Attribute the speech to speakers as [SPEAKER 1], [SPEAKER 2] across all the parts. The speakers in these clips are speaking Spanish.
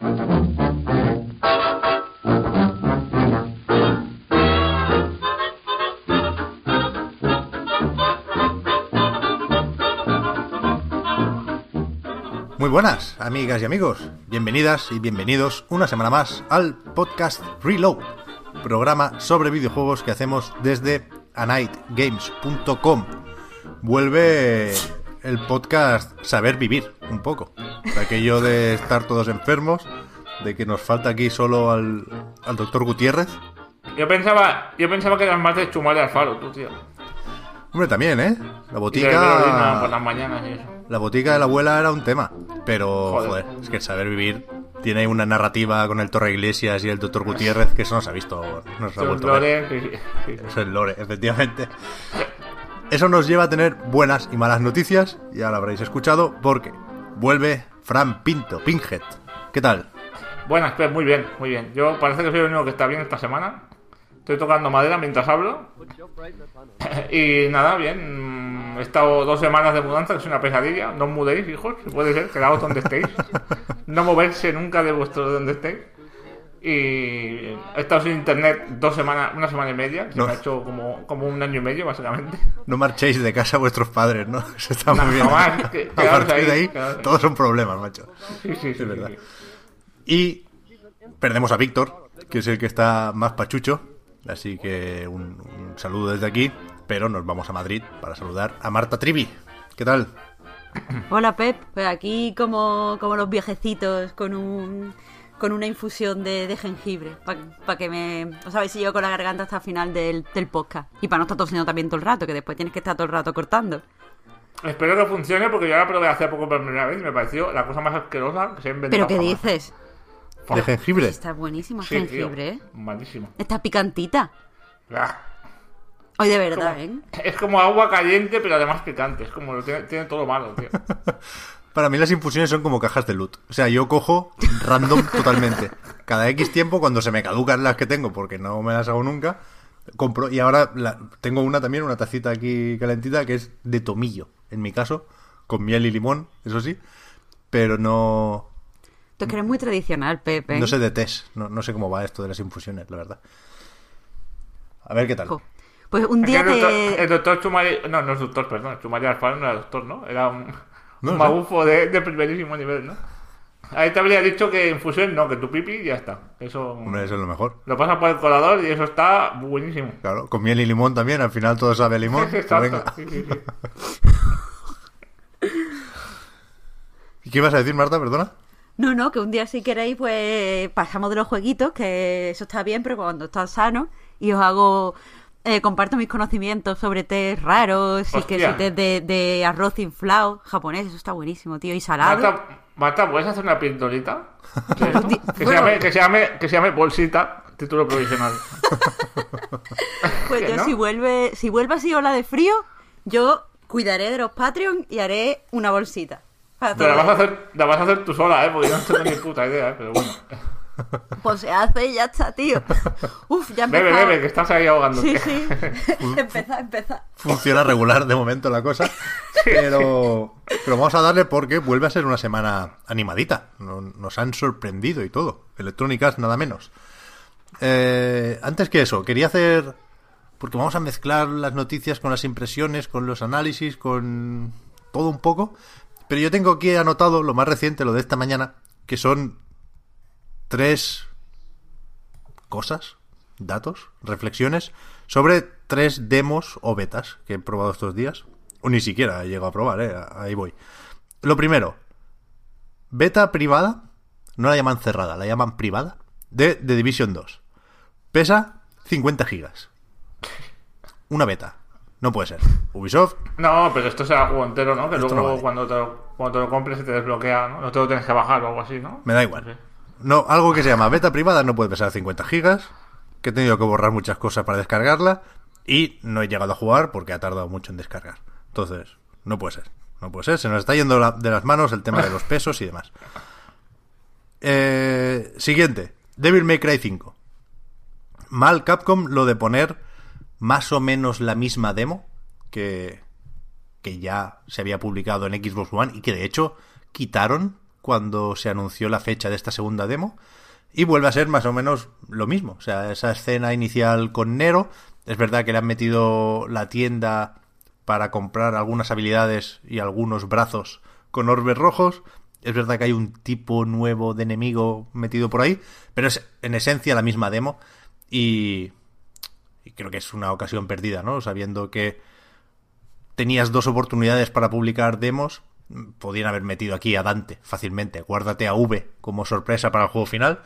[SPEAKER 1] Muy buenas, amigas y amigos. Bienvenidas y bienvenidos una semana más al podcast Reload, programa sobre videojuegos que hacemos desde anightgames.com. Vuelve el podcast Saber Vivir, un poco. Aquello de estar todos enfermos, de que nos falta aquí solo al, al doctor Gutiérrez.
[SPEAKER 2] Yo pensaba, yo pensaba que eras más de chumar al faro, tú, tío.
[SPEAKER 1] Hombre, también, ¿eh? La
[SPEAKER 2] de ver orina por
[SPEAKER 1] botica...
[SPEAKER 2] las mañanas y eso.
[SPEAKER 1] La botica de la abuela era un tema, pero
[SPEAKER 2] Joder.
[SPEAKER 1] joder, es que el saber vivir tiene una narrativa con el Torre Iglesias y el Doctor Gutiérrez que eso no se ha visto, no se ha vuelto a ver.
[SPEAKER 2] lores, sí, sí, sí.
[SPEAKER 1] Eso es el lore, efectivamente. Eso nos lleva a tener buenas y malas noticias, ya lo habréis escuchado, porque vuelve Fran Pinto, Pinhead. ¿Qué tal?
[SPEAKER 2] Buenas, pues muy bien, muy bien. Yo parece que soy el único que está bien esta semana. Estoy tocando madera mientras hablo. y nada, bien. mm, He estado dos semanas de mudanza, que es una pesadilla. No os mudéis, hijos, si puede ser, quedaos donde estéis. No moverse nunca de vuestro donde estéis. Y he estado sin internet dos semanas, una semana y media. Se
[SPEAKER 1] No.
[SPEAKER 2] me ha hecho como, como un año y medio, básicamente.
[SPEAKER 1] No marchéis de casa vuestros padres, ¿no? Eso está
[SPEAKER 2] No,
[SPEAKER 1] muy bien.
[SPEAKER 2] jamás, que-
[SPEAKER 1] a partir de
[SPEAKER 2] ahí,
[SPEAKER 1] todos son problemas, macho.
[SPEAKER 2] Sí, sí, sí.
[SPEAKER 1] verdad.
[SPEAKER 2] sí, sí.
[SPEAKER 1] Y perdemos a Víctor, que es el que está más pachucho. Así que un, un saludo desde aquí. Pero nos vamos a Madrid para saludar a Marta Trivi. ¿Qué tal?
[SPEAKER 3] Hola Pep, pues aquí como, como los viejecitos con un con una infusión de, de jengibre para que me... O sea, a ver si llego con la garganta hasta el final del, del podcast. Y para no estar tosiendo también todo el rato, que después tienes que estar todo el rato cortando.
[SPEAKER 2] Espero que funcione porque yo la probé hace poco por primera vez y me pareció la cosa más asquerosa que se ha inventado.
[SPEAKER 3] ¿Pero qué
[SPEAKER 2] jamás.
[SPEAKER 3] dices?
[SPEAKER 1] ¿De jengibre?
[SPEAKER 3] Está buenísimo el
[SPEAKER 2] Sí, tío,
[SPEAKER 3] jengibre, ¿eh?
[SPEAKER 2] Malísimo.
[SPEAKER 3] Está picantita.
[SPEAKER 2] Ah,
[SPEAKER 3] Hoy de verdad,
[SPEAKER 2] como-
[SPEAKER 3] ¿eh?
[SPEAKER 2] Es como agua caliente, pero además picante. Es como lo tiene, tiene todo malo, tío.
[SPEAKER 1] Para mí las infusiones son como cajas de loot. O sea, yo cojo random totalmente. Cada X tiempo, cuando se me caducan las que tengo, porque no me las hago nunca, compro. Y ahora la- tengo una también, una tacita aquí calentita, que es de tomillo, en mi caso, con miel y limón, eso sí. Pero no,
[SPEAKER 3] Tú que eres muy tradicional, Pep, ¿eh?
[SPEAKER 1] no sé de test. No, no sé cómo va esto de las infusiones, la verdad. A ver qué tal.
[SPEAKER 3] Jo. Pues un día
[SPEAKER 2] el, doctor,
[SPEAKER 3] te...
[SPEAKER 2] el doctor Chumari... No, no es doctor, perdón. Chumari Alfaro no era doctor, ¿no? Era un,
[SPEAKER 1] No
[SPEAKER 2] un magufo de, de primerísimo nivel, ¿no? Ahí te habría dicho que infusión no, que tu pipi y ya está. Eso
[SPEAKER 1] Hombre, eso es lo mejor.
[SPEAKER 2] lo pasas por el colador y eso está buenísimo.
[SPEAKER 1] Claro, con miel y limón también, al final todo sabe a limón.
[SPEAKER 2] Exacto.
[SPEAKER 1] venga.
[SPEAKER 2] Sí, sí, sí.
[SPEAKER 1] ¿Y qué ibas a decir, Marta? Perdona.
[SPEAKER 3] No, no, que un día si queréis, pues pasamos de los jueguitos, que eso está bien, pero cuando estás sano, y os hago, eh, comparto mis conocimientos sobre tés raros, y que si tés de, de arroz inflado, japonés, eso está buenísimo, tío, y salado.
[SPEAKER 2] Marta, Marta, ¿puedes hacer una.
[SPEAKER 3] Di-
[SPEAKER 2] Que, se llame, que, se llame, que se llame bolsita, título provisional.
[SPEAKER 3] Pues
[SPEAKER 2] ¿qué,
[SPEAKER 3] yo
[SPEAKER 2] no?
[SPEAKER 3] si vuelve, si vuelve así ola de frío, yo cuidaré de los Patreon y haré una bolsita.
[SPEAKER 2] Pero la vas, a hacer, la vas a hacer tú sola, ¿eh? Porque yo no tengo ni puta idea, ¿eh? Pero bueno.
[SPEAKER 3] Pues se hace y ya está, tío. Uf, ya
[SPEAKER 2] Bebe,
[SPEAKER 3] empezó.
[SPEAKER 2] bebe, que estás ahí ahogándote.
[SPEAKER 3] Sí, sí. empezá, empezá.
[SPEAKER 1] Funciona regular de momento la cosa. Pero, pero vamos a darle porque vuelve a ser una semana animadita. No- Nos han sorprendido y todo. Electrónicas, nada menos. Eh, antes que eso, quería hacer. Porque vamos a mezclar las noticias con las impresiones, con los análisis, con todo un poco. Pero yo tengo aquí anotado lo más reciente, lo de esta mañana, que son tres cosas, datos, reflexiones sobre tres demos o betas que he probado estos días. O ni siquiera he llegado a probar, ¿eh? ahí voy. Lo primero, beta privada, no la llaman cerrada, la llaman privada, de The Division 2. Pesa 50 gigas. Una beta. No puede ser. Ubisoft,
[SPEAKER 2] No, pero esto será juego entero, ¿no? Que
[SPEAKER 1] Esto
[SPEAKER 2] luego
[SPEAKER 1] no vale.
[SPEAKER 2] cuando, te lo, cuando te lo compres se te desbloquea, ¿no? No te lo tienes que bajar o algo así, ¿no?
[SPEAKER 1] me da igual. No, algo que se llama beta privada no puede pesar 50 gigas, que he tenido que borrar muchas cosas para descargarla y no he llegado a jugar porque ha tardado mucho en descargar. Entonces, no puede ser. No puede ser. Se nos está yendo la- de las manos el tema de los pesos y demás. Eh, siguiente. Devil May Cry 5. Mal Capcom lo de poner más o menos la misma demo que, que ya se había publicado en Xbox One y que de hecho quitaron cuando se anunció la fecha de esta segunda demo y vuelve a ser más o menos lo mismo. O sea, esa escena inicial con Nero, es verdad que le han metido la tienda para comprar algunas habilidades y algunos brazos con orbes rojos. Es verdad que hay un tipo nuevo de enemigo metido por ahí, pero es en esencia la misma demo y, y creo que es una ocasión perdida, ¿no? Sabiendo que tenías dos oportunidades para publicar demos, podían haber metido aquí a Dante fácilmente. Guárdate a V como sorpresa para el juego final,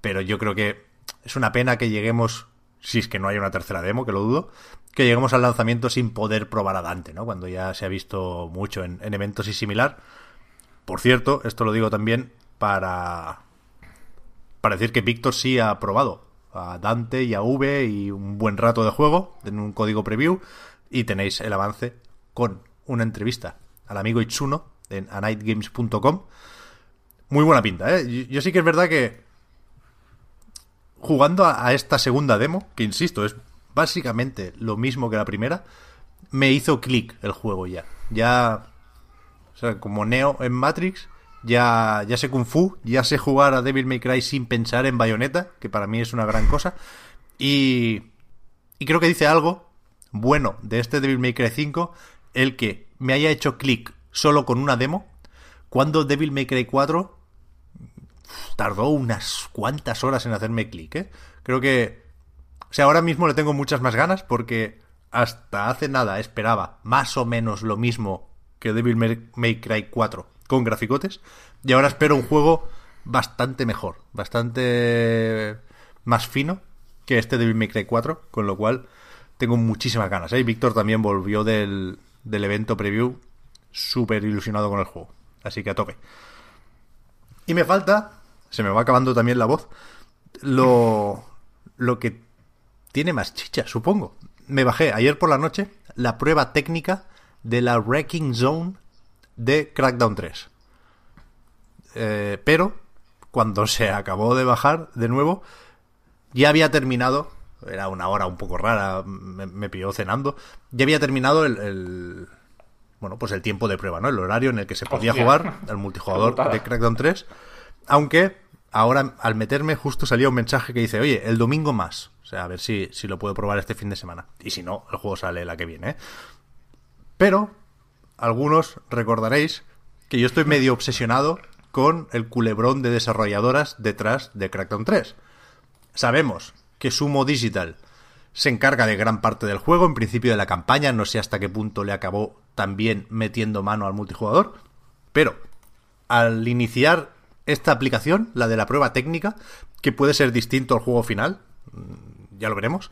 [SPEAKER 1] pero yo creo que es una pena que lleguemos, si es que no hay una tercera demo, que lo dudo, que lleguemos al lanzamiento sin poder probar a Dante, ¿no? Cuando ya se ha visto mucho en, en eventos y similar. Por cierto, esto lo digo también para, para decir que Víctor sí ha probado a Dante y a V y un buen rato de juego en un código preview y tenéis el avance con una entrevista al amigo Itsuno en anightgames.com. Muy buena pinta, ¿eh? Yo, sí que es verdad que jugando a, esta segunda demo, que insisto, es básicamente lo mismo que la primera, me hizo clic el juego ya. Ya, o sea, como Neo en Matrix, ya, ya sé Kung Fu, ya sé jugar a Devil May Cry sin pensar en Bayonetta, que para mí es una gran cosa. Y, y creo que dice algo bueno de este Devil May Cry 5, el que me haya hecho clic solo con una demo, cuando Devil May Cry 4 tardó unas cuantas horas en hacerme clic, ¿eh? Creo que... O sea, ahora mismo le tengo muchas más ganas porque hasta hace nada esperaba más o menos lo mismo que Devil May- Cry 4 con graficotes y ahora espero un juego bastante mejor, bastante más fino que este Devil May Cry 4, con lo cual tengo muchísimas ganas. ¿eh? Víctor también volvió del, del evento preview súper ilusionado con el juego, así que a tope. Y me falta, se me va acabando también la voz, lo, lo que tiene más chicha, supongo. Me bajé ayer por la noche la prueba técnica de la Wrecking Zone de Crackdown 3. Eh, pero cuando se acabó de bajar de nuevo, ya había terminado, era una hora un poco rara, me, me pilló cenando, ya había terminado el, el- bueno, pues el tiempo de prueba, ¿no? El horario en el que se podía
[SPEAKER 2] Hostia.
[SPEAKER 1] jugar al multijugador de Crackdown 3. Aunque ahora al meterme justo salía un mensaje que dice, oye, el domingo más. O sea, a ver si, si lo puedo probar este fin de semana. Y si no, el juego sale la que viene. ¿eh? Pero algunos recordaréis que yo estoy medio obsesionado con el culebrón de desarrolladoras detrás de Crackdown 3. Sabemos que Sumo Digital se encarga de gran parte del juego, en principio de la campaña, no sé hasta qué punto le acabó también metiendo mano al multijugador, pero al iniciar esta aplicación, la de la prueba técnica, que puede ser distinto al juego final, mm, ya lo veremos,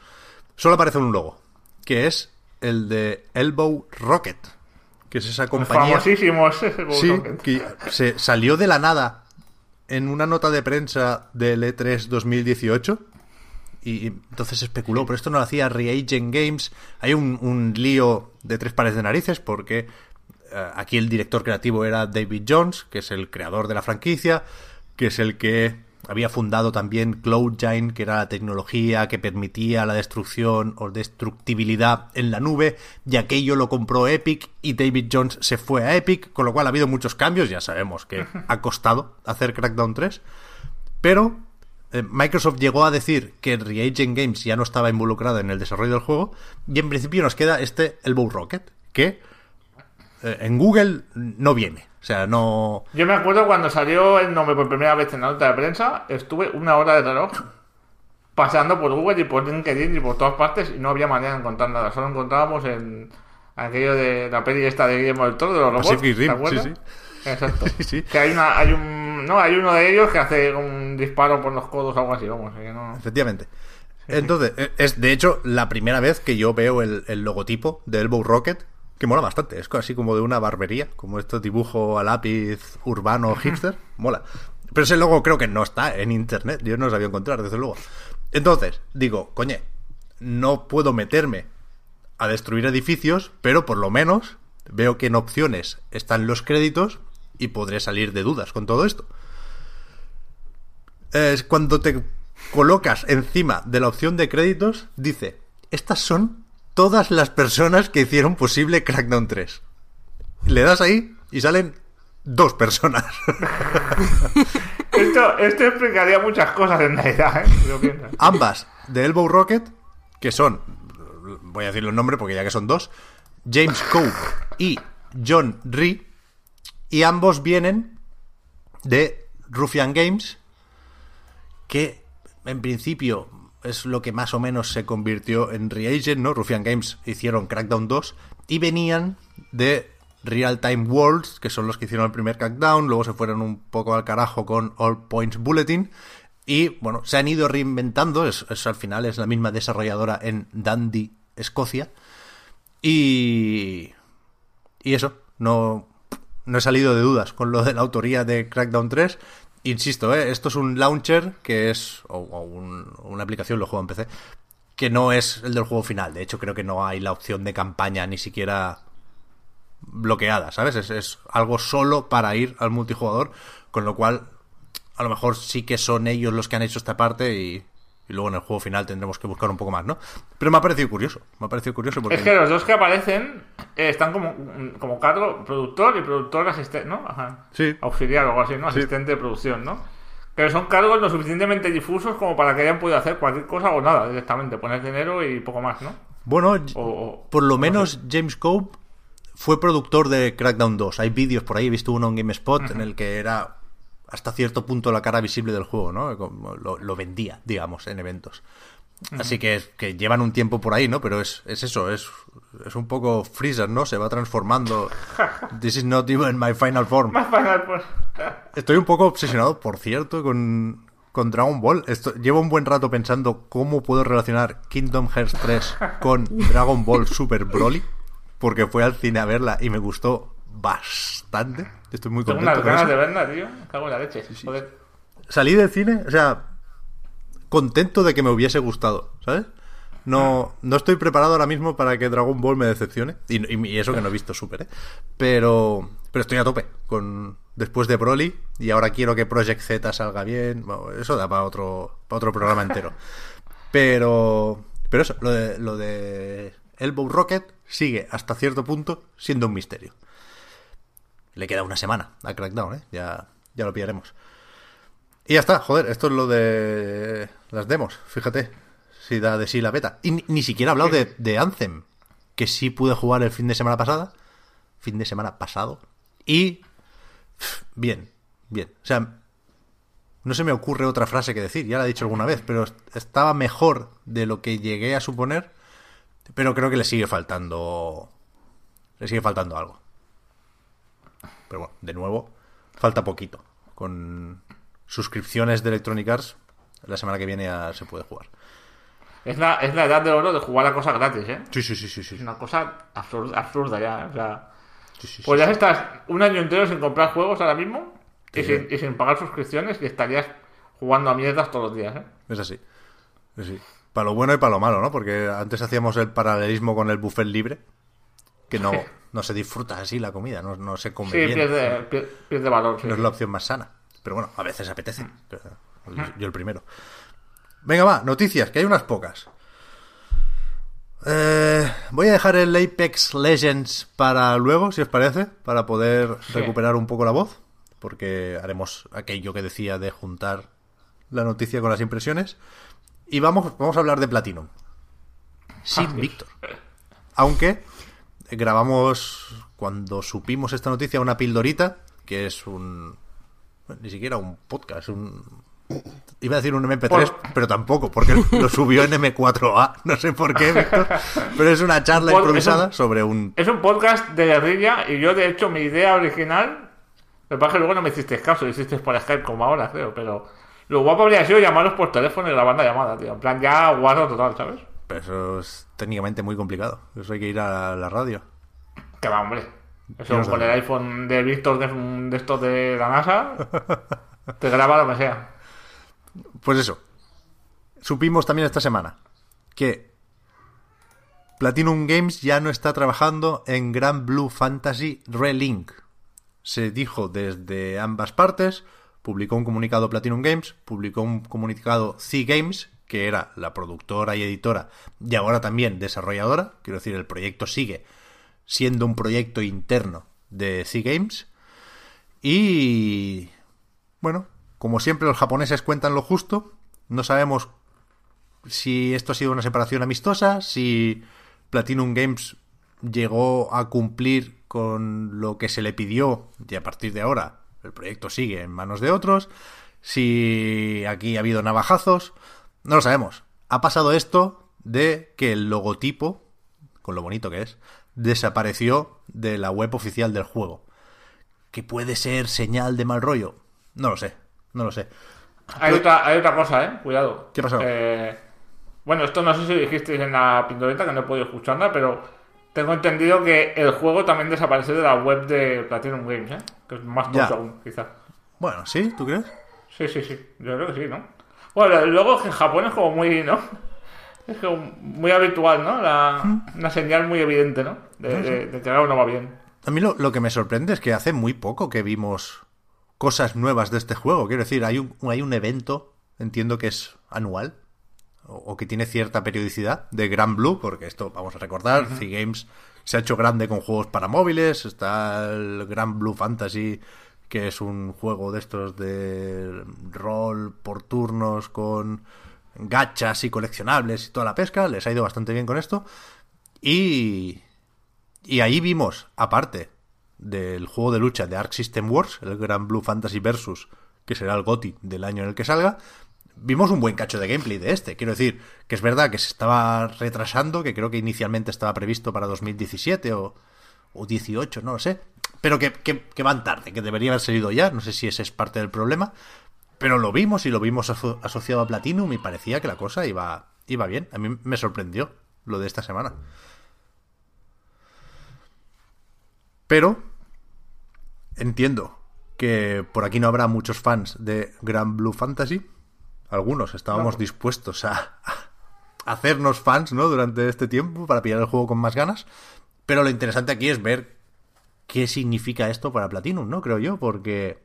[SPEAKER 1] solo aparece un logo, que es el de Elbow Rocket, que es esa compañía...
[SPEAKER 2] Famosísimos. ese
[SPEAKER 1] Sí,
[SPEAKER 2] Rocket.
[SPEAKER 1] que se salió de la nada en una nota de prensa del E E3 2018 y entonces especuló, pero esto no lo hacía Reagent Games. Hay un, un lío de tres pares de narices porque eh, aquí el director creativo era David Jones, que es el creador de la franquicia, que es el que había fundado también CloudGine, que era la tecnología que permitía la destrucción o destructibilidad en la nube, y aquello lo compró Epic y David Jones se fue a Epic, con lo cual ha habido muchos cambios, ya sabemos que ha costado hacer Crackdown 3, pero Microsoft llegó a decir que Reagent Games ya no estaba involucrada en el desarrollo del juego y en principio nos queda este Elbow Rocket que eh, en Google no viene, o sea, no
[SPEAKER 2] Yo me acuerdo cuando salió el nombre por primera vez en la nota de prensa, estuve una hora de reloj pasando por Google y por LinkedIn y por todas partes y no había manera de encontrar nada. Solo encontrábamos en aquello de la peli esta de Guillermo del Toro, de los robots. Exacto.
[SPEAKER 1] Sí, sí.
[SPEAKER 2] Que hay, una, hay, un, no, hay uno de ellos que hace un disparo por los codos o algo así, vamos. que no-
[SPEAKER 1] efectivamente. Entonces, e- es de hecho la primera vez que yo veo el, el logotipo de Elbow Rocket, que mola bastante. Es así como de una barbería, como este dibujo a lápiz urbano hipster. Mola. Pero ese logo creo que no está en internet. Yo no lo sabía encontrar, desde luego. Entonces, digo, coñe, no puedo meterme a destruir edificios, pero por lo menos veo que en opciones están los créditos y podré salir de dudas con todo esto. Cuando te colocas encima de la opción de créditos, dice, estas son todas las personas que hicieron posible Crackdown 3. Le das ahí y salen dos personas.
[SPEAKER 2] Esto, esto explicaría muchas cosas en realidad, ¿eh? Si lo piensas.
[SPEAKER 1] Ambas de Elbow Rocket, que son, voy a decir los nombres porque ya que son dos, James Cope y John Ree, y ambos vienen de Ruffian Games, que en principio es lo que más o menos se convirtió en Reagent, ¿no? Ruffian Games hicieron Crackdown 2 y venían de Real Time Worlds, que son los que hicieron el primer Crackdown, luego se fueron un poco al carajo con All Points Bulletin y bueno, se han ido reinventando, es- al final es la misma desarrolladora en Dundee, Escocia. Y y eso, no, no he salido de dudas con lo de la autoría de Crackdown 3. Insisto, ¿eh? esto es un launcher que es, o, un- una aplicación, lo juego en PC, que no es el del juego final. De hecho, creo que no hay la opción de campaña ni siquiera bloqueada, ¿sabes? Es, es algo solo para ir al multijugador, con lo cual a lo mejor sí que son ellos los que han hecho esta parte y, y luego en el juego final tendremos que buscar un poco más, ¿no? Pero me ha parecido curioso, me ha parecido curioso porque...
[SPEAKER 2] Es que los dos que aparecen eh, están como, como cargo productor y productor asistente, ¿no? Ajá.
[SPEAKER 1] Sí.
[SPEAKER 2] Auxiliar o algo así, ¿no?
[SPEAKER 1] Sí.
[SPEAKER 2] Asistente de producción, ¿no? Que son cargos lo suficientemente difusos como para que hayan podido hacer cualquier cosa o nada directamente, poner dinero y poco más, ¿no?
[SPEAKER 1] Bueno,
[SPEAKER 2] O, o-
[SPEAKER 1] Por lo menos James Cope fue productor de Crackdown 2. Hay vídeos por ahí, he visto uno en GameSpot en el que era hasta cierto punto la cara visible del juego, ¿no? Lo, lo vendía, digamos, en eventos. Así que, que llevan un tiempo por ahí, ¿no? Pero es, es eso, es, es un poco Freezer, ¿no? Se va transformando. This is not even my final form.
[SPEAKER 2] Más para pues.
[SPEAKER 1] Estoy un poco obsesionado, por cierto, con, con Dragon Ball. Esto, llevo un buen rato pensando cómo puedo relacionar Kingdom Hearts 3 con Dragon Ball Super Broly, porque fui al cine a verla y me gustó bastante. Estoy muy
[SPEAKER 2] Tengo
[SPEAKER 1] contento
[SPEAKER 2] unas
[SPEAKER 1] con
[SPEAKER 2] ganas
[SPEAKER 1] eso.
[SPEAKER 2] de verla, tío. Cago en la leche. Joder.
[SPEAKER 1] Salí del cine, o sea, contento de que me hubiese gustado, ¿sabes? No, no estoy preparado ahora mismo para que Dragon Ball me decepcione. Y, y- y eso que no he visto Super, ¿eh? Pero, pero estoy a tope con después de Broly. Y ahora quiero que Project Z salga bien. Bueno, eso da para otro, para otro programa entero. Pero, pero eso, lo de, lo de Elbow Rocket sigue hasta cierto punto siendo un misterio. Le queda una semana a Crackdown, ¿eh? Ya, ya lo pillaremos. Y ya está, joder, esto es lo de las demos, fíjate, si da de sí la beta. Y ni, siquiera he hablado de, de Anthem, que sí pude jugar el fin de semana pasada, fin de semana pasado, y bien, bien. O sea, no se me ocurre otra frase que decir, ya la he dicho alguna vez, pero estaba mejor de lo que llegué a suponer, pero creo que le sigue faltando, le sigue faltando algo. Pero bueno, de nuevo, falta poquito. Con suscripciones de Electronic Arts, la semana que viene ya se puede jugar.
[SPEAKER 2] Es la, es la edad de oro de jugar a cosas gratis, ¿eh?
[SPEAKER 1] Sí, sí, sí, sí, sí.
[SPEAKER 2] Es una cosa absurda, absurda ya, ¿eh? O sea,
[SPEAKER 1] Sí, sí, sí,
[SPEAKER 2] pues ya
[SPEAKER 1] sí.
[SPEAKER 2] estás un año entero sin comprar juegos ahora mismo y, sin, y sin pagar suscripciones y estarías jugando a mierdas todos los días, ¿eh?
[SPEAKER 1] Es así. Es así. Para lo bueno y para lo malo, ¿no? Porque antes hacíamos el paralelismo con el buffet libre, que no, no se disfruta así la comida, no, no se come
[SPEAKER 2] Sí,
[SPEAKER 1] bien.
[SPEAKER 2] pierde, pier- pierde valor. sí.
[SPEAKER 1] No es la opción más sana. Pero bueno, a veces apetece. Pero Yo el primero. Venga, va, noticias, que hay unas pocas. Eh, voy a dejar el Apex Legends para luego, si os parece, para poder
[SPEAKER 2] Sí.
[SPEAKER 1] recuperar un poco la voz, porque haremos aquello que decía de juntar la noticia con las impresiones. Y vamos, vamos a hablar de Platinum. Sin Víctor. Aunque grabamos cuando supimos esta noticia una pildorita, que es un... bueno, Ni siquiera un podcast, un... Iba a decir un MP3,
[SPEAKER 2] Por-
[SPEAKER 1] pero tampoco, porque lo subió en M4A. No sé por qué, Víctor. Pero es una charla improvisada
[SPEAKER 2] un-
[SPEAKER 1] sobre un...
[SPEAKER 2] Es un podcast de guerrilla y yo, de hecho, mi idea original. Lo que pasa es que luego no me hiciste caso, lo hiciste por Skype como ahora, creo, pero Lo guapo habría sido llamarlos por teléfono y grabar la llamada, tío. En plan, ya guardo total, ¿sabes?
[SPEAKER 1] Pero eso es técnicamente muy complicado. Eso hay que ir a la radio.
[SPEAKER 2] Que va, hombre. Eso
[SPEAKER 1] no
[SPEAKER 2] con el iPhone de Víctor, un de estos de la NASA, te graba lo que sea.
[SPEAKER 1] Pues eso. Supimos también esta semana que Platinum Games ya no está trabajando en Grand Blue Fantasy Relink. Se dijo desde ambas partes, publicó un comunicado Platinum Games, publicó un comunicado C Games, que era la productora y editora, y ahora también desarrolladora, quiero decir, el proyecto sigue siendo un proyecto interno de C Games. Y bueno, como siempre los japoneses cuentan lo justo, no sabemos si esto ha sido una separación amistosa, si Platinum Games llegó a cumplir con lo que se le pidió y a partir de ahora el proyecto sigue en manos de otros, si aquí ha habido navajazos, no lo sabemos. Ha pasado esto de que el logotipo, con lo bonito que es, desapareció de la web oficial del juego. ¿Que puede ser señal de mal rollo? No lo sé, no lo sé.
[SPEAKER 2] Hay otra, hay otra cosa, ¿eh? Cuidado.
[SPEAKER 1] ¿Qué pasó?
[SPEAKER 2] Eh, bueno, esto no sé si dijisteis en la pindorita, que no he podido escucharla, pero tengo entendido que el juego también desapareció de la web de Platinum Games, ¿eh? Que es más tonto aún, quizás.
[SPEAKER 1] Bueno, ¿sí? ¿Tú crees?
[SPEAKER 2] Sí, sí, sí. Yo creo que sí, ¿no? Bueno, luego que en Japón es como muy, ¿no? Es como muy habitual, ¿no? La, una señal muy evidente, ¿no? De, de- de que algo no va bien.
[SPEAKER 1] A mí lo, lo que me sorprende es que hace muy poco que vimos cosas nuevas de este juego. Quiero decir, hay un, hay un evento, entiendo que es anual, o, o que tiene cierta periodicidad, de Grand Blue, porque esto, vamos a recordar, C-Games se ha hecho grande con juegos para móviles, está el Grand Blue Fantasy, que es un juego de estos de rol por turnos con gachas y coleccionables y toda la pesca, les ha ido bastante bien con esto. Y, y ahí vimos, aparte del juego de lucha de Arc System Wars, el Grand Blue Fantasy Versus, que será el GOTI del año en el que salga, vimos un buen cacho de gameplay de este. Quiero decir, que es verdad que se estaba retrasando, que creo que inicialmente estaba previsto para 2017 o, o 18, no lo sé. Pero que, que, que van tarde, que debería haber salido ya. No sé si ese es parte del problema. Pero lo vimos y lo vimos aso- asociado a Platinum y parecía que la cosa iba, iba bien. A mí me sorprendió lo de esta semana. Pero entiendo que por aquí no habrá muchos fans de Grand Blue Fantasy. Algunos estábamos dispuestos a, a hacernos fans, ¿no? Durante este tiempo para pillar el juego con más ganas. Pero lo interesante aquí es ver qué significa esto para Platinum, ¿no? Creo yo, porque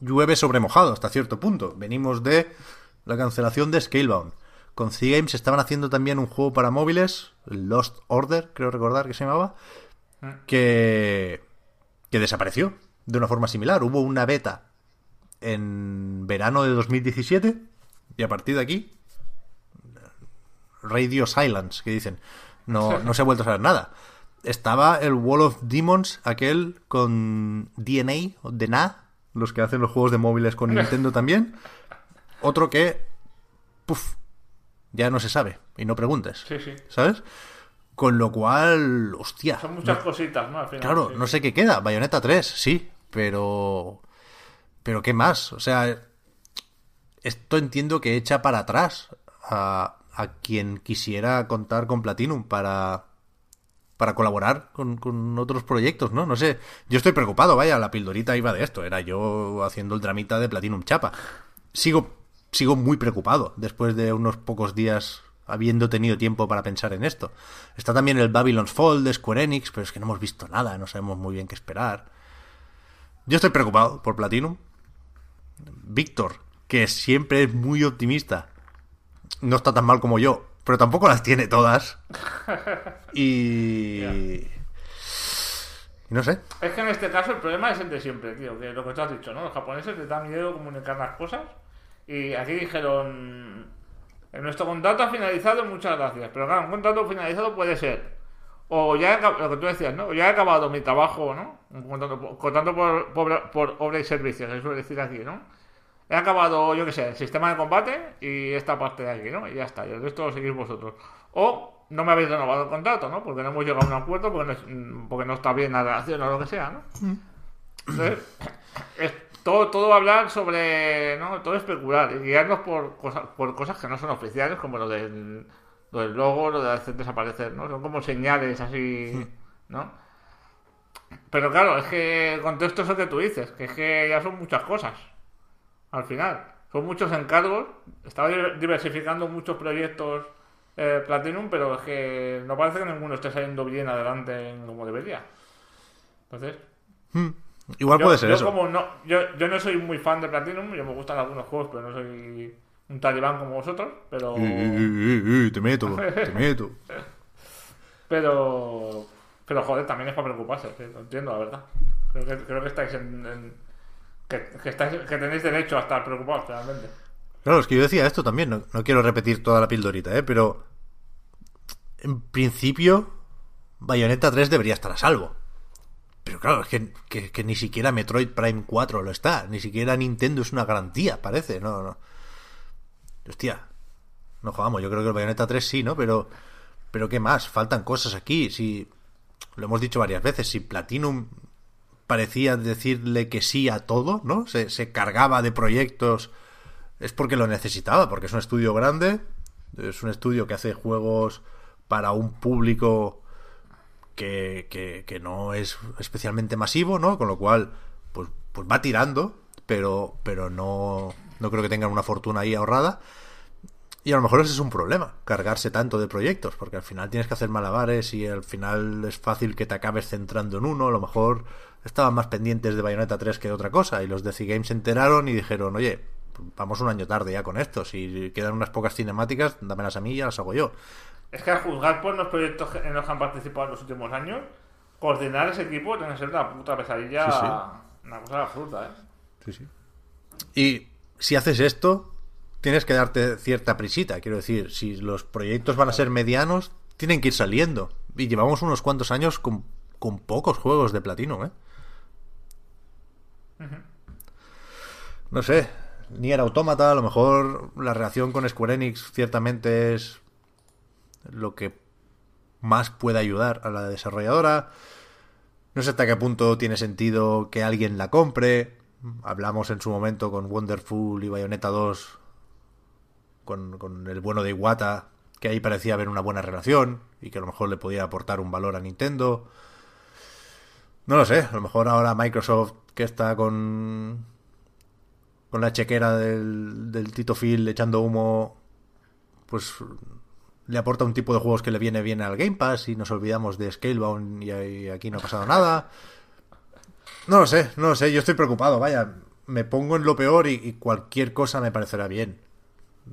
[SPEAKER 1] llueve sobre mojado hasta cierto punto. Venimos de la cancelación de Scalebound. Con C-Games estaban haciendo también un juego para móviles, Lost Order, creo recordar que se llamaba, que, que desapareció de una forma similar. Hubo una beta en verano de 2017 y a partir de aquí Radio Silence, que dicen. No, no se ha vuelto a saber nada. Estaba el Wall of Demons, aquel con DNA DNA, los que hacen los juegos de móviles con Nintendo también. Otro que, puf, ya no se sabe y no preguntes,
[SPEAKER 2] Sí, sí.
[SPEAKER 1] ¿sabes? Con lo cual, hostia.
[SPEAKER 2] Son muchas cositas, ¿no? Al final,
[SPEAKER 1] Claro,
[SPEAKER 2] sí.
[SPEAKER 1] no sé qué queda. Bayonetta 3, sí, pero. Pero ¿qué más? O sea, esto entiendo que echa para atrás a, a quien quisiera contar con Platinum para. Para colaborar con, con otros proyectos, ¿no? No sé. Yo estoy preocupado, vaya, la pildorita iba de esto. Era yo haciendo el dramita de Platinum Chapa. Sigo, sigo muy preocupado después de unos pocos días habiendo tenido tiempo para pensar en esto. Está también el Babylon's Fall de Square Enix, pero es que no hemos visto nada, no sabemos muy bien qué esperar. Yo estoy preocupado por Platinum. Víctor, que siempre es muy optimista, no está tan mal como yo, pero tampoco las tiene todas. Y... y no sé.
[SPEAKER 2] Es que en este caso el problema es el de siempre, tío. Que lo que tú has dicho, ¿no? Los japoneses les da miedo comunicar las cosas. Y aquí dijeron: En nuestro contrato ha finalizado, muchas gracias. Pero claro, un contrato finalizado puede ser. O ya he lo que tú decías, ¿no? O ya he acabado mi trabajo, ¿no? Un contrato, por- contrato por, por, por obra y servicios, se suele decir aquí, ¿no? He acabado, yo qué sé, el sistema de combate y esta parte de aquí, ¿no? Y ya está, y el resto lo seguís vosotros. O no me habéis renovado el contrato, ¿no? Porque no hemos llegado a un acuerdo, porque no, es- mm, porque no está bien la relación o lo que sea, ¿no? Entonces, es todo, todo hablar sobre, ¿no? Todo especular y guiarnos por cosas, por cosas que no son oficiales, como lo del, lo del logo, lo de hacer desaparecer, ¿no? Son como señales así, ¿no? Pero claro, es que con todo esto eso que tú dices, que es que ya son muchas cosas, al final. Son muchos encargos, estaba diversificando muchos proyectos eh, Platinum, pero es que no parece que ninguno esté saliendo bien adelante como debería. Entonces...
[SPEAKER 1] Hmm. Igual puede ser
[SPEAKER 2] yo
[SPEAKER 1] eso.
[SPEAKER 2] Como no, yo, yo no soy muy fan de Platinum, yo me gustan algunos juegos, pero no soy un talibán como vosotros, pero...
[SPEAKER 1] Eh, eh, eh, te meto, te meto.
[SPEAKER 2] pero... Pero joder, también es para preocuparse, ¿sí? lo entiendo, la verdad. Creo que, creo que estáis en... en- que, tenéis derecho a estar preocupados, realmente.
[SPEAKER 1] Claro, es que yo decía esto también, no, quiero repetir toda la pildorita, ¿eh? pero en principio Bayonetta 3 debería estar a salvo. Pero claro, es que ni siquiera Metroid Prime 4 lo está, ni siquiera Nintendo es una garantía, parece, no, no. Hostia, no jugamos, yo creo que el Bayonetta 3 sí, ¿no? Pero, pero ¿qué más? Faltan cosas aquí, si... Lo hemos dicho varias veces, si Platinum parecía decirle que sí a todo, ¿no? Se, se cargaba de proyectos es porque lo necesitaba, porque es un estudio grande, es un estudio que hace juegos para un público que, que, que no es especialmente masivo, ¿no? Con lo cual, pues, pues va tirando, pero, pero no, no creo que tengan una fortuna ahí ahorrada. Y a lo mejor ese es un problema, cargarse tanto de proyectos, porque al final tienes que hacer malabares y al final es fácil que te acabes centrando en uno. A lo mejor estaban más pendientes de Bayonetta 3 que de otra cosa, y los de C-Games se enteraron y dijeron, oye, vamos un año tarde ya con esto. Si quedan unas pocas cinemáticas, dámelas a mí y ya las hago yo.
[SPEAKER 2] Es que a juzgar por los proyectos en los que han participado en los últimos años, coordinar ese equipo tiene que ser una puta pesadilla,
[SPEAKER 1] Sí, sí.
[SPEAKER 2] una cosa absurda, ¿eh?
[SPEAKER 1] Sí, sí. Y si haces esto, tienes que darte cierta prisita. Quiero decir, si los proyectos van a ser medianos, tienen que ir saliendo. Y llevamos unos cuantos años con, con pocos juegos de platino, ¿eh? No sé. Ni era autómata, a lo mejor la relación con Square Enix ciertamente es lo que más puede ayudar a la desarrolladora. No sé hasta qué punto tiene sentido que alguien la compre. Hablamos en su momento con Wonderful y Bayonetta 2, con, con el bueno de Iwata, que ahí parecía haber una buena relación y que a lo mejor le podía aportar un valor a Nintendo. No lo sé, a lo mejor ahora Microsoft, que está con, con la chequera del, Tito Phil echando humo, pues le aporta un tipo de juegos que le viene bien al Game Pass y nos olvidamos de Scalebound y, aquí no ha pasado nada. No lo sé, no lo sé, yo estoy preocupado, vaya, me pongo en lo peor y cualquier cosa me parecerá bien.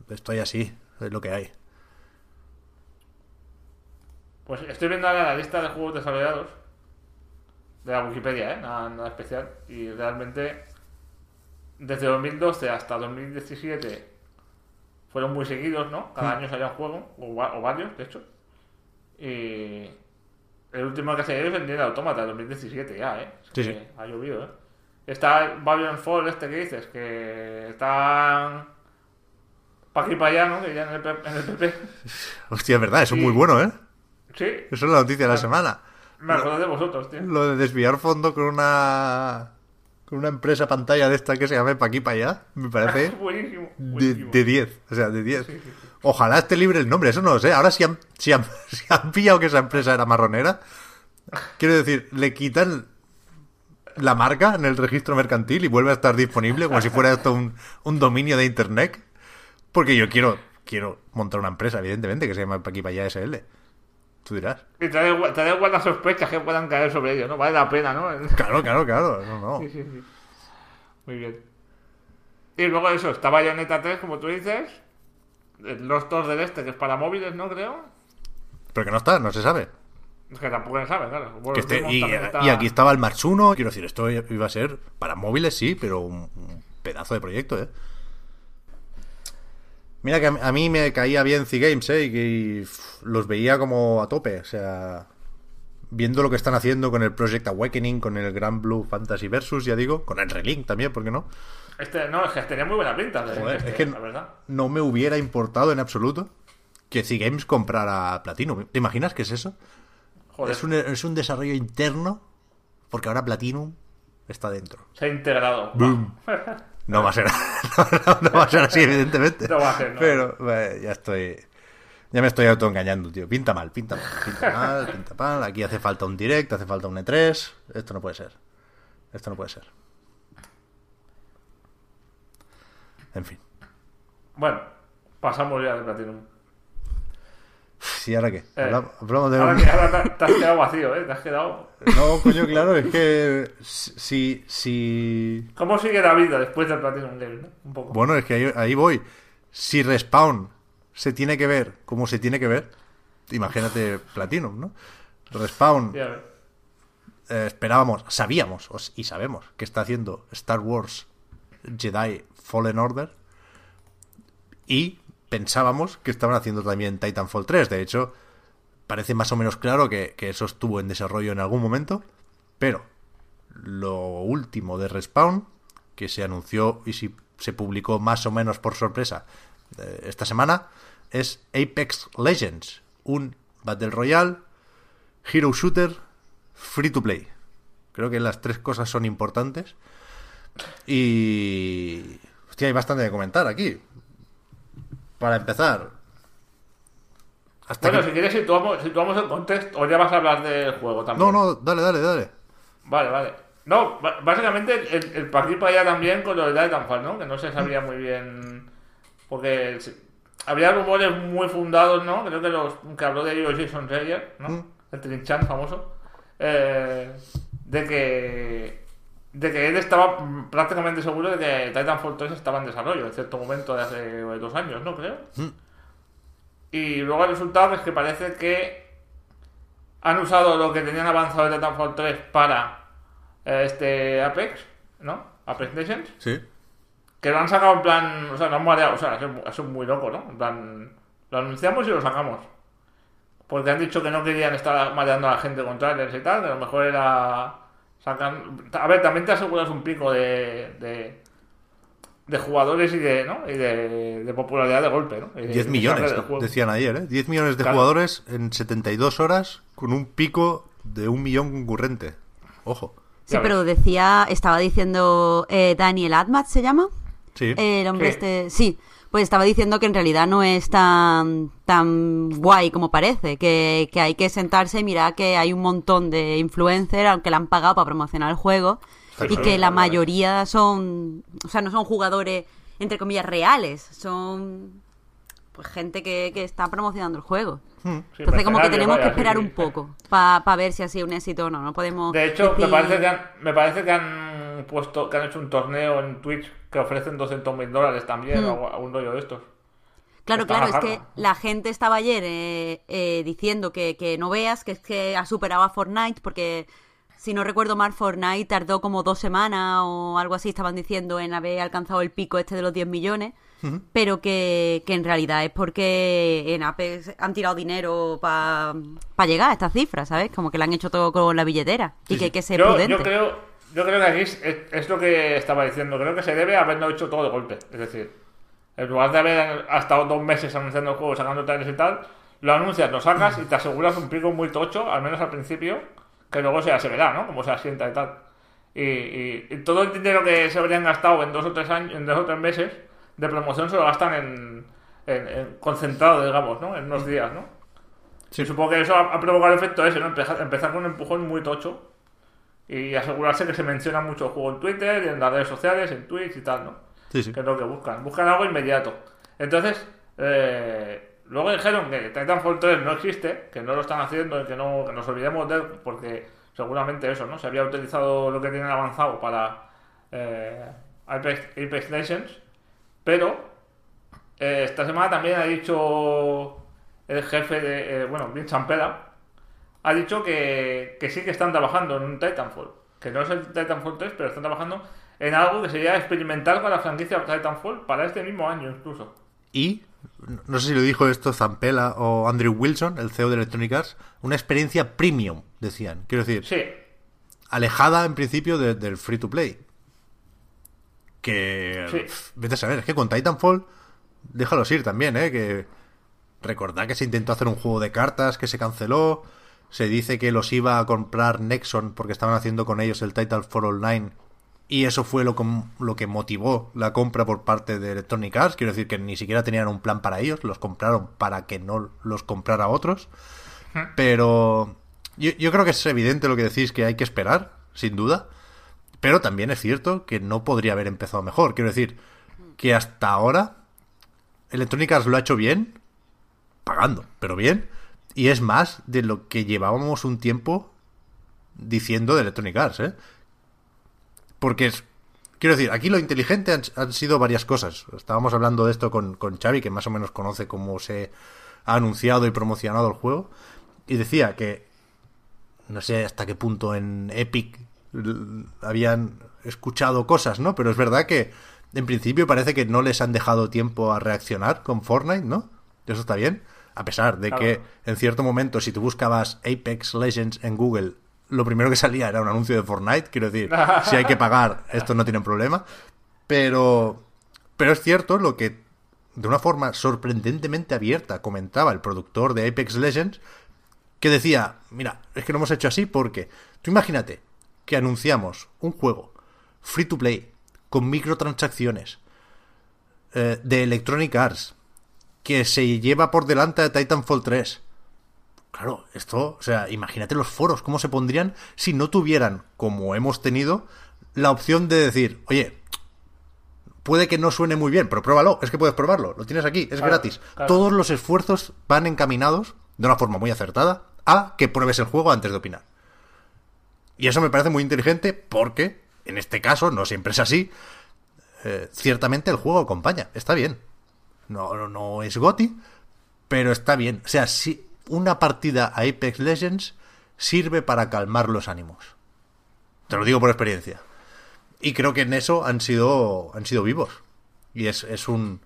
[SPEAKER 1] Estoy así, es lo que hay.
[SPEAKER 2] Pues estoy viendo ahora la lista de juegos desarrollados de la Wikipedia, ¿eh? Nada, nada especial. Y realmente, desde 2012 hasta 2017 fueron muy seguidos, ¿no? Cada año salía un juego, o, va- o varios, de hecho. Y el último que se dio es el Nier Automata, 2017 ya, ¿eh? Es
[SPEAKER 1] Sí,
[SPEAKER 2] que
[SPEAKER 1] sí.
[SPEAKER 2] Ha llovido, ¿eh? Está Babylon Fall, este que dices, que está... Pa' aquí para allá, ¿no? Que ya en el, en el PP.
[SPEAKER 1] Hostia, es verdad, eso es muy bueno, ¿eh?
[SPEAKER 2] Sí,
[SPEAKER 1] Eso es la noticia de la semana.
[SPEAKER 2] me acuerdo de vosotros, tío.
[SPEAKER 1] Lo de desviar fondo con una con una empresa pantalla de esta que se llame pa' aquí para allá, me parece
[SPEAKER 2] buenísimo. buenísimo.
[SPEAKER 1] de 10, o sea, de 10. Ojalá esté libre el nombre, eso no lo sé. Ahora si han, si han, si han pillado que esa empresa era marronera, quiero decir, le quitan la marca en el registro mercantil y vuelve a estar disponible como si fuera esto un, un dominio de internet. Porque yo quiero quiero montar una empresa, evidentemente, que se llama aquí para allá SL. Tú dirás.
[SPEAKER 2] Y te da, igual, te da igual las sospechas que puedan caer sobre ellos, ¿no? Vale la pena, ¿no?
[SPEAKER 1] Claro, claro, claro. No, no.
[SPEAKER 2] Sí, sí, sí. Muy bien. Y luego eso, está Bayonetta 3, como tú dices. Los Tos del Este, que es para móviles, ¿no? Creo.
[SPEAKER 1] Pero que no está, no se sabe.
[SPEAKER 2] Es que tampoco se sabe, claro. Bueno,
[SPEAKER 1] Que
[SPEAKER 2] está-
[SPEAKER 1] y aquí estaba el March 1. Quiero decir, esto iba a ser para móviles, sí, pero un, un pedazo de proyecto, ¿eh? Mira que a, mí me caía bien C-Games, ¿eh? Y, y, los veía como a tope. O sea, viendo lo que están haciendo con el Project Awakening, con el Grand Blue Fantasy Versus, ya digo, con el Relink también, ¿por qué no?
[SPEAKER 2] Este, no, es que tenía muy buena pinta. de-
[SPEAKER 1] Joder,
[SPEAKER 2] este,
[SPEAKER 1] es que
[SPEAKER 2] la verdad.
[SPEAKER 1] no me hubiera importado en absoluto que C-Games comprara Platinum. ¿Te imaginas qué es eso?
[SPEAKER 2] Joder.
[SPEAKER 1] Es un, es un desarrollo interno, porque ahora Platinum está dentro.
[SPEAKER 2] Se ha integrado.
[SPEAKER 1] Boom. No va a ser, no, no va a ser así, evidentemente.
[SPEAKER 2] No va a ser, no.
[SPEAKER 1] Pero ya estoy. Ya me estoy autoengañando, tío. Pinta mal, pinta mal, pinta mal, pinta mal. Aquí hace falta un direct, hace falta un E3. Esto no puede ser. Esto no puede ser. En fin.
[SPEAKER 2] Bueno, pasamos ya de Platinum.
[SPEAKER 1] ¿Y ahora qué?
[SPEAKER 2] Eh,
[SPEAKER 1] Hablamos, hablamos de...
[SPEAKER 2] Ahora, que- ahora te, te has quedado vacío, ¿eh? Te has quedado...
[SPEAKER 1] No, coño, claro, es que si, si...
[SPEAKER 2] ¿Cómo sigue la vida después del Platinum Game? no? Un poco.
[SPEAKER 1] Bueno, es que ahí, ahí voy. Si Respawn se tiene que ver como se tiene que ver, imagínate Platinum, ¿no? Respawn eh, esperábamos, sabíamos os- y sabemos que está haciendo Star Wars Jedi Fallen Order y pensábamos que estaban haciendo también Titanfall 3. De hecho, parece más o menos claro que, que eso estuvo en desarrollo en algún momento, pero lo último de Respawn, que se anunció y si- se publicó más o menos por sorpresa eh, esta semana, es Apex Legends, un Battle Royale, Hero Shooter, free to play. Creo que las tres cosas son importantes. Y... Hostia, hay bastante de comentar aquí. Para empezar. Hasta
[SPEAKER 2] Bueno,
[SPEAKER 1] que-
[SPEAKER 2] si quieres situamos, situamos el contexto, o ya vas a hablar del juego también.
[SPEAKER 1] No, no, dale, dale, dale.
[SPEAKER 2] Vale, vale. No, básicamente el, el pa' aquí para allá también con lo de Titanfall, ¿no? Que no se sabía muy bien. Porque había rumores muy fundados, ¿no? Creo que los que habló de ellos Jason Schreier, ¿no?
[SPEAKER 1] Mm.
[SPEAKER 2] El Trinchan famoso. eh, de que. De que él estaba prácticamente seguro de que Titanfall 3 estaba en desarrollo en cierto momento de hace dos años, ¿no? Creo.
[SPEAKER 1] Mm.
[SPEAKER 2] Y luego el resultado es que parece que han usado lo que tenían avanzado de Titanfall 3 para eh, este Apex, ¿no? Apex Legends.
[SPEAKER 1] Sí.
[SPEAKER 2] Que lo han sacado en plan. O sea, lo han mareado. O sea, eso, eso es muy loco, ¿no? En plan. Lo anunciamos y lo sacamos. Porque han dicho que no querían estar mareando a la gente con trailers y tal. Que a lo mejor era. Sacan... A ver, también te aseguras un pico de. de, de jugadores y de, ¿no? y de, de popularidad de golpe, ¿no? Y de-
[SPEAKER 1] 10
[SPEAKER 2] de
[SPEAKER 1] millones, decían ayer, ¿eh? 10 millones de
[SPEAKER 2] Claro.
[SPEAKER 1] jugadores en 72 horas con un pico de un millón concurrente. Ojo.
[SPEAKER 3] Sí, pero decía, estaba diciendo eh, Daniel Admat, ¿se llama?
[SPEAKER 1] Sí.
[SPEAKER 3] El hombre
[SPEAKER 2] Sí.
[SPEAKER 3] este, sí, pues estaba diciendo que en realidad no es tan, tan guay como parece, que, que hay que sentarse y mirar que hay un montón de influencers, aunque le han pagado para promocionar el juego, y que la mayoría son, o sea, no son jugadores, entre comillas, reales, son pues gente que, que está promocionando el juego.
[SPEAKER 2] Sí,
[SPEAKER 3] Entonces como que tenemos que
[SPEAKER 2] vaya,
[SPEAKER 3] esperar
[SPEAKER 2] sí.
[SPEAKER 3] un poco para ver si ha sido un éxito o no, no podemos
[SPEAKER 2] De hecho, me parece que han, me parece que han puesto, que han hecho un torneo en Twitch que ofrecen 200 mil dólares también,
[SPEAKER 3] Hmm.
[SPEAKER 2] o un rollo de estos.
[SPEAKER 3] Claro,
[SPEAKER 2] Está
[SPEAKER 3] claro, es que la gente estaba ayer eh, eh, diciendo que, que no veas, que es que ha superado a Fortnite, porque si no recuerdo mal, Fortnite tardó como dos semanas o algo así, estaban diciendo en haber alcanzado el pico este de los 10 millones, pero que, que en realidad es porque en Apex han tirado dinero para llegar a estas cifras, ¿sabes? Como que lo han hecho todo con la billetera y que hay que ser
[SPEAKER 2] Yo,
[SPEAKER 3] prudente.
[SPEAKER 2] yo creo, yo creo que aquí es, es- es lo que estaba diciendo. Creo que se debe a haberlo hecho todo de golpe. Es decir, en lugar de haber estado dos meses anunciando el juego, sacando trailers y tal, lo anuncias, lo sacas y te aseguras un pico muy tocho, al menos al principio, que luego se, se verá, ¿no? Como se asienta y tal. Y, y- y todo el dinero que se habrían gastado en dos o tres años, en dos o tres meses de promoción se lo gastan en, en- en concentrado, digamos, ¿no? En unos días, ¿no?
[SPEAKER 1] Sí.
[SPEAKER 2] Y supongo que eso ha, ha provocado el efecto ese, ¿no? Empezar, empezar con un empujón muy tocho y asegurarse que se menciona mucho el juego en Twitter, en las redes sociales, en Twitch y tal, ¿no?
[SPEAKER 1] Sí, sí.
[SPEAKER 2] Que es lo que buscan. Buscan algo inmediato. Entonces, eh, luego dijeron que Titanfall 3 no existe, que no lo están haciendo y que no que nos olvidemos de él porque seguramente eso, ¿no? Se había utilizado lo que tienen avanzado para eh, Apex, Apex Legends, pero eh, esta semana también ha dicho el jefe de, eh, bueno, Vince Champela, ha dicho que, que sí que están trabajando en un Titanfall. Que no es el Titanfall 3, pero están trabajando en algo que sería experimental con la franquicia Titanfall para este mismo año incluso.
[SPEAKER 1] Y, no sé si lo dijo esto Zampella o Andrew Wilson, el CEO de Electronic Arts, una experiencia premium, decían. Quiero decir,
[SPEAKER 2] Sí,
[SPEAKER 1] alejada en principio de- del free to play. Que.
[SPEAKER 2] Sí.
[SPEAKER 1] pf, Vete a saber, es que con Titanfall, déjalos ir también, ¿eh? Que. Recordad que se intentó hacer un juego de cartas que se canceló. Se dice que los iba a comprar Nexon porque estaban haciendo con ellos el Titanfall Online y eso fue lo, com- lo que motivó la compra por parte de Electronic Arts. Quiero decir que ni siquiera tenían un plan para ellos, los compraron para que no los comprara otros. Pero yo, yo creo que es evidente lo que decís, que hay que esperar, sin duda. Pero también es cierto que no podría haber empezado mejor. Quiero decir que hasta ahora Electronic Arts lo ha hecho bien, pagando, pero bien. Y es más de lo que llevábamos un tiempo diciendo de Electronic Arts, ¿eh? Porque es. Quiero decir, aquí lo inteligente han, sido varias cosas. Estábamos hablando de esto con, con Xavi, que más o menos conoce cómo se ha anunciado y promocionado el juego. Y decía que. No sé hasta qué punto en Epic habían escuchado cosas, ¿no? Pero es verdad que en principio parece que no les han dejado tiempo a reaccionar con Fortnite, ¿no? Eso está bien. A pesar de
[SPEAKER 2] Claro.
[SPEAKER 1] que en cierto momento, si tú buscabas Apex Legends en Google, lo primero que salía era un anuncio de Fortnite. Quiero decir, si hay que pagar, esto no tienen problema. Pero, pero es cierto lo que de una forma sorprendentemente abierta comentaba el productor de Apex Legends, que decía, mira, es que lo hemos hecho así porque tú imagínate que anunciamos un juego free to play con microtransacciones eh, de Electronic Arts que se lleva por delante a Titanfall 3. Claro, esto, o sea, imagínate los foros, cómo se pondrían si no tuvieran, como hemos tenido, la opción de decir, oye, puede que no suene muy bien, pero pruébalo, es que puedes probarlo, lo tienes aquí, es
[SPEAKER 2] Claro,
[SPEAKER 1] gratis.
[SPEAKER 2] claro.
[SPEAKER 1] Todos los esfuerzos van encaminados, de una forma muy acertada, a que pruebes el juego antes de opinar. Y eso me parece muy inteligente porque, en este caso, no siempre es así, eh, ciertamente el juego acompaña, está bien. No, no, no es GOTI, pero está bien. O sea, si una partida a Apex Legends sirve para calmar los ánimos. Te lo digo por experiencia. Y creo que en eso han sido, han sido vivos. Y es, es un.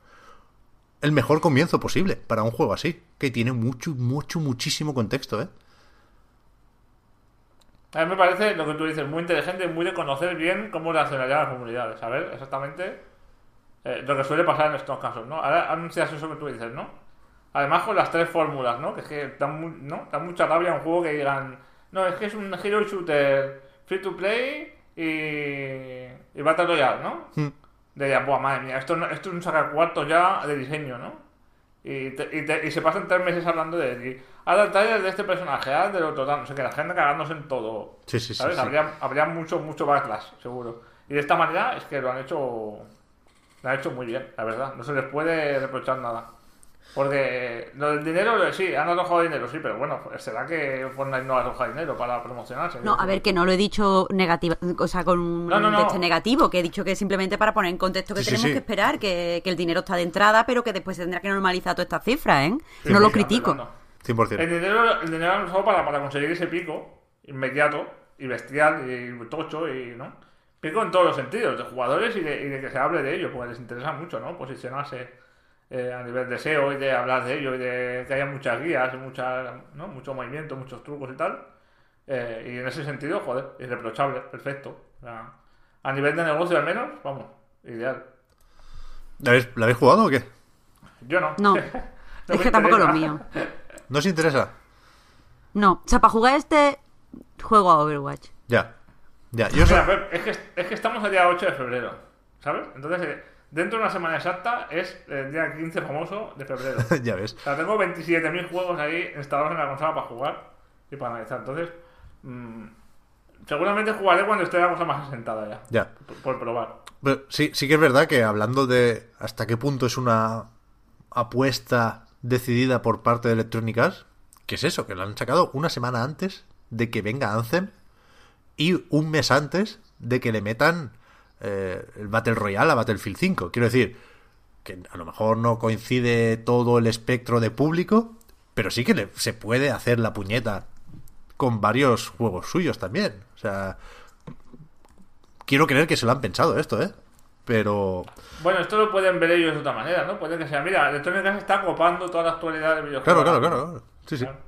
[SPEAKER 1] El mejor comienzo posible para un juego así. Que tiene mucho, mucho, muchísimo contexto, ¿eh?
[SPEAKER 2] A mí me parece lo que tú dices muy inteligente, muy de conocer bien cómo reaccionarían las comunidades, saber exactamente eh, lo que suele pasar en estos casos, ¿no? Ahora anuncias eso que tú dices, ¿no? Además con las tres fórmulas, ¿no? Que es que dan, ¿no? dan mucha rabia a un juego que digan, no, es que es un hero shooter free to play y, y Battle Royale, ¿no?
[SPEAKER 1] Mm.
[SPEAKER 2] De, buah, madre mía, esto, no- esto es un sacacuartos ya de diseño, ¿no? Y, te- y, te- y se pasan tres meses hablando de, y, haz el trailer de este personaje, haz del otro, tal, no sé qué, la gente cagándose en todo.
[SPEAKER 1] Sí, sí, sí,
[SPEAKER 2] ¿Sabes?
[SPEAKER 1] sí.
[SPEAKER 2] Habría, habría mucho, mucho backlash, seguro. Y de esta manera es que lo han hecho. Lo han hecho muy bien, la verdad. No se les puede reprochar nada. Porque lo del dinero, sí, han arrojado dinero, sí, pero bueno, pues será que Fortnite no arroja dinero para promocionarse.
[SPEAKER 3] No, a ver, que no lo he dicho negativa, o sea, con un
[SPEAKER 2] No, no, no.
[SPEAKER 3] de este negativo, que he dicho que simplemente para poner en contexto que
[SPEAKER 1] Sí,
[SPEAKER 3] tenemos
[SPEAKER 1] sí.
[SPEAKER 3] que esperar, que, que el dinero está de entrada, pero que después se tendrá que normalizar todas estas cifras, ¿eh?
[SPEAKER 2] Sí,
[SPEAKER 3] no lo critico.
[SPEAKER 2] Fernando.
[SPEAKER 1] 100%.
[SPEAKER 2] El dinero, el dinero lo han usado para, para conseguir ese pico inmediato y bestial y tocho y, ¿no? Pico en todos los sentidos, de jugadores y de, y de que se hable de ello, porque les interesa mucho, ¿no? Posicionarse eh, a nivel de SEO y de hablar de ello y de que haya muchas guías y muchas, ¿no? Mucho movimiento, muchos trucos y tal. Eh, y en ese sentido, joder, irreprochable, perfecto. O sea, a nivel de negocio al menos, vamos, ideal.
[SPEAKER 1] ¿La habéis, la habéis jugado o qué?
[SPEAKER 2] Yo no.
[SPEAKER 3] No, es que tampoco lo mío.
[SPEAKER 1] ¿No os interesa?
[SPEAKER 3] No, o sea, para jugar este, juego a Overwatch.
[SPEAKER 1] Ya. Ya, yo
[SPEAKER 2] Mira, Pep, es, que, es que estamos el día 8 de febrero, ¿sabes? Entonces, eh, dentro de una semana exacta es el día 15 famoso de febrero.
[SPEAKER 1] ya ves.
[SPEAKER 2] O sea, tengo 27.000 juegos ahí instalados en la consola para jugar y para analizar. Entonces, mm, seguramente jugaré cuando esté la cosa más asentada ya.
[SPEAKER 1] Ya.
[SPEAKER 2] Por, por probar.
[SPEAKER 1] Pero sí, sí que es verdad que hablando de hasta qué punto es una apuesta decidida por parte de Electronic Arts, que es eso, que lo han sacado una semana antes de que venga Anthem y un mes antes de que le metan eh, el Battle Royale a Battlefield 5. Quiero decir, que a lo mejor no coincide todo el espectro de público, pero sí que le- se puede hacer la puñeta con varios juegos suyos también. O sea, quiero creer que se lo han pensado esto, ¿eh? Pero
[SPEAKER 2] Bueno, esto lo pueden ver ellos de otra manera, ¿no? Puede que sea, mira, Electronic Arts está copando toda la actualidad del videojuego.
[SPEAKER 1] claro, claro, claro. claro. Sí, sí.
[SPEAKER 2] Claro.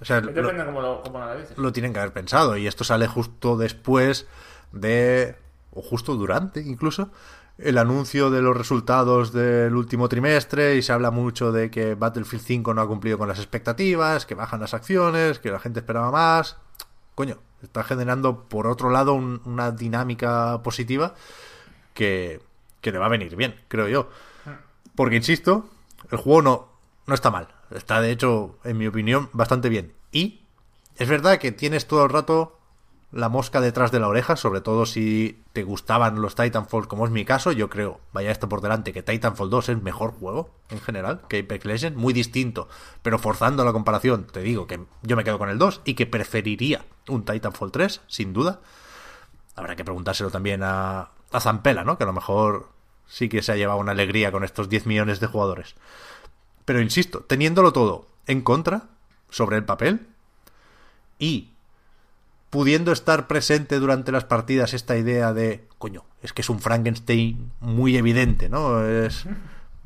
[SPEAKER 1] O sea,
[SPEAKER 2] Depende
[SPEAKER 1] lo,
[SPEAKER 2] cómo lo, cómo lo analices.
[SPEAKER 1] lo tienen que haber pensado y esto sale justo después de o justo durante incluso, el anuncio de los resultados del último trimestre y se habla mucho de que Battlefield 5 no ha cumplido con las expectativas, que bajan las acciones, que la gente esperaba más. Coño, está generando por otro lado una dinámica positiva que, que le va a venir bien, creo yo. Porque, insisto, el juego no, no está mal. Está, de hecho, en mi opinión, bastante bien. Y es verdad que tienes todo el rato la mosca detrás de la oreja, sobre todo si te gustaban los Titanfall, como es mi caso, yo creo, vaya esto por delante, que Titanfall 2 es mejor juego en general que Apex Legends, muy distinto, pero forzando la comparación, te digo que yo me quedo con el 2 y que preferiría un Titanfall 3, sin duda. Habrá que preguntárselo también a, a Zampela, ¿no? Que a lo mejor sí que se ha llevado una alegría con estos 10 millones de jugadores. Pero insisto, teniéndolo todo en contra, sobre el papel, y pudiendo estar presente durante las partidas esta idea de, coño, es que es un Frankenstein muy evidente, ¿no? Es,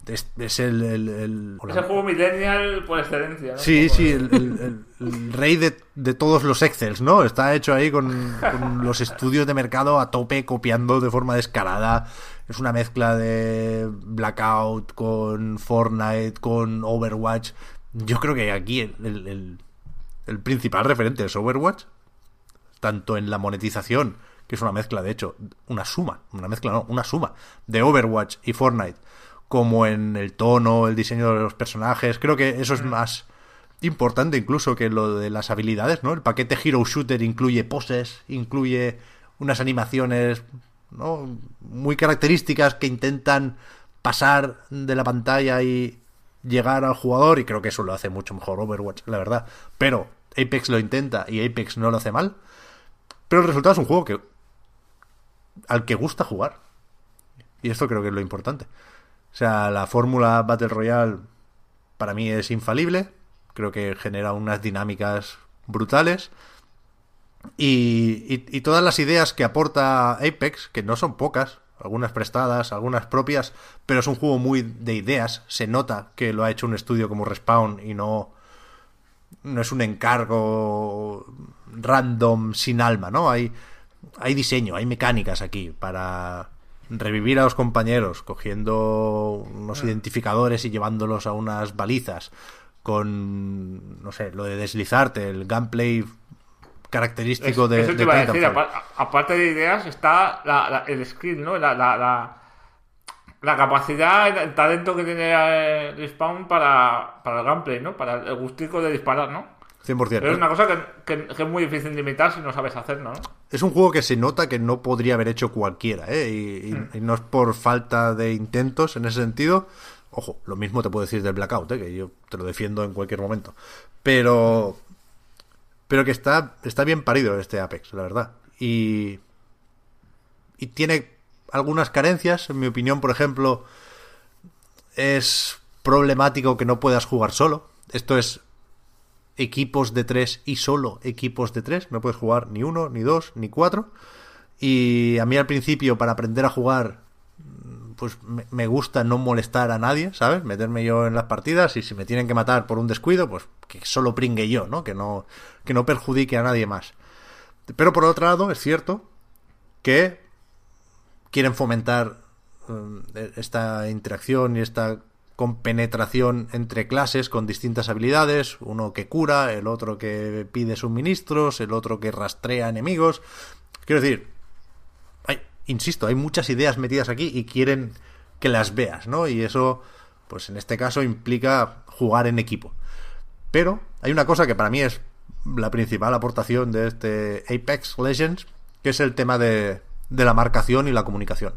[SPEAKER 1] es, el, el,
[SPEAKER 2] Es el juego millennial por excelencia, ¿no?
[SPEAKER 1] Sí, sí, el, rey de, todos los Excels, ¿no? Está hecho ahí con, con, los estudios de mercado a tope, copiando de forma descarada. Es una mezcla de Blackout con Fortnite, con Overwatch. Yo creo que aquí el, el principal referente es Overwatch, tanto en la monetización, que es una mezcla, de hecho, una suma, una mezcla no, una suma de Overwatch y Fortnite, como en el tono, el diseño de los personajes. Creo que eso es mm. más importante incluso que lo de las habilidades, ¿no? El paquete Hero Shooter incluye poses, incluye unas animaciones ¿no? muy características que intentan pasar de la pantalla y llegar al jugador y creo que eso lo hace mucho mejor Overwatch, la verdad. Pero Apex lo intenta y Apex no lo hace mal. Pero el resultado es un juego que al que gusta jugar. Y esto creo que es lo importante. O sea, la fórmula Battle Royale para mí es infalible. Creo que genera unas dinámicas brutales. Y, y, todas las ideas que aporta Apex, que no son pocas, algunas prestadas, algunas propias, pero es un juego muy de ideas. Se nota que lo ha hecho un estudio como Respawn y no, no es un encargo random sin alma, ¿no? Hay, hay diseño, hay mecánicas aquí para revivir a los compañeros, cogiendo unos ah. identificadores y llevándolos a unas balizas, con, no sé, lo de deslizarte, el gameplay característico de,
[SPEAKER 2] te a decir, aparte de ideas está el skill, ¿no? La, la, capacidad, el talento que tiene el eh, Respawn para, para el gameplay, ¿no? Para el gustico de disparar, ¿no?
[SPEAKER 1] 100%.
[SPEAKER 2] Pero es una cosa que, es muy difícil de imitar si no sabes hacerlo, ¿no?
[SPEAKER 1] Es un juego que se nota que no podría haber hecho cualquiera, ¿eh? Mm. Y, no es por falta de intentos en ese sentido. Ojo, lo mismo te puedo decir del Blackout, ¿eh? que yo te lo defiendo en cualquier momento. Pero. Pero que está, está bien parido este Apex, la verdad. Y. Y tiene algunas carencias. En mi opinión, por ejemplo, es problemático que no puedas jugar solo. Esto es equipos de tres y solo equipos de tres. No puedes jugar ni uno, ni dos, ni cuatro. Y a mí al principio, para aprender a jugar, pues me gusta no molestar a nadie, ¿sabes? Meterme yo en las partidas y si me tienen que matar por un descuido, pues que solo pringue yo, ¿no? Que no, que no perjudique a nadie más. Pero por otro lado, es cierto que quieren fomentar eh, esta interacción y esta con penetración entre clases con distintas habilidades, uno que cura, el otro que pide suministros, el otro que rastrea enemigos. Quiero decir, insisto, hay muchas ideas metidas aquí y quieren que las veas, ¿no? Y eso, pues en este caso implica jugar en equipo. Pero hay una cosa que para mí es la principal aportación de este Apex Legends, que es el tema de, de la marcación y la comunicación.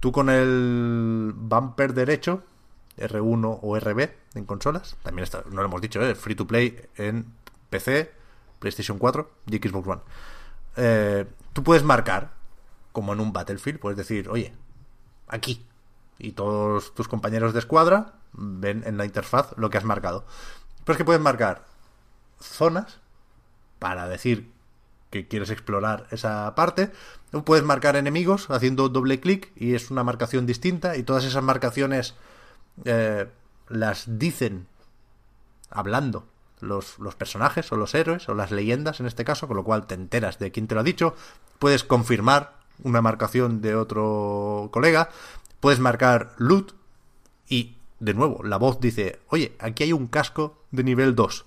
[SPEAKER 1] Tú con el bumper derecho R1 o RB en consolas. También está, no lo hemos dicho, ¿eh? free to play en PC, PlayStation 4 y Xbox One. Eh, tú puedes marcar, como en un Battlefield, puedes decir, oye, aquí. Y todos tus compañeros de escuadra ven en la interfaz lo que has marcado. Pero es que puedes marcar zonas para decir que quieres explorar esa parte. Puedes marcar enemigos haciendo doble clic y es una marcación distinta y todas esas marcaciones eh, las dicen hablando los, los, personajes o los héroes o las leyendas en este caso, con lo cual te enteras de quién te lo ha dicho, puedes confirmar una marcación de otro colega, puedes marcar loot y, de nuevo, la voz dice, oye, aquí hay un casco de nivel 2.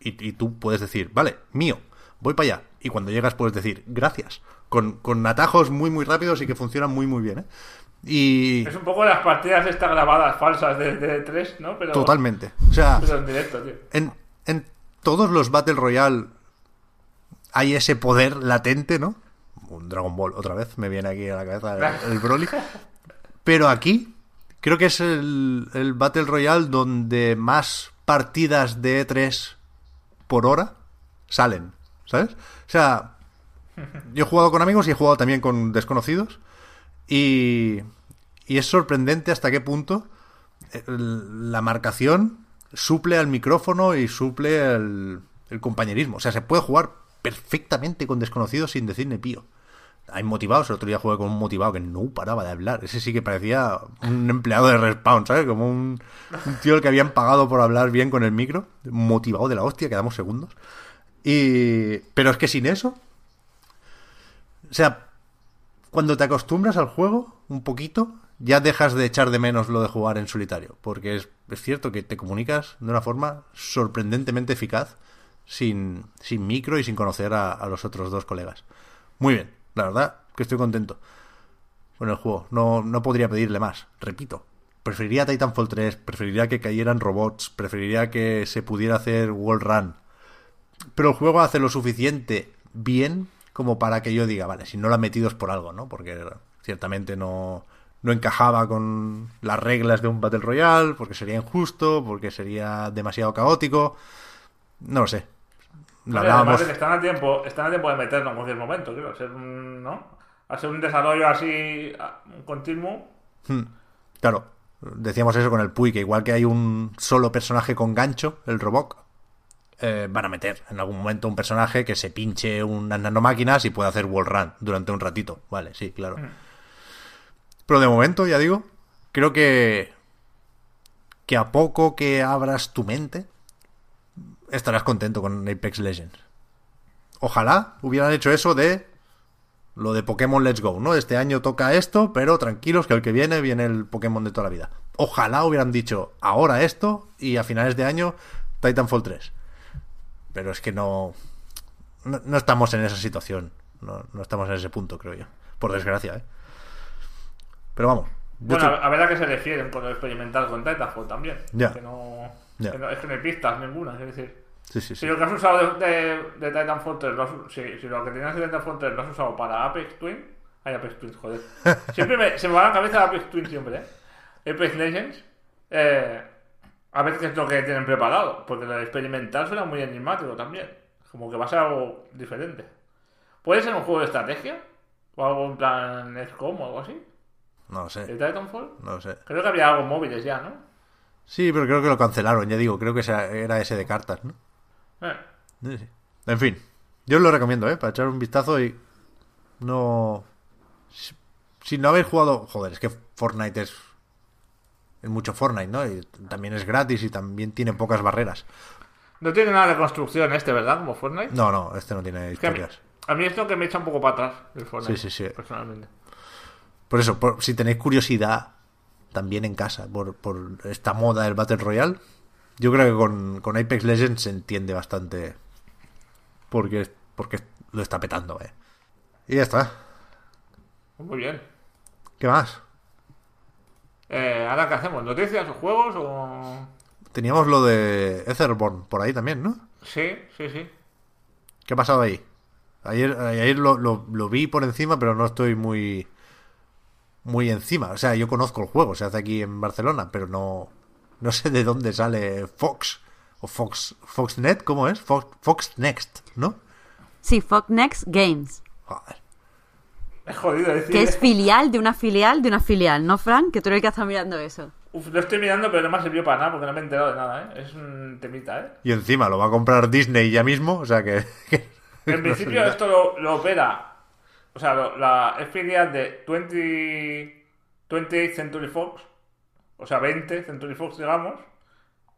[SPEAKER 1] Y, y tú puedes decir, vale, mío, voy para allá. Y cuando llegas puedes decir, gracias. Con, con atajos muy, muy rápidos y que funcionan muy, muy bien. ¿eh? Y...
[SPEAKER 2] Es un poco las partidas estas grabadas falsas de, de 3, ¿no? Pero,
[SPEAKER 1] Totalmente. O sea,
[SPEAKER 2] pero en directo, tío.
[SPEAKER 1] en, en todos los Battle Royale hay ese poder latente, ¿no? Un Dragon Ball, otra vez, me viene aquí a la cabeza el, el Broly. Pero aquí, creo que es el, el Battle Royale donde más partidas de E3 por hora salen, ¿sabes? O sea, yo he jugado con amigos y he jugado también con desconocidos. Y, y es sorprendente hasta qué punto el- la marcación suple al micrófono y suple el, el compañerismo. O sea, se puede jugar perfectamente con desconocidos sin decir ni pío. Hay motivados, el otro día jugué con un motivado que no paraba de hablar. Ese sí que parecía un empleado de Respawn, ¿sabes? Como un, tío al que habían pagado por hablar bien con el micro. Motivado de la hostia, quedamos segundos. Y... Pero es que sin eso... O sea, cuando te acostumbras al juego un poquito, ya dejas de echar de menos lo de jugar en solitario. Porque es cierto que te comunicas de una forma sorprendentemente eficaz sin, sin micro y sin conocer a, los otros dos colegas. Muy bien, la verdad que estoy contento con el juego. No, no podría pedirle más. Repito, preferiría Titanfall 3, preferiría que cayeran robots, preferiría que se pudiera hacer wall run. Pero el juego hace lo suficiente bien como para que yo diga, vale, si no lo han metido es por algo, ¿no? Porque ciertamente no, no encajaba con las reglas de un Battle Royale, porque sería injusto, porque sería demasiado caótico. No lo sé. Lo
[SPEAKER 2] además están a tiempo, están a tiempo de meterlo en cualquier momento, quiero ser un, ¿no? Hacer un desarrollo así continuo.
[SPEAKER 1] Hmm. Claro, decíamos eso con el Puy, que igual que hay un solo personaje con gancho, el Robok, eh, van a meter en algún momento un personaje que se pinche unas nanomáquinas y pueda hacer wall run durante un ratito. Vale, sí, claro. Pero de momento, ya digo, creo que que a poco que abras tu mente estarás contento con Apex Legends. Ojalá hubieran hecho eso de lo de Pokémon Let's Go, ¿no? Este año toca esto, pero tranquilos que el que viene viene el Pokémon de toda la vida. Ojalá hubieran dicho ahora esto y a finales de año Titanfall 3. Pero es que no no, no estamos en esa situación. No, no estamos en ese punto, creo yo. Por desgracia, ¿eh? Pero vamos.
[SPEAKER 2] Bueno, a ver a qué se refieren con lo experimental con Titanfall también.
[SPEAKER 1] Ya.
[SPEAKER 2] Que no, Es que no hay pistas ninguna, es decir.
[SPEAKER 1] sí, sí, sí.
[SPEAKER 2] Si lo que has usado de, de, de Titanfall 3, lo has, si, si lo que tenías de Titanfall 3 lo has usado para Apex Twin, ay Apex Twin, joder. Siempre me, se me va a la cabeza Apex Twin siempre, ¿eh? Apex Legends, eh, a ver qué es lo que tienen preparado, porque lo de experimental suena muy enigmático también. Como que va a ser algo diferente. ¿Puede ser un juego de estrategia? ¿O algo en plan XCOM o algo así?
[SPEAKER 1] No lo
[SPEAKER 2] ¿De
[SPEAKER 1] sé.
[SPEAKER 2] Titanfall?
[SPEAKER 1] No lo sé.
[SPEAKER 2] Creo que había algo móviles ya, ¿no?
[SPEAKER 1] Sí, pero creo que lo cancelaron, ya digo. Creo que era ese de cartas, ¿no?
[SPEAKER 2] Eh.
[SPEAKER 1] En fin, yo os lo recomiendo, ¿eh? Para echar un vistazo y no... Si, no habéis jugado... Joder, es que Fortnite es... Es mucho Fortnite, ¿no? Y también es gratis y también tiene pocas barreras.
[SPEAKER 2] No tiene nada de construcción este, ¿verdad? Como Fortnite.
[SPEAKER 1] No, no, este no tiene
[SPEAKER 2] Es que a mí,
[SPEAKER 1] historias.
[SPEAKER 2] a mí esto que me echa un poco para atrás el Fortnite.
[SPEAKER 1] Sí, sí, sí.
[SPEAKER 2] Personalmente.
[SPEAKER 1] Por eso, por- si tenéis curiosidad también en casa por, por esta moda del Battle Royale, yo creo que con, con Apex Legends se entiende bastante porque, porque lo está petando, ¿eh? Y ya está.
[SPEAKER 2] Muy bien.
[SPEAKER 1] ¿Qué más?
[SPEAKER 2] Eh, ¿Ahora qué hacemos? ¿Noticias o juegos o...?
[SPEAKER 1] Teníamos lo de Etherborn por ahí también, ¿no?
[SPEAKER 2] Sí, sí, sí.
[SPEAKER 1] ¿Qué ha pasado ahí? Ayer, ayer lo, lo- lo vi por encima, pero no estoy muy muy encima. O sea, yo conozco el juego, se hace aquí en Barcelona, pero no no sé de dónde sale Fox o Fox Foxnet, ¿cómo es? Fox, Fox Next, ¿no?
[SPEAKER 3] Sí, Fox Next Games.
[SPEAKER 1] Joder.
[SPEAKER 2] Es jodido decir.
[SPEAKER 3] Que es filial de una filial de una filial, ¿no, Frank? Que tú eres el que está mirando eso.
[SPEAKER 2] Uf, lo estoy mirando, pero no me ha servido para nada porque no me he enterado de nada, ¿eh? Es un temita, ¿eh?
[SPEAKER 1] Y encima lo va a comprar Disney ya mismo, o sea que, que
[SPEAKER 2] En
[SPEAKER 1] no
[SPEAKER 2] principio esto lo, lo opera... O sea, lo- la, filial de 20, 28 Century Fox. O sea, 20 Century Fox, digamos.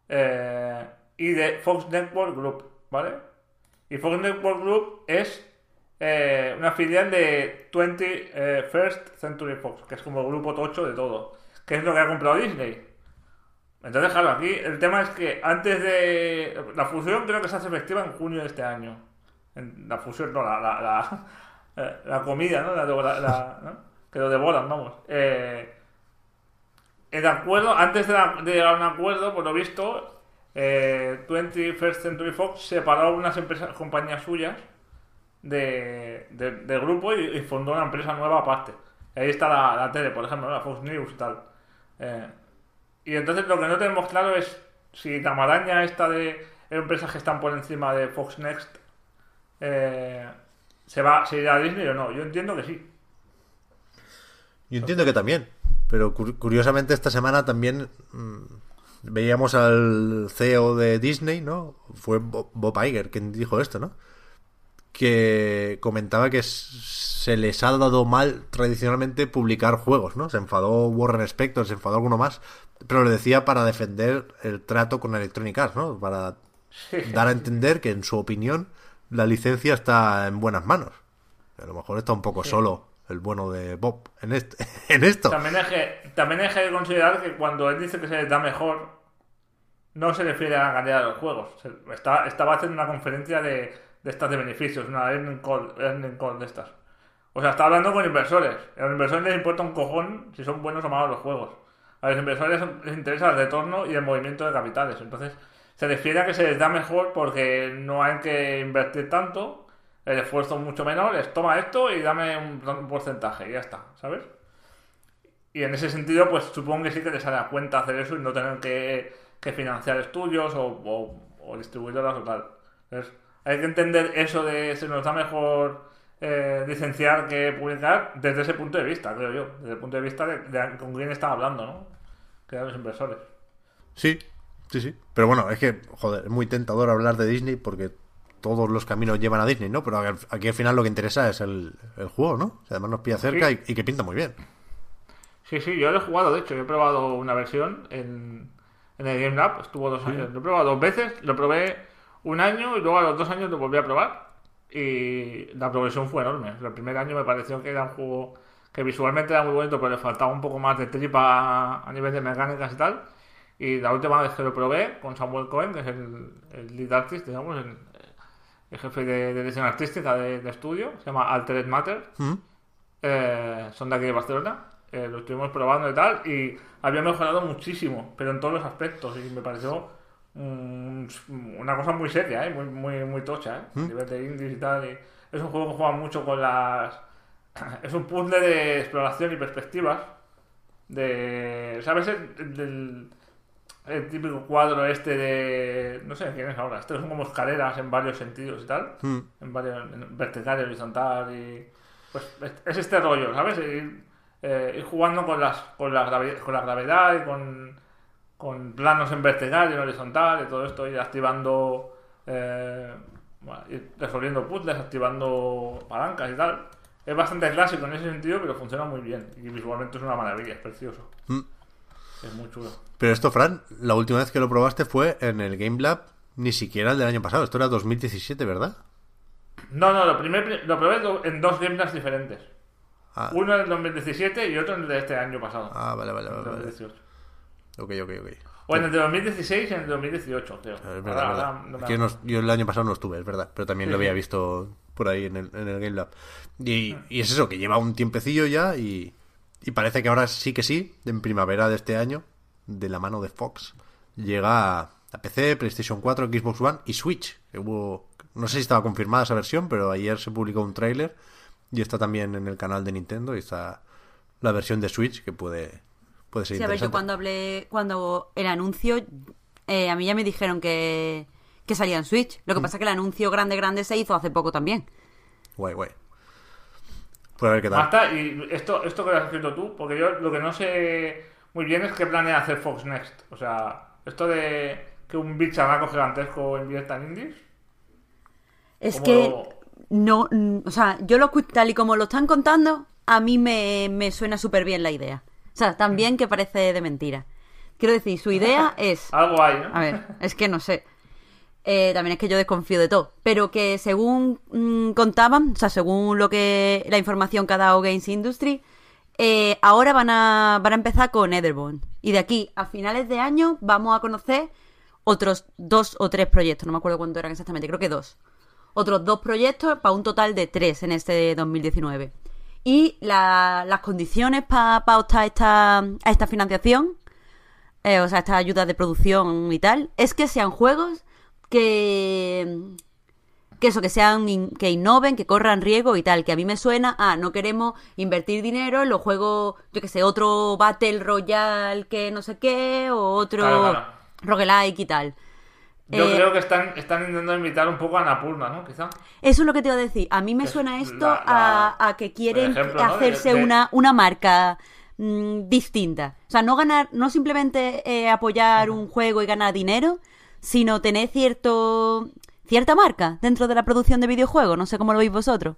[SPEAKER 2] eh, y de Fox Network Group, ¿vale? Y Fox Network Group es eh, una filial de 20 First Century Fox, que es como el grupo tocho de todo, que es lo que ha comprado Disney. Entonces, claro, aquí el tema es que antes de. La fusión creo que se hace efectiva en junio de este año. la fusión, no, la, la, la, eh, comida, ¿no? La, Que lo devoran, vamos. Eh, el acuerdo, antes de, llegar a un acuerdo, por lo visto, eh, 21st Century Fox separó unas empresas, compañías suyas de, del grupo y, fundó una empresa nueva aparte. ahí está la, tele, por ejemplo, la Fox News y tal. Eh, y entonces lo que no tenemos claro es si la maraña esta de empresas que están por encima de Fox Next eh, se va se irá a Disney o no. Yo entiendo que sí.
[SPEAKER 1] Yo entiendo que también. Pero curiosamente esta semana también mm, veíamos al CEO de Disney, ¿no? Fue Bob Iger quien dijo esto, ¿no? Que comentaba que se les ha dado mal tradicionalmente publicar juegos, ¿no? Se enfadó Warren Spector, se enfadó alguno más, pero lo decía para defender el trato con Electronic Arts, ¿no? Para dar a entender que, en su opinión, la licencia está en buenas manos. A lo mejor está un poco solo el bueno de Bob en, este, en esto.
[SPEAKER 2] También hay, que, también hay que considerar que cuando él dice que se les da mejor, no se refiere a la calidad de los juegos. Está, estaba haciendo una conferencia de, de estas de beneficios, una earning call, earning call de estas. O sea, está hablando con inversores. A los inversores les importa un cojón si son buenos o malos los juegos. A los inversores les interesa el retorno y el movimiento de capitales. Entonces, se refiere a que se les da mejor porque no hay que invertir tanto, el esfuerzo es mucho menor, les toma esto y dame un, porcentaje y ya está, ¿sabes? Y en ese sentido, pues supongo que sí que les hará cuenta hacer eso y no tener que, financiar estudios o, o, distribuidoras o tal. Entonces, hay que entender eso de se nos da mejor eh, licenciar que publicar desde ese punto de vista, creo yo. Desde el punto de vista de, con quién está hablando, ¿no? Que eran los inversores.
[SPEAKER 1] Sí, sí, sí. Pero bueno, es que, joder, es muy tentador hablar de Disney porque todos los caminos llevan a Disney, ¿no? Pero aquí al final lo que interesa es el, juego, ¿no? además nos pilla cerca y, que pinta muy bien.
[SPEAKER 2] Sí, sí, yo lo he jugado, de hecho, yo he probado una versión en, en el Game Lab, estuvo dos años. Lo he probado dos veces, lo probé un año y luego a los dos años lo volví a probar y la progresión fue enorme. El primer año me pareció que era un juego que visualmente era muy bonito, pero le faltaba un poco más de tripa a nivel de mecánicas y tal. Y la última vez que lo probé con Samuel Cohen, que es el, lead artist, digamos, el, jefe de, dirección artística de, estudio, se llama Altered Matter, mm. eh, son de aquí de Barcelona. Eh, lo estuvimos probando y tal, y había mejorado muchísimo, pero en todos los aspectos, y me pareció una cosa muy seria, ¿eh? muy, muy, muy tocha, ¿eh? ¿Mm? de indies y tal. es un juego que juega mucho con las. Es un puzzle de exploración y perspectivas. De. ¿Sabes? El, el, típico cuadro este de. No sé quién es ahora. Estos son como escaleras en varios sentidos y tal. ¿Mm? En varios. vertical y horizontal. Y. Pues es este rollo, ¿sabes? Ir, eh, jugando con, las, con, la con la gravedad y con con planos en vertical y en horizontal y todo esto, ir activando, eh, resolviendo puzzles, activando palancas y tal. Es bastante clásico en ese sentido, pero funciona muy bien. Y visualmente es una maravilla, es precioso. Mm. Es muy chulo.
[SPEAKER 1] Pero esto, Fran, la última vez que lo probaste fue en el Game Lab, ni siquiera el del año pasado. Esto era 2017, ¿verdad?
[SPEAKER 2] No, no, lo, primer, lo probé en dos Game Labs diferentes. Ah. Uno en el 2017 y otro en el de este año pasado.
[SPEAKER 1] Ah, vale, vale, vale. 2018. Ok, ok, ok.
[SPEAKER 2] O en el de 2016 y en el 2018, creo. Es verdad,
[SPEAKER 1] yo, el año pasado no estuve, es verdad, pero también lo había visto por ahí en el, en el Game Lab. Y, y, es eso, que lleva un tiempecillo ya y, y parece que ahora sí que sí, en primavera de este año, de la mano de Fox, llega a, PC, PlayStation 4, Xbox One y Switch. hubo, no sé si estaba confirmada esa versión, pero ayer se publicó un tráiler y está también en el canal de Nintendo y está la versión de Switch que puede puede ser sí, a ver, yo
[SPEAKER 3] cuando hablé, cuando el anuncio, eh, a mí ya me dijeron que, que salía en Switch. Lo que mm. pasa es que el anuncio grande, grande se hizo hace poco también.
[SPEAKER 1] Guay, guay. Pues a ver qué tal.
[SPEAKER 2] Basta, y esto, esto que lo has escrito tú, porque yo lo que no sé muy bien es qué planea hacer Fox Next. O sea, esto de que un bicharraco gigantesco invierta en indies.
[SPEAKER 3] Es que no, o sea, yo lo tal y como lo están contando, a mí me, me suena súper bien la idea. O sea, también que parece de mentira. Quiero decir, su idea es...
[SPEAKER 2] Algo hay, ¿no?
[SPEAKER 3] A ver, es que no sé. Eh, también es que yo desconfío de todo. Pero que según mm, contaban, o sea, según lo que la información que ha dado Games Industry, eh, ahora van a, van a empezar con Etherborn. Y de aquí a finales de año vamos a conocer otros dos o tres proyectos. No me acuerdo cuánto eran exactamente, creo que dos. Otros dos proyectos para un total de tres en este 2019. Y la- las condiciones para optar a esta, a esta financiación, eh, o sea, esta ayuda de producción y tal, es que sean juegos que que eso, que sean in- que innoven, que corran riesgo y tal, que a mí me suena a no queremos invertir dinero en los juegos, yo que sé, otro Battle Royale que no sé qué, o otro
[SPEAKER 2] Claro, claro.
[SPEAKER 3] roguelike y tal.
[SPEAKER 2] Yo
[SPEAKER 3] Eh,
[SPEAKER 2] creo que están, están intentando invitar un poco a Napurna, ¿no? Quizá.
[SPEAKER 3] Eso es lo que te iba a decir. A mí me
[SPEAKER 2] Es
[SPEAKER 3] suena esto
[SPEAKER 2] la- la-
[SPEAKER 3] a, a que quieren hacerse
[SPEAKER 2] De- de-
[SPEAKER 3] una, una marca mm, distinta. O sea, no ganar, no simplemente eh, apoyar un juego y ganar dinero, sino tener cierto cierta marca dentro de la producción de videojuegos. No sé cómo lo veis vosotros.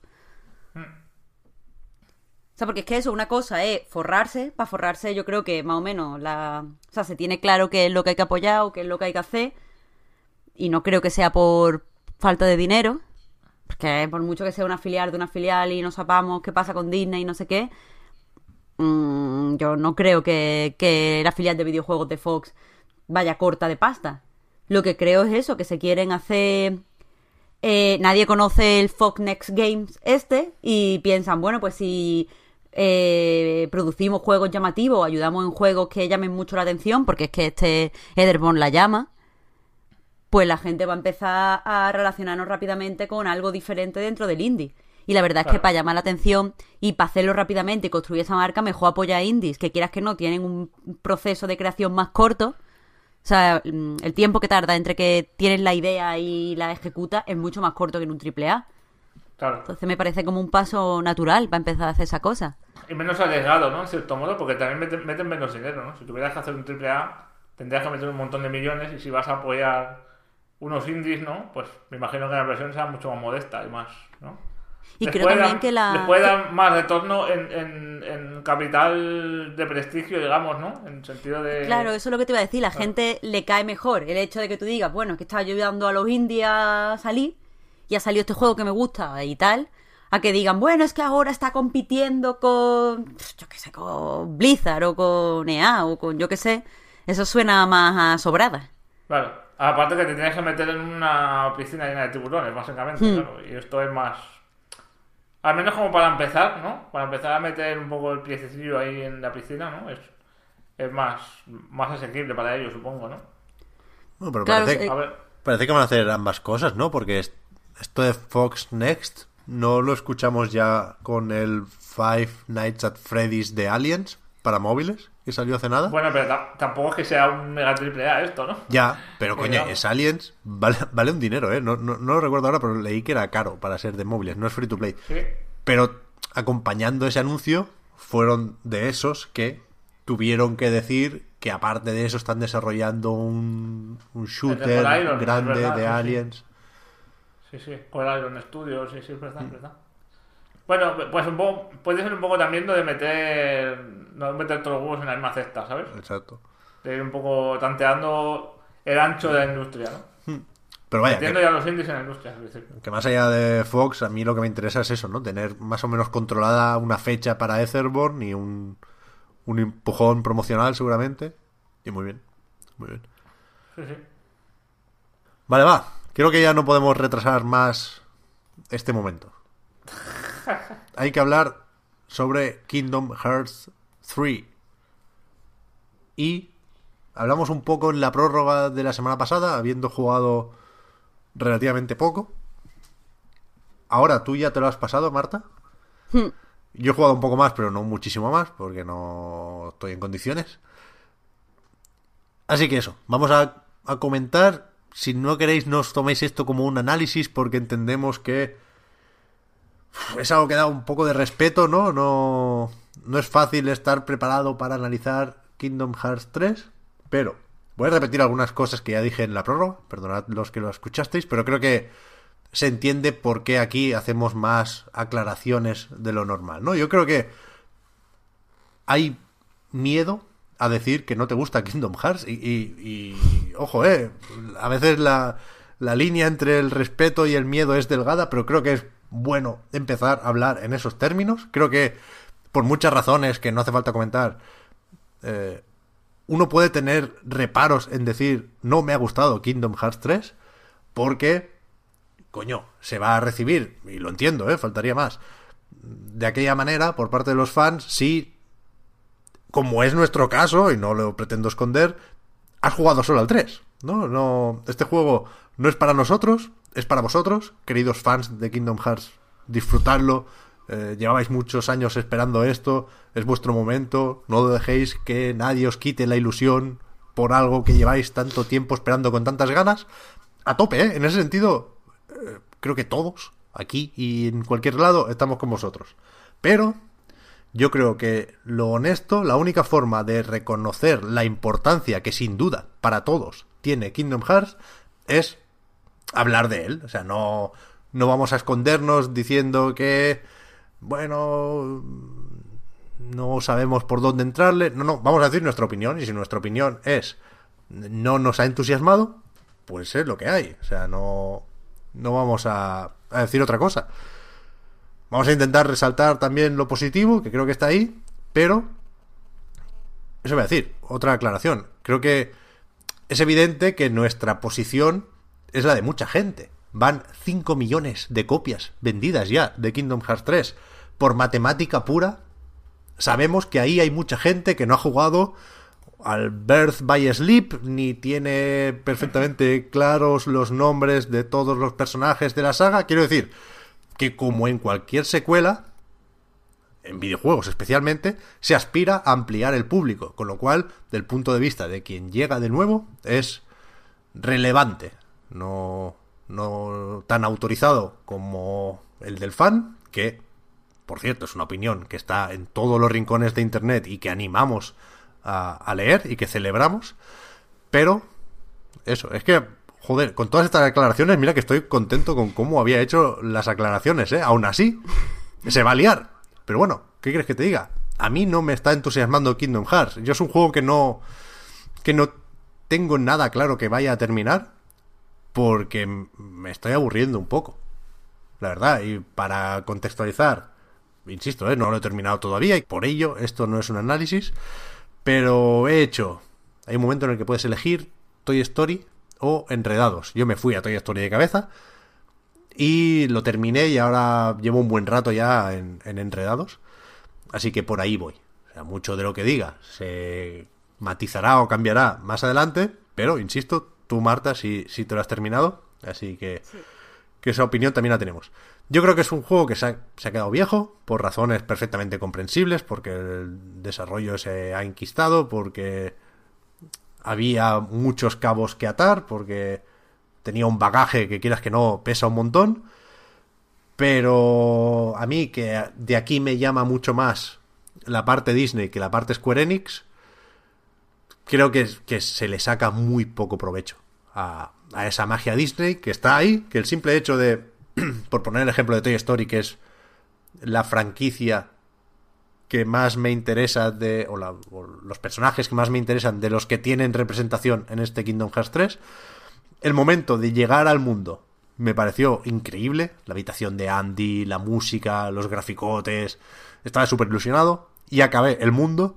[SPEAKER 3] O sea, porque es que eso, una cosa es forrarse. Para forrarse, yo creo que más o menos la. O sea, se tiene claro qué es lo que hay que apoyar o qué es lo que hay que hacer. Y no creo que sea por falta de dinero. Porque por mucho que sea una filial de una filial y no sepamos qué pasa con Disney y no sé qué. mm, yo no creo que, que la filial de videojuegos de Fox vaya corta de pasta. Lo que creo es eso, que se quieren hacer eh, nadie conoce el Fox Next Games este y piensan, bueno, pues si eh, producimos juegos llamativos, ayudamos en juegos que llamen mucho la atención, porque es que este Etherborn la llama, pues la gente va a empezar a relacionarnos rápidamente con algo diferente dentro del indie. Y la verdad es que para llamar la atención y para hacerlo rápidamente y construir esa marca, mejor apoyar a indies, que quieras que no, tienen un proceso de creación más corto. O sea, mm, el tiempo que tarda entre que tienes la idea y la ejecuta es mucho más corto que en un triple A.
[SPEAKER 2] Claro.
[SPEAKER 3] Entonces me parece como un paso natural para empezar a hacer esa cosa.
[SPEAKER 2] Y menos arriesgado, ¿no? En cierto modo, porque también meten, meten menos dinero, ¿no? Si tuvieras que hacer un triple A, tendrías que meter un montón de millones y si vas a apoyar unos indies, ¿no? Pues me imagino que la versión sea mucho más modesta y más, ¿no?
[SPEAKER 3] Y
[SPEAKER 2] Les
[SPEAKER 3] creo
[SPEAKER 2] puede
[SPEAKER 3] también
[SPEAKER 2] dar-
[SPEAKER 3] que la-
[SPEAKER 2] Les puede dar más retorno en, en, en capital de prestigio, digamos, ¿no? En sentido de...
[SPEAKER 3] Claro, eso es lo que te iba a decir. La gente le cae mejor el hecho de que tú digas, bueno, que estaba ayudando a los indies a salir y ha salido este juego que me gusta y tal, a que digan, bueno, es que ahora está compitiendo con, yo qué sé, con Blizzard o con EA o con yo qué sé. Eso suena más a sobrada.
[SPEAKER 2] Claro. Aparte que te tienes que meter en una piscina llena de tiburones, básicamente,
[SPEAKER 3] Hmm.
[SPEAKER 2] claro. Y esto es más... Al menos como para empezar, ¿no? Para empezar a meter un poco el piececillo ahí en la piscina, ¿no? Es, es más, más asequible para ellos, supongo, ¿no?
[SPEAKER 1] Bueno, pero
[SPEAKER 3] Claro,
[SPEAKER 1] parece,
[SPEAKER 3] eh,
[SPEAKER 2] A ver...
[SPEAKER 1] parece que van a hacer ambas cosas, ¿no? Porque es- esto de Fox Next no lo escuchamos ya con el Five Nights at Freddy's de Aliens para móviles, que salió hace nada.
[SPEAKER 2] Bueno, pero ta- tampoco es que sea un mega triple A esto, ¿no?
[SPEAKER 1] Ya, pero coño, es Aliens, vale, vale un dinero, ¿eh? No, no, no lo recuerdo ahora, pero leí que era caro para ser de móviles, no es free to play.
[SPEAKER 2] Sí.
[SPEAKER 1] Pero acompañando ese anuncio, fueron de esos que tuvieron que decir que aparte de eso están desarrollando un, un shooter
[SPEAKER 2] Iron,
[SPEAKER 1] grande
[SPEAKER 2] verdad,
[SPEAKER 1] de
[SPEAKER 2] sí.
[SPEAKER 1] Aliens.
[SPEAKER 2] Sí, sí, con Iron Studios, sí, sí, es verdad, verdad. Bueno, pues un poco, puede ser un poco también lo de meter, no meter todos los huevos en la misma cesta, ¿sabes?
[SPEAKER 1] Exacto.
[SPEAKER 2] De ir un poco tanteando el ancho de la industria, ¿no?
[SPEAKER 1] Pero vaya,
[SPEAKER 2] Metiendo
[SPEAKER 1] que,
[SPEAKER 2] ya los indies en la industria, es decir.
[SPEAKER 1] que más allá de Fox, a mí lo que me interesa es eso, ¿no? Tener más o menos controlada una fecha para Etherborn y un, un empujón promocional seguramente. Y muy bien, muy bien.
[SPEAKER 2] Sí, sí.
[SPEAKER 1] Vale, va. Creo que ya no podemos retrasar más este momento. Hay que hablar sobre Kingdom Hearts 3. Y hablamos un poco en la prórroga de la semana pasada, habiendo jugado relativamente poco. Ahora tú ya te lo has pasado, Marta. Yo he jugado un poco más, pero no muchísimo más, porque no estoy en condiciones. Así que eso, vamos a, a comentar. Si no queréis, no os toméis esto como un análisis, porque entendemos que es algo que da un poco de respeto, ¿no? No, no es fácil estar preparado para analizar Kingdom Hearts 3, pero voy a repetir algunas cosas que ya dije en la prórroga, perdonad los que lo escuchasteis, pero creo que se entiende por qué aquí hacemos más aclaraciones de lo normal, ¿no? Yo creo que hay miedo a decir que no te gusta Kingdom Hearts y, ojo, eh, a veces la, la línea entre el respeto y el miedo es delgada, pero creo que es bueno empezar a hablar en esos términos. Creo que, por muchas razones que no hace falta comentar, eh, uno puede tener reparos en decir no me ha gustado Kingdom Hearts 3 porque, coño, se va a recibir, y lo entiendo, ¿eh? faltaría más, de aquella manera por parte de los fans si, como es nuestro caso, y no lo pretendo esconder, has jugado solo al 3. ¿no? No, este juego no es para nosotros, es para vosotros, queridos fans de Kingdom Hearts. Disfrutadlo, eh, llevabais muchos años esperando esto, es vuestro momento, no dejéis que nadie os quite la ilusión por algo que lleváis tanto tiempo esperando con tantas ganas. A tope, ¿eh? En ese sentido, eh, creo que todos, aquí y en cualquier lado, estamos con vosotros. Pero yo creo que lo honesto, la única forma de reconocer la importancia que sin duda para todos tiene Kingdom Hearts es hablar de él. O sea, no, no vamos a escondernos diciendo que, bueno, no sabemos por dónde entrarle. No, no, vamos a decir nuestra opinión. Y si nuestra opinión es no nos ha entusiasmado, pues es lo que hay. O sea, no, no vamos a, a decir otra cosa. Vamos a intentar resaltar también lo positivo, que creo que está ahí, pero... Eso voy a decir, otra aclaración. Creo que es evidente que nuestra posición es la de mucha gente. Van 5 millones de copias vendidas ya de Kingdom Hearts 3. Por matemática pura, sabemos que ahí hay mucha gente que no ha jugado al Birth by Sleep, ni tiene perfectamente claros los nombres de todos los personajes de la saga. Quiero decir, que como en cualquier secuela, en videojuegos especialmente, se aspira a ampliar el público, con lo cual, del punto de vista de quien llega de nuevo, es relevante no, no tan autorizado como el del fan, que, por cierto, es una opinión que está en todos los rincones de Internet y que animamos a, a leer y que celebramos, pero eso, es que, joder, con todas estas aclaraciones, mira que estoy contento con cómo había hecho las aclaraciones, ¿eh? Aún así, se va a liar. Pero bueno, ¿qué quieres que te diga? A mí no me está entusiasmando Kingdom Hearts. Yo es un juego que no. que no tengo nada claro que vaya a terminar porque me estoy aburriendo un poco. La verdad, y para contextualizar, insisto, ¿eh? no lo he terminado todavía y por ello esto no es un análisis, pero he hecho, hay un momento en el que puedes elegir Toy Story o Enredados. Yo me fui a Toy Story de cabeza y lo terminé y ahora llevo un buen rato ya en, en Enredados, así que por ahí voy. O sea, mucho de lo que diga se matizará o cambiará más adelante, pero insisto, tú, Marta, si, si te lo has terminado. Así que,
[SPEAKER 3] Sí.
[SPEAKER 1] que esa opinión también la tenemos. Yo creo que es un juego que se ha, se ha quedado viejo, por razones perfectamente comprensibles, porque el desarrollo se ha enquistado, porque había muchos cabos que atar, porque tenía un bagaje que quieras que no pesa un montón. Pero a mí, que de aquí me llama mucho más la parte Disney que la parte Square Enix, creo que, que se le saca muy poco provecho a, a esa magia Disney que está ahí, que el simple hecho de, por poner el ejemplo de Toy Story, que es la franquicia que más me interesa de, o, o los personajes que más me interesan de los que tienen representación en este Kingdom Hearts 3, el momento de llegar al mundo me pareció increíble. La habitación de Andy, la música, los graficotes. Estaba súper ilusionado. Y acabé el mundo